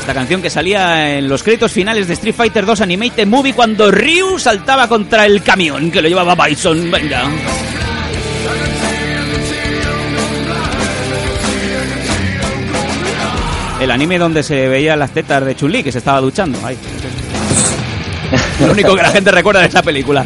[SPEAKER 2] Esta canción que salía en los créditos finales de Street Fighter 2 Animated Movie cuando Ryu saltaba contra el camión que lo llevaba Bison. Venga. El anime donde se veía las tetas de Chun-Li que se estaba duchando. Ay. Lo único que la gente recuerda de esa película.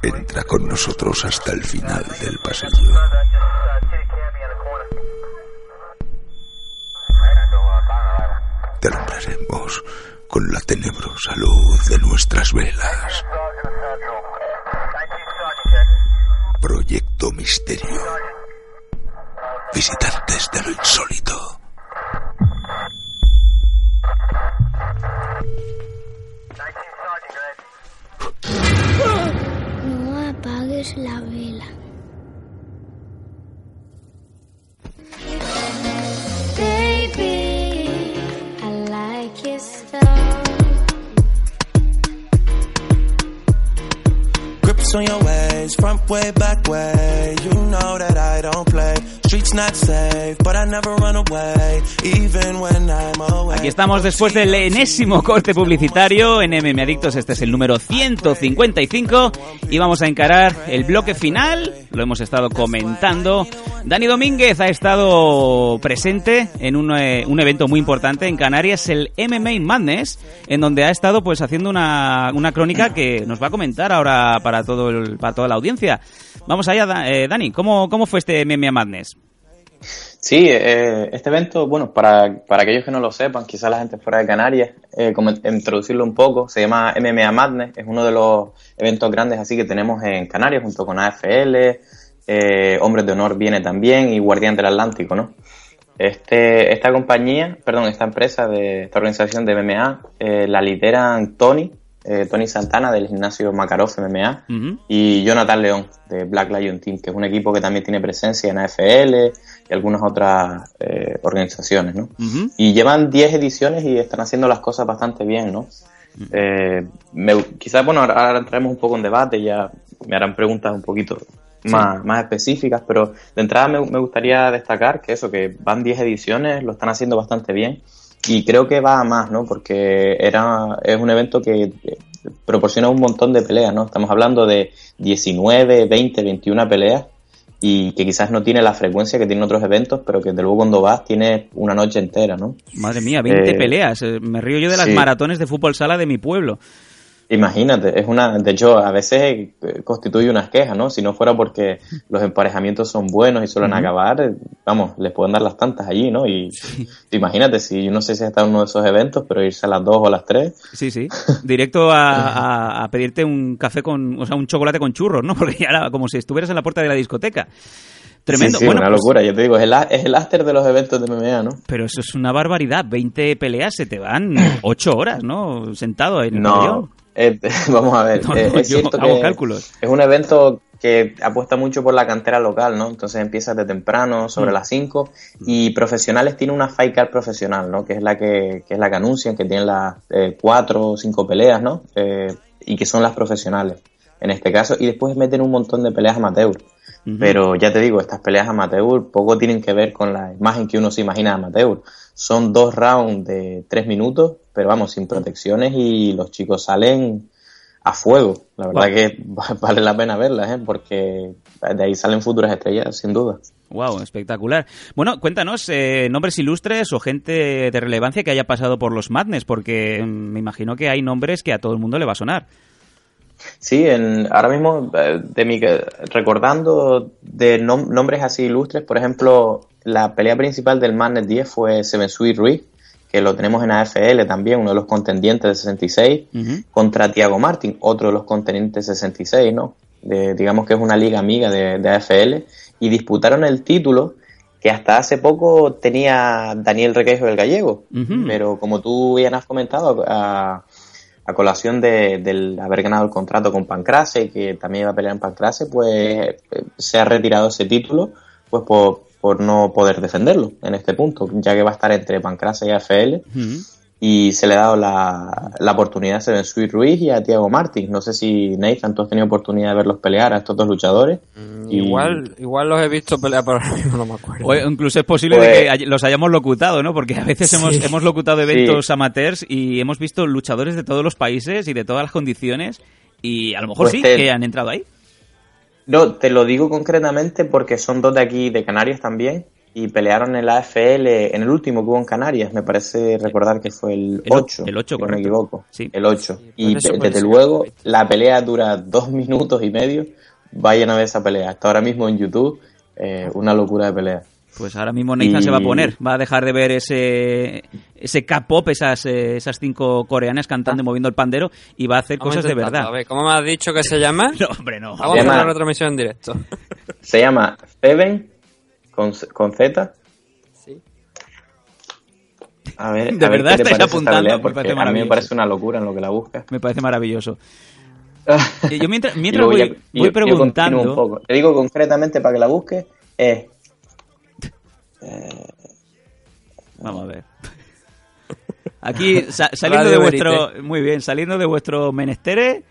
[SPEAKER 5] Entra con nosotros hasta el final del pasillo. Te alumbraremos con la tenebrosa luz de nuestras velas. Proyecto Misterio. Visitantes de lo insólito.
[SPEAKER 16] No apagues la vela.
[SPEAKER 7] On your ways, front way, back way. You know that I don't play. Streets not safe, but I never run away, even when I'm away.
[SPEAKER 2] Aquí estamos después del enésimo corte publicitario en MM Adictos. Este es el número 155 y vamos a encarar el bloque final. Lo hemos estado comentando. Dani Domínguez ha estado presente en un, eh, un evento muy importante en Canarias, el MMA Madness, en donde ha estado pues haciendo una, una crónica que nos va a comentar ahora para todo para toda la audiencia. Vamos allá, eh, Dani. ¿Cómo, ¿Cómo fue este MMA Madness?
[SPEAKER 4] Sí, eh, este evento, bueno, para, para aquellos que no lo sepan, quizás la gente fuera de Canarias, eh, como introducirlo un poco, se llama MMA Madness, es uno de los eventos grandes así que tenemos en Canarias junto con AFL, eh, Hombres de Honor viene también y Guardián del Atlántico, ¿no? Este, esta compañía, perdón, esta empresa de esta organización de MMA, la lideran Tony, eh, Tony Santana del gimnasio Makarov MMA y Jonathan León de Black Lion Team, que es un equipo que también tiene presencia en AFL y algunas otras eh, organizaciones, ¿no? Y llevan 10 ediciones y están haciendo las cosas bastante bien, ¿no? Eh, me- quizás, bueno, ahora, ahora entraremos un poco en debate, ya me harán preguntas un poquito más, más específicas, pero de entrada me, me gustaría destacar que eso, que van 10 ediciones, lo están haciendo bastante bien y creo que va a más, ¿no? Porque era, es un evento que eh, proporciona un montón de peleas, ¿no? Estamos hablando de 19, 20, 21 peleas y que quizás no tiene la frecuencia que tienen otros eventos, pero que desde luego cuando vas tiene una noche entera, ¿no?
[SPEAKER 2] Madre mía, 20
[SPEAKER 4] Eh,
[SPEAKER 2] peleas. Eh, Me río yo de las
[SPEAKER 4] sí.
[SPEAKER 2] maratones de fútbol sala de mi pueblo.
[SPEAKER 4] Imagínate, es una, de hecho, a veces eh, constituye unas quejas, ¿no? Si no fuera porque los emparejamientos son buenos y suelen acabar, eh, vamos, les pueden dar las tantas allí, ¿no? Y imagínate, si yo no sé si está en uno de esos eventos, pero irse a las dos o a las tres,
[SPEAKER 2] Sí, sí. Directo a, a- a pedirte un café con, o sea, un chocolate con churros, ¿no? Porque ya era como si estuvieras en la puerta de la discoteca. Tremendo.
[SPEAKER 4] Sí, sí,
[SPEAKER 2] bueno,
[SPEAKER 4] una
[SPEAKER 2] pues-
[SPEAKER 4] locura, ya te digo, es el, es el after de los eventos de MMA, ¿no?
[SPEAKER 2] Pero eso es una barbaridad. 20 peleas se te van 8 horas, ¿no? Sentado en el
[SPEAKER 4] No. Eh, vamos a ver,
[SPEAKER 2] No,
[SPEAKER 4] eh,
[SPEAKER 2] no,
[SPEAKER 4] es cierto
[SPEAKER 2] hago
[SPEAKER 4] que
[SPEAKER 2] cálculos.
[SPEAKER 4] es un evento que apuesta mucho por la cantera local, ¿no? Entonces empiezas de temprano, sobre
[SPEAKER 2] Mm.
[SPEAKER 4] las 5, y profesionales tiene una fight card profesional, ¿no? Que es la que, que es la que anuncian, que tienen las eh, cuatro o cinco peleas, ¿no? Eh, y que son las profesionales, en este caso, y después meten un montón de peleas amateur. Pero ya te digo, estas peleas amateur poco tienen que ver con la imagen que uno se imagina de amateur. Son dos rounds de tres minutos, pero vamos, sin protecciones y los chicos salen a fuego. La verdad
[SPEAKER 2] Wow.
[SPEAKER 4] que vale la pena verlas, ¿eh? porque de ahí salen futuras estrellas, sin duda.
[SPEAKER 2] Wow, espectacular. Bueno, cuéntanos eh, nombres ilustres o gente de relevancia que haya pasado por los Madness, porque mm, me imagino que hay nombres que a todo el mundo le va a sonar.
[SPEAKER 4] Sí, en, ahora mismo, eh, de mi, recordando de nom- nombres así ilustres, por ejemplo, la pelea principal del Madness 10 fue Seven Sweet Ruiz, que lo tenemos en AFL también, uno de los contendientes de 66, contra Tiago Martín, otro de los contendientes de 66, ¿no? De- digamos que es una liga amiga de, de AFL, y disputaron el título que hasta hace poco tenía Daniel Requejo del Gallego, pero como tú bien has comentado, a, a colación de, del haber ganado el contrato con Pancrase, que también iba a pelear en Pancrase, pues eh, se ha retirado ese título pues por, por no poder defenderlo en este punto, ya que va a estar entre Pancrase y AFL y se le ha dado la, la oportunidad a Seven Sweet Ruiz y a Tiago Martín. No sé si Nathan, tú has tenido oportunidad de verlos pelear a estos dos luchadores. Y-
[SPEAKER 3] Igual, igual los he visto pelear, pero ahora mismo no me acuerdo.
[SPEAKER 2] O incluso es posible
[SPEAKER 4] Pues-
[SPEAKER 2] de que los hayamos locutado, ¿no? Porque a veces hemos,
[SPEAKER 3] Sí.
[SPEAKER 2] hemos locutado
[SPEAKER 4] Sí.
[SPEAKER 2] eventos amateurs y hemos visto luchadores de todos los países y de todas las condiciones y a lo mejor
[SPEAKER 4] Pues
[SPEAKER 2] sí
[SPEAKER 4] te-
[SPEAKER 2] que han entrado ahí.
[SPEAKER 4] No, te lo digo concretamente porque son dos de aquí de Canarias también y pelearon en la AFL en el último que hubo en Canarias, me parece recordar que fue el
[SPEAKER 2] El o-
[SPEAKER 4] 8,
[SPEAKER 2] el 8,
[SPEAKER 4] si no me
[SPEAKER 2] correcto.
[SPEAKER 4] equivoco.
[SPEAKER 2] Sí.
[SPEAKER 4] El 8. y desde
[SPEAKER 3] ser.
[SPEAKER 4] luego la pelea dura dos minutos y medio. Vayan a ver esa pelea. Está ahora mismo en YouTube. eh, una locura de pelea.
[SPEAKER 2] Pues ahora mismo Nathan
[SPEAKER 4] Y-
[SPEAKER 2] se va a poner, va a dejar de ver ese ese K-pop, esas, eh, esas cinco coreanas cantando y moviendo el pandero y va a hacer
[SPEAKER 3] Vamos
[SPEAKER 2] cosas de verdad.
[SPEAKER 3] A ver, ¿cómo me has dicho que se llama?
[SPEAKER 2] No, hombre, no.
[SPEAKER 3] Vamos a hacer una retransmisión en directo.
[SPEAKER 4] Se llama Feven con, con Z. A ver,
[SPEAKER 2] ¿De
[SPEAKER 4] a ver
[SPEAKER 2] verdad
[SPEAKER 4] te
[SPEAKER 2] estáis apuntando? Me parece
[SPEAKER 4] a mí me parece una locura en lo que la buscas.
[SPEAKER 2] Me parece maravilloso. Yo mientras, mientras
[SPEAKER 4] Yo
[SPEAKER 2] voy,
[SPEAKER 4] ya-
[SPEAKER 2] voy
[SPEAKER 4] yo- yo continúo
[SPEAKER 2] preguntando...
[SPEAKER 4] un poco. Te digo concretamente para que la busques. Es
[SPEAKER 2] Vamos a ver. Aquí sa- saliendo
[SPEAKER 3] Radio
[SPEAKER 2] de vuestro muy bien, saliendo de vuestro menesteres,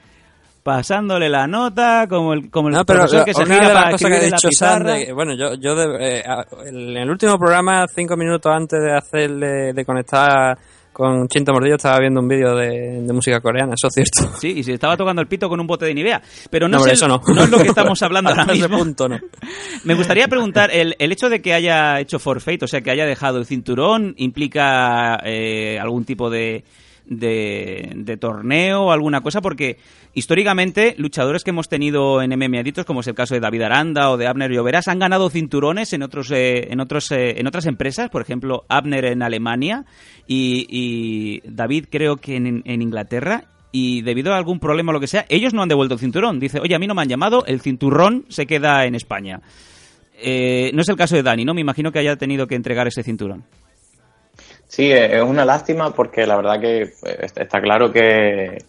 [SPEAKER 2] pasándole la nota como el como el
[SPEAKER 3] No, pero
[SPEAKER 2] profesor que se gira
[SPEAKER 3] de las
[SPEAKER 2] para
[SPEAKER 3] cosas que
[SPEAKER 2] escribir
[SPEAKER 3] ha
[SPEAKER 2] en la pizarra.
[SPEAKER 3] de- bueno, yo, yo de- eh, en el último programa, cinco minutos antes de hacerle, de conectar con Chinto Mordillo, estaba viendo un vídeo de, de música coreana, eso es cierto.
[SPEAKER 2] Sí, y se estaba tocando el pito con un bote de Nivea. Pero no,
[SPEAKER 3] No,
[SPEAKER 2] es el-
[SPEAKER 3] eso no.
[SPEAKER 2] es lo que estamos hablando ahora mismo.
[SPEAKER 3] punto no.
[SPEAKER 2] Me gustaría preguntar, el, el hecho de que haya hecho forfeit, o sea, que haya dejado el cinturón, ¿implica eh, algún tipo de, de, torneo o alguna cosa? Porque históricamente luchadores que hemos tenido en MMA Adictos, como es el caso de David Aranda o de Abner Lloveras, han ganado cinturones en otros eh, en otros eh, en otras empresas, por ejemplo, Abner en Alemania y, David creo que en, en Inglaterra. Y debido a algún problema o lo que sea, ellos no han devuelto el cinturón. Dice, oye, a mí no me han llamado, el cinturón se queda en España. Eh, no es el caso de Dani, ¿no? Me imagino que haya tenido que entregar ese cinturón.
[SPEAKER 4] Sí, es una lástima porque la verdad que eh, está claro que,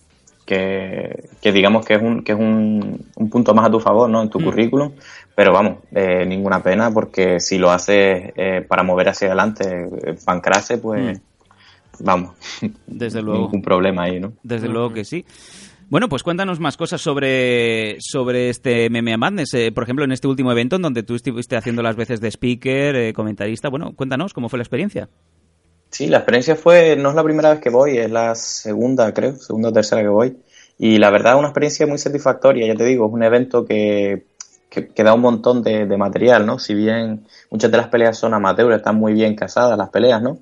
[SPEAKER 4] que, que digamos que es un, que es un, un punto más a tu favor, ¿no? En
[SPEAKER 2] Mm.
[SPEAKER 4] tu currículum, pero vamos, eh, ninguna pena porque si lo haces eh, para mover hacia adelante eh, Pancrase, pues vamos,
[SPEAKER 2] Mm. Desde luego.
[SPEAKER 4] ningún problema ahí, ¿no?
[SPEAKER 2] Desde luego que sí. Bueno, pues cuéntanos más cosas sobre, sobre este MMA Madness. Eh, por ejemplo, en este último evento en donde tú estuviste haciendo las veces de speaker, eh, comentarista. Bueno, cuéntanos cómo fue la experiencia.
[SPEAKER 4] Sí, la experiencia fue, no es la primera vez que voy, es la segunda, creo, segunda o tercera que voy. Y la verdad es una experiencia muy satisfactoria, ya te digo, es un evento que, que, que da un montón de, de material, ¿no? Si bien muchas de las peleas son amateur, están muy bien casadas las peleas, ¿no?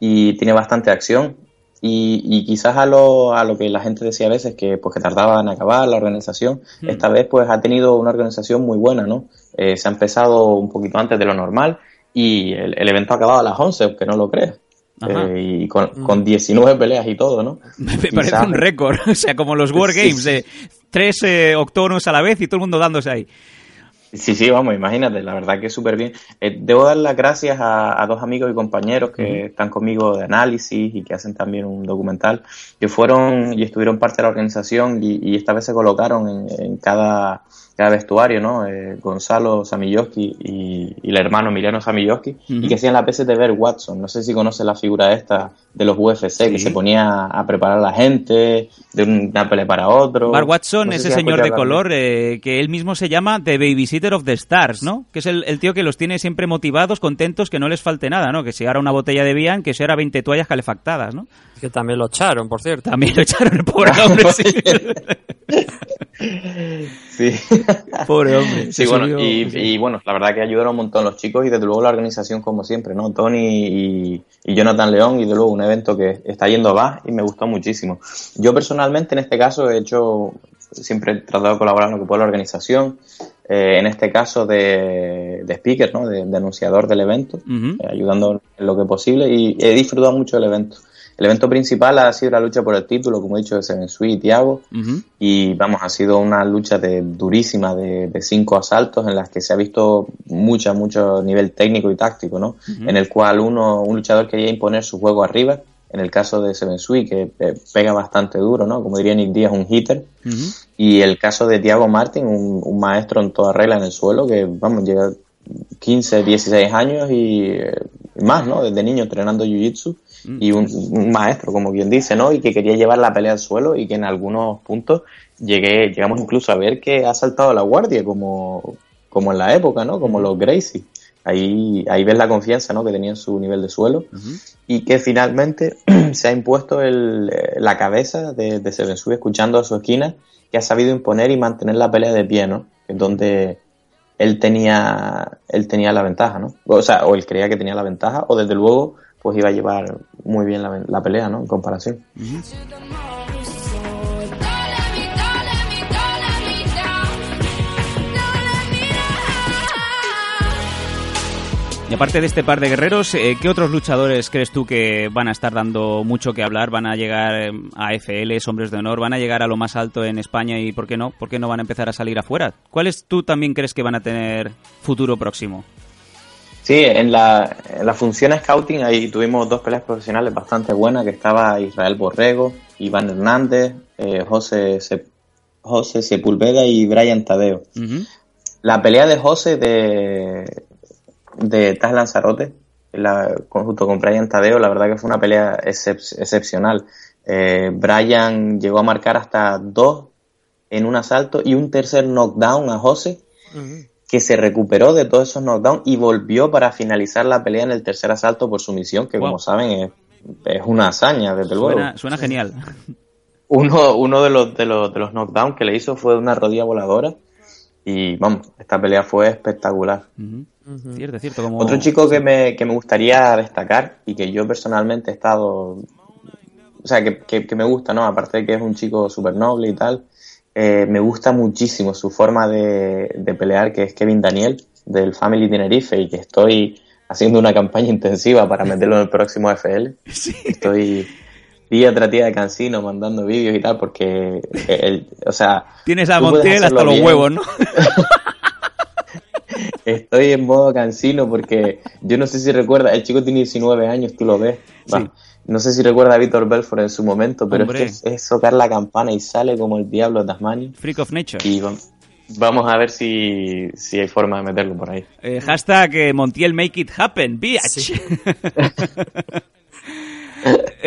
[SPEAKER 4] Y tiene bastante acción. Y, y quizás a lo, a lo que la gente decía a veces que, pues, que tardaba en acabar la organización,
[SPEAKER 2] Hmm.
[SPEAKER 4] esta vez pues ha tenido una organización muy buena, ¿no? Eh, se ha empezado un poquito antes de lo normal y el, el evento ha acabado a las 11, aunque no lo creas. Eh, y con, con 19 peleas y todo, ¿no?
[SPEAKER 2] Me parece un récord. O sea, como los War
[SPEAKER 4] Sí,
[SPEAKER 2] de tres eh, octógonos a la vez y todo el mundo dándose ahí.
[SPEAKER 4] Sí, sí, vamos, imagínate, la verdad que es súper bien. Eh, debo dar las gracias a, a dos amigos y compañeros que están conmigo de análisis y que hacen también un documental, que fueron y estuvieron parte de la organización y, y esta vez se colocaron en, en cada, cada vestuario, ¿no? Eh, Gonzalo Samilloski y, y el hermano Emiliano Samilloski, y
[SPEAKER 2] Ujú.
[SPEAKER 4] que hacían la PSTV Watson. No sé si conoces la figura esta de los UFC, que se ponía a preparar a la gente de una pelea para otro.
[SPEAKER 2] Mark Watson,
[SPEAKER 4] No sé
[SPEAKER 2] ese
[SPEAKER 4] si
[SPEAKER 2] señor de color, eh, que él mismo se llama The Babysitter of the Stars, ¿no? Que es el, el tío que los tiene siempre motivados, contentos, que no les falte nada, ¿no? Que si ahora una botella de Bian, que si ahora 20 toallas calefactadas, ¿no?
[SPEAKER 3] Que también lo echaron, por cierto.
[SPEAKER 2] También lo echaron el pobre hombre, sí.
[SPEAKER 4] Sí.
[SPEAKER 2] Pobre hombre.
[SPEAKER 4] Sí, bueno,
[SPEAKER 2] subió-
[SPEAKER 4] y, y bueno, la verdad que ayudaron un montón los chicos y desde luego la organización como siempre, ¿no? Tony y, y Jonathan León y desde luego un evento que está yendo a más y me gustó muchísimo. Yo personalmente en este caso he hecho, siempre he tratado de colaborar en lo que puedo la organización. eh, en este caso de, de speaker, ¿no? de, de anunciador del evento, eh, ayudando en lo que posible y he disfrutado mucho del evento. El evento principal ha sido la lucha por el título, como he dicho, de Seven Sui y Thiago.
[SPEAKER 2] Ujú.
[SPEAKER 4] Y vamos, ha sido una lucha de, durísima de, de cinco asaltos en las que se ha visto mucha, mucho nivel técnico y táctico, ¿no? En el cual uno, un luchador quería imponer su juego arriba. En el caso de Seven Sui, que eh, pega bastante duro, ¿no? Como diría Nick Díaz, un hitter. Y el caso de Thiago Martin, un, un maestro en toda regla en el suelo, que vamos, lleva 15, 16 años y eh, más, ¿no? Desde niño entrenando Jiu-Jitsu y un, un maestro, como quien dice, ¿no? Y que quería llevar la pelea al suelo y que en algunos puntos llegué, llegamos incluso a ver que ha saltado la guardia, como, como en la época, ¿no? Como los Gracie. Ahí, ahí ves la confianza, ¿no? Que tenía en su nivel de suelo y que finalmente se ha impuesto el, eh, la cabeza de, de Seven Sui escuchando a su esquina que ha sabido imponer y mantener la pelea de pie, ¿no? Es donde él tenía, él tenía la ventaja, ¿no? O sea, o él creía que tenía la ventaja, o desde luego, pues iba a llevar muy bien la, pelea, ¿no? En comparación.
[SPEAKER 2] Y aparte de este par de guerreros, eh, ¿qué otros luchadores crees tú que van a estar dando mucho que hablar? ¿Van a llegar eh, a FLs, hombres de honor? ¿Van a llegar a lo más alto en España? ¿Y por qué no? ¿Por qué no van a empezar a salir afuera? ¿Cuáles tú también crees que van a tener futuro próximo?
[SPEAKER 4] Sí, en la, en la función scouting ahí tuvimos dos peleas profesionales bastante buenas, que estaba Israel Borrego, Iván Hernández, eh, José, Se- José Sepulveda y Brian Tadeo. La pelea de José de, de Taz Lanzarote, la, junto con Brian Tadeo, la verdad que fue una pelea excep- excepcional. Eh, Brian llegó a marcar hasta dos en un asalto y un tercer knockdown a José, que se recuperó de todos esos knockdowns y volvió para finalizar la pelea en el tercer asalto por sumisión, que
[SPEAKER 2] Wow.
[SPEAKER 4] como saben es, es una hazaña, desde luego.
[SPEAKER 2] Suena, suena genial.
[SPEAKER 4] Uno, uno de los, de los, de los knockdowns que le hizo fue una rodilla voladora. Y vamos, esta pelea fue espectacular.
[SPEAKER 2] Cierto, cierto. Como...
[SPEAKER 4] Otro chico que me, que me gustaría destacar y que yo personalmente he estado. O sea, que, que, que me gusta, ¿no? Aparte de que es un chico súper noble y tal, eh, me gusta muchísimo su forma de, de pelear, que es Kevin Daniel, del Family Tenerife, y que estoy haciendo una campaña intensiva para meterlo en el próximo FL. Estoy día tras día de cansino mandando vídeos y tal, porque, el, o sea.
[SPEAKER 2] Tienes a
[SPEAKER 4] tú puedes
[SPEAKER 2] Montiel hasta los
[SPEAKER 4] bien.
[SPEAKER 2] huevos, ¿no?
[SPEAKER 4] Estoy en modo cansino porque yo no sé si recuerda, el chico tiene 19 años, tú lo ves. Va. No sé si recuerda a Víctor Belfort en su momento, pero
[SPEAKER 2] Hombre.
[SPEAKER 4] es que es, es tocar la campana y sale como el diablo de Tasmania.
[SPEAKER 2] Freak of Nature.
[SPEAKER 4] Y va- vamos a ver si, si hay forma de meterlo por ahí.
[SPEAKER 2] Eh, hashtag eh, Montiel make it happen, bitch.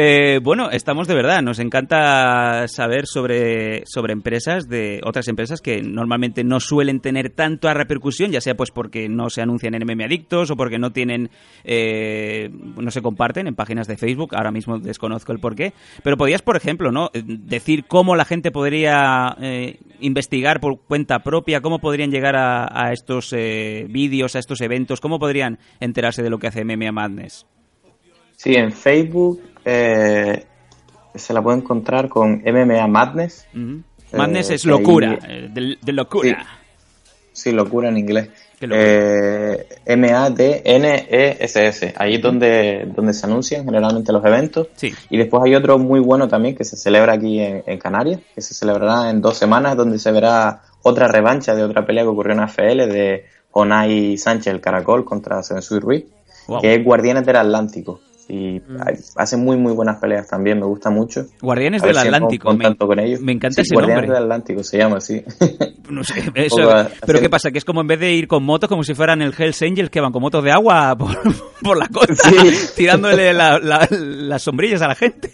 [SPEAKER 2] Eh, bueno, estamos de verdad. Nos encanta saber sobre, sobre empresas de otras empresas que normalmente no suelen tener tanta repercusión, ya sea pues porque no se anuncian en MM Adictos o porque no tienen, eh, no se comparten en páginas de Facebook. Ahora mismo desconozco el porqué. Pero podías, por ejemplo, ¿no? Decir cómo la gente podría eh, investigar por cuenta propia, cómo podrían llegar a, a estos eh, vídeos, a estos eventos, cómo podrían enterarse de lo que hace MMA Madness.
[SPEAKER 4] Sí, en Facebook eh, se la puede encontrar con MMA Madness.
[SPEAKER 2] Madness
[SPEAKER 4] Eh,
[SPEAKER 2] es
[SPEAKER 4] que ahí-
[SPEAKER 2] locura, eh, de, de locura.
[SPEAKER 4] Sí, locura en inglés. Eh, M-A-D-N-E-S-S. Ahí es donde, donde se anuncian generalmente los eventos.
[SPEAKER 2] Sí.
[SPEAKER 4] Y después hay otro muy bueno también que se celebra aquí en, en Canarias, que se celebrará en dos semanas, donde se verá otra revancha de otra pelea que ocurrió en AFL de Onay Sánchez, el Caracol, contra Sensui Ruiz,
[SPEAKER 2] Wow.
[SPEAKER 4] que es Guardianes del Atlántico. Y hay- hacen muy, muy buenas peleas también, me gusta mucho.
[SPEAKER 2] Guardianes del Atlántico. me,
[SPEAKER 4] con ellos.
[SPEAKER 2] me encanta
[SPEAKER 4] Sí,
[SPEAKER 2] ese
[SPEAKER 4] Guardianes
[SPEAKER 2] nombre.
[SPEAKER 4] del Atlántico se llama así.
[SPEAKER 2] No sé, eso- pero
[SPEAKER 4] hacer-
[SPEAKER 2] ¿qué pasa? Que es como en vez de ir con motos, como si fueran el Hells Angels que van con motos de agua por, por la costa, tirándole la- la- las sombrillas a la gente.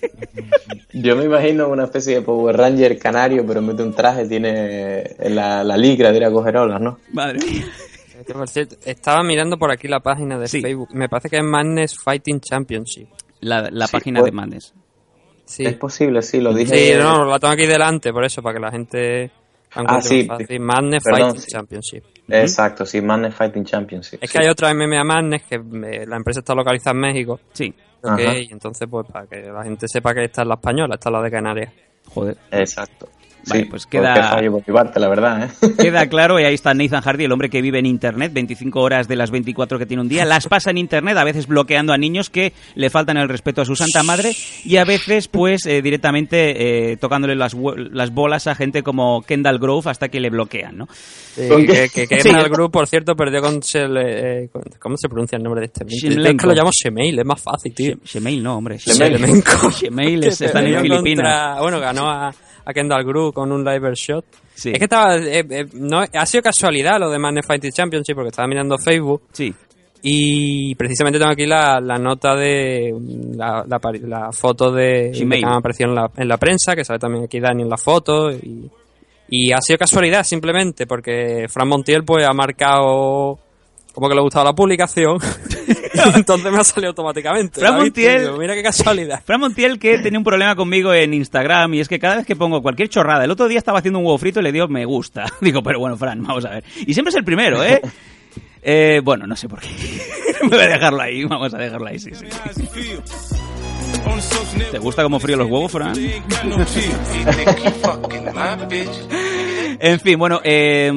[SPEAKER 4] Yo me imagino una especie de Power Ranger canario, pero en vez de un traje tiene la, la ligra de ir a coger olas, ¿no?
[SPEAKER 2] Madre mía.
[SPEAKER 3] Que, por cierto, estaba mirando por aquí la página de Facebook. Me parece que es Madness Fighting Championship.
[SPEAKER 2] La, la
[SPEAKER 4] Sí,
[SPEAKER 2] página
[SPEAKER 4] pues-
[SPEAKER 2] de Madness.
[SPEAKER 3] Sí.
[SPEAKER 4] Es posible, sí, lo dije.
[SPEAKER 3] Sí, no, la tengo aquí delante, por eso, para que la gente la encuentre
[SPEAKER 4] Ah, sí.
[SPEAKER 3] más fácil. Madness
[SPEAKER 4] Perdón,
[SPEAKER 3] Fighting
[SPEAKER 4] sí.
[SPEAKER 3] Championship.
[SPEAKER 4] Exacto, sí, Madness Fighting Championship.
[SPEAKER 3] Es
[SPEAKER 4] sí.
[SPEAKER 3] que hay otra MMA Madness que la empresa está localizada en México.
[SPEAKER 2] Sí.
[SPEAKER 4] Ajá.
[SPEAKER 3] y entonces, pues, para que la gente sepa que esta es la española, esta es la de Canarias.
[SPEAKER 2] Joder.
[SPEAKER 4] Exacto.
[SPEAKER 2] Vale,
[SPEAKER 4] Sí,
[SPEAKER 2] pues queda,
[SPEAKER 4] fallo parte, la verdad. ¿eh?
[SPEAKER 2] queda claro, y ahí está Nathan Hardy, el hombre que vive en Internet, 25 horas de las 24 que tiene un día, las pasa en Internet, a veces bloqueando a niños que le faltan el respeto a su santa madre, y a veces, pues, eh, directamente eh, tocándole las, las bolas a gente como Kendall Grove hasta que le bloquean, ¿no?
[SPEAKER 3] Sí,
[SPEAKER 2] ¿Con
[SPEAKER 3] que,
[SPEAKER 2] qué?
[SPEAKER 3] que, que
[SPEAKER 2] Sí.
[SPEAKER 3] Kendall Group, por cierto, perdió con, Shel- eh, con- ¿Cómo se pronuncia el nombre de este?
[SPEAKER 2] Shemlenko.
[SPEAKER 3] Es que lo llamo Shemail, es más fácil, tío.
[SPEAKER 2] Shemail no, hombre.
[SPEAKER 3] Perdió
[SPEAKER 2] Filipinas.
[SPEAKER 3] contra- bueno, ganó a, a Kendall Group con un live shot. Es que estaba. eh, eh, no, ha sido casualidad lo de Madness Fighting Championship porque estaba mirando Facebook.
[SPEAKER 2] Sí.
[SPEAKER 3] Y precisamente tengo aquí la, la nota de. La, la, apari- la foto de.
[SPEAKER 2] Shemale.
[SPEAKER 3] que aparecido en la, en la prensa, que sale también aquí Dani en la foto. Y, y ha sido casualidad simplemente porque Fran Montiel pues ha marcado. Como que le ha gustado la publicación. Entonces me ha salido automáticamente.
[SPEAKER 2] Fran. Montiel-
[SPEAKER 3] Digo, Mira qué casualidad.
[SPEAKER 2] Fran Montiel que tenía un problema conmigo en Instagram y es que cada vez que pongo cualquier chorrada, el otro día estaba haciendo un huevo frito y le dio me gusta. Digo, pero bueno, Fran, vamos a ver. Y siempre es el primero, ¿eh? Eh, bueno, no sé por qué. Voy a dejarlo ahí, vamos a dejarlo ahí, sí, sí. ¿Te gusta cómo frío los huevos, Fran? En fin, bueno, eh,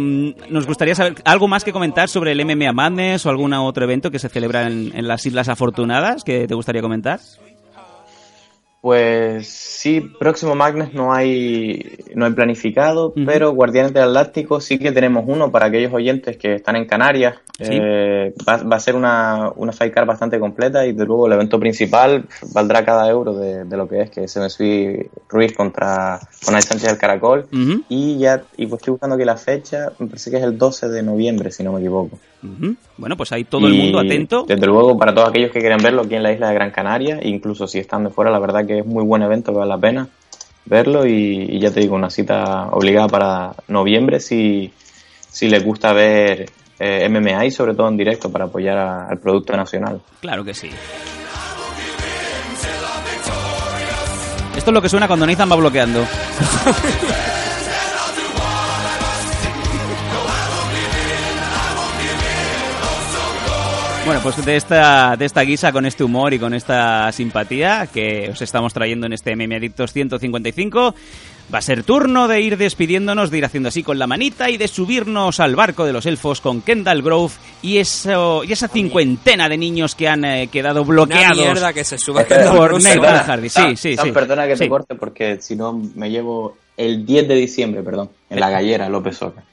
[SPEAKER 2] nos gustaría saber algo más que comentar sobre el MMA Madness o algún otro evento que se celebra en, en las Islas Afortunadas que te gustaría comentar.
[SPEAKER 4] Pues sí, próximo Magnus no hay, no hay planificado, pero Guardianes del Atlántico sí que tenemos uno para aquellos oyentes que están en Canarias.
[SPEAKER 2] Sí.
[SPEAKER 4] Eh, va, va a ser una, una fight card bastante completa y de luego el evento principal valdrá cada euro de, de lo que es, que es MSV Ruiz contra Jonay Sánchez del Caracol. Y ya, y pues estoy buscando aquí la fecha, me parece que es el 12 de noviembre, si no me equivoco.
[SPEAKER 2] Bueno, pues ahí todo el mundo atento.
[SPEAKER 4] Desde luego, para todos aquellos que quieren verlo aquí en la isla de Gran Canaria, incluso si están de fuera, la verdad que es muy buen evento, vale la pena verlo. Y, y ya te digo, una cita obligada para noviembre si, si les gusta ver eh, MMA y sobre todo en directo para apoyar a- al producto nacional.
[SPEAKER 2] Claro que sí. Esto es lo que suena cuando Nathan va bloqueando. Bueno, pues de esta, de esta guisa, con este humor y con esta simpatía que os estamos trayendo en este MM Adictos 155, va a ser turno de ir despidiéndonos, de ir haciendo así con la manita y de subirnos al barco de los elfos con Kendall Grove y, eso, y esa cincuentena de niños que han eh, quedado bloqueados.
[SPEAKER 3] mierda que se suba
[SPEAKER 4] Espera,
[SPEAKER 2] por
[SPEAKER 4] perdona,
[SPEAKER 2] Nathan Hardy. Sí, sí, sí.
[SPEAKER 4] Perdona que te
[SPEAKER 2] Sí.
[SPEAKER 4] corte porque si no me llevo el 10 de diciembre, perdón, en la gallera López Oca.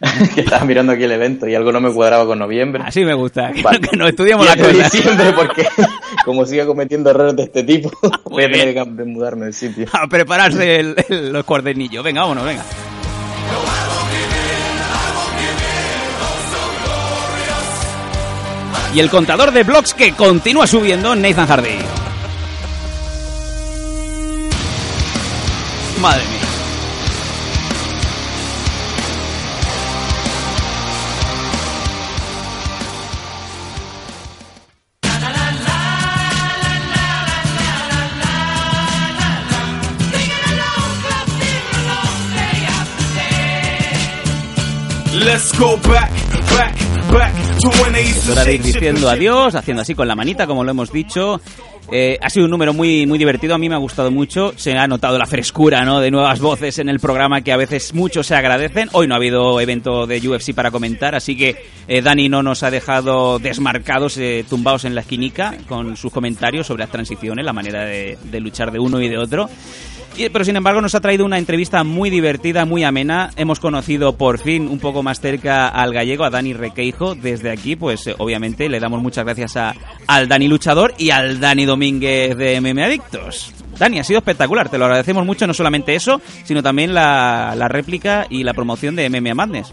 [SPEAKER 4] que estaba mirando aquí el evento y algo no me cuadraba con noviembre.
[SPEAKER 2] Así me gusta, que,
[SPEAKER 4] Vale.
[SPEAKER 2] que nos estudiamos la
[SPEAKER 4] 10 de
[SPEAKER 2] cosa.
[SPEAKER 4] diciembre porque como siga cometiendo errores de este tipo, voy a tener que mudarme de sitio.
[SPEAKER 2] A prepararse el- el- los cuadernillos. Venga, vámonos, venga. Y el contador de blogs que continúa subiendo, Nathan Hardy. Madre mía.
[SPEAKER 8] Let's go back, back, back to when they used
[SPEAKER 2] Es
[SPEAKER 8] to
[SPEAKER 2] hora de ir diciendo adiós, haciendo así con la manita, como lo hemos dicho. Eh, ha sido un número muy, muy divertido, a mí me ha gustado mucho. Se ha notado la frescura ¿no? de nuevas voces en el programa que a veces muchos se agradecen. Hoy no ha habido evento de UFC para comentar, así que eh, Dani no nos ha dejado desmarcados, eh, tumbados en la esquinica con sus comentarios sobre las transiciones, la manera de, de luchar de uno y de otro. Pero sin embargo nos ha traído una entrevista muy divertida, muy amena. Hemos conocido por fin un poco más cerca al gallego, a Dani Requeijo. Desde aquí, pues eh, obviamente le damos muchas gracias a, al Dani Luchador y al Dani Domínguez de MM Adictos. Dani, ha sido espectacular, te lo agradecemos mucho, no solamente eso, sino también la, la réplica y la promoción de MMA Madness.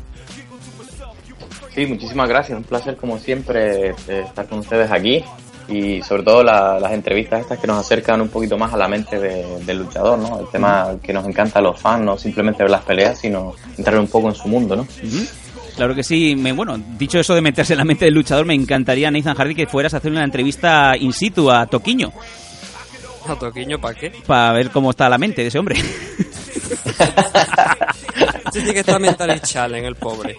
[SPEAKER 4] Sí, muchísimas gracias. Un placer, como siempre, eh, estar con ustedes aquí. Y sobre todo la- las entrevistas estas que nos acercan un poquito más a la mente de- del luchador, ¿no? El tema que nos encanta a los fans, no simplemente ver las peleas, sino entrar un poco en su mundo, ¿no?
[SPEAKER 2] Ujú. Claro que sí. Me, bueno, dicho eso de meterse en la mente del luchador, me encantaría, Nathan Hardy, que fueras a hacer una entrevista in situ a Toquiño
[SPEAKER 3] ¿A Toquiño para qué?
[SPEAKER 2] para ver cómo está la mente de ese hombre.
[SPEAKER 3] Tiene que estar mental challenge, el pobre.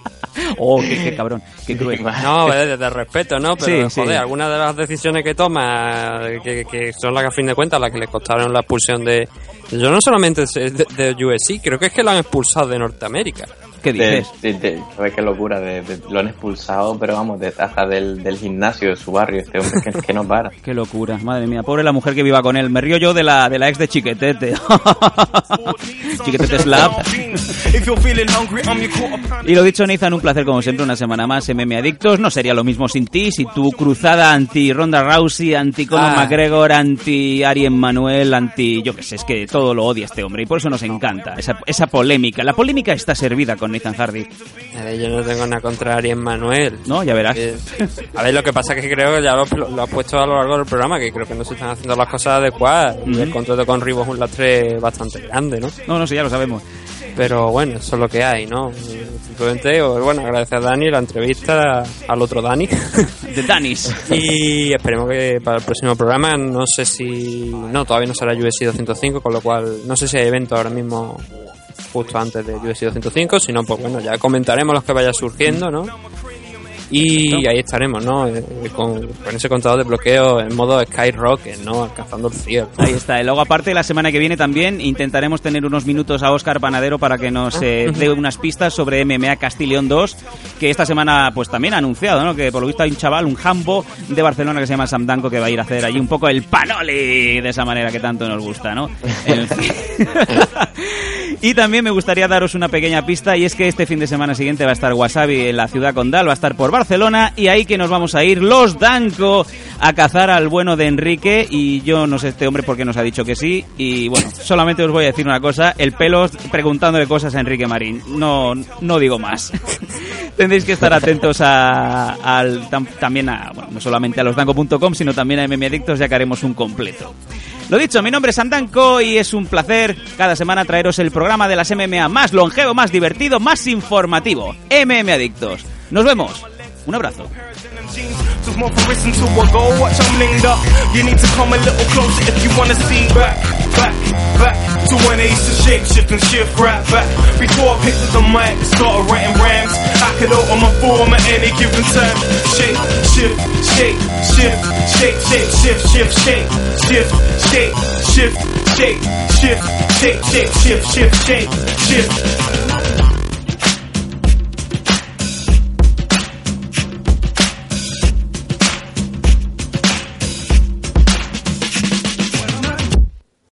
[SPEAKER 2] Oh, qué, qué cabrón, qué cruel.
[SPEAKER 3] No, de, de respeto, ¿no? Pero,
[SPEAKER 2] Sí,
[SPEAKER 3] joder,
[SPEAKER 2] sí.
[SPEAKER 3] algunas de las decisiones que toma, que, que son las que a fin de cuentas las que le costaron la expulsión de... Yo no solamente de, de USC, creo que es que lo han expulsado de Norteamérica.
[SPEAKER 2] ¿Qué
[SPEAKER 4] De, de- de- ¿Sabes qué locura? De, de- lo han expulsado, pero vamos, de, hasta del, del gimnasio de su barrio, este hombre que, que no para.
[SPEAKER 2] Qué locura, madre mía, pobre la mujer que viva con él. Me río yo de la, de la ex de Chiquetete. Chiquetete Slap. Y lo dicho, Nathan, un placer como siempre, una semana más, MM Adictos. No sería lo mismo sin ti, si tu cruzada anti Ronda Rousey, anti Conor
[SPEAKER 3] Ah.
[SPEAKER 2] McGregor, anti Ari Manuel, anti... Yo qué sé, es que todo lo odia este hombre y por eso nos encanta, esa, esa polémica. La polémica está servida con Hardy.
[SPEAKER 3] Yo no tengo nada contra Ariel Manuel.
[SPEAKER 2] No, ya verás.
[SPEAKER 3] Eh, a ver, lo que pasa es que creo que ya lo, lo has puesto a lo largo del programa, que creo que no se están haciendo las cosas adecuadas. Y el contrato con Ribo es un lastre bastante grande, ¿no?
[SPEAKER 2] No, no sé, ya lo sabemos.
[SPEAKER 3] Pero bueno, eso es lo que hay, ¿no? Simplemente, pues, bueno, agradecer a Dani la entrevista al otro Dani.
[SPEAKER 2] De Danis.
[SPEAKER 3] y esperemos que para el próximo programa, no sé si. No, todavía no será USC 205, con lo cual no sé si hay evento ahora mismo justo antes de USC 205, si no, pues bueno, ya comentaremos los que vaya surgiendo, ¿no? Y ahí estaremos, ¿no? Eh, Con, con ese contador de bloqueo en modo Skyrocket, ¿no? Alcanzando el cielo.
[SPEAKER 2] Ahí está. Y luego, aparte, la semana que viene también intentaremos tener unos minutos a Óscar Panadero para que nos eh, dé unas pistas sobre MMA Castileón 2, que esta semana pues también ha anunciado, ¿no? Que por lo visto hay un chaval, un jambo de Barcelona que se llama Sam Danko que va a ir a hacer allí un poco el panoli de esa manera que tanto nos gusta, ¿no? En fin. Y también me gustaría daros una pequeña pista y es que este fin de semana siguiente va a estar Wasabi en la ciudad condal, va a estar por Barcelona y ahí que nos vamos a ir los Danco a cazar al bueno de Enrique y yo no sé este hombre por qué nos ha dicho que sí y bueno, solamente os voy a decir una cosa, el pelos preguntándole cosas a Enrique Marín, no, no digo más. Tendréis que estar atentos a, también a, bueno, no solamente a losdanco.com sino también a MM Adictos ya que haremos un completo. Lo dicho, mi nombre es Andanco y es un placer cada semana traeros el programa de las MMA más longevo, más divertido, más informativo. MM Adictos. Nos vemos. Un abrazo.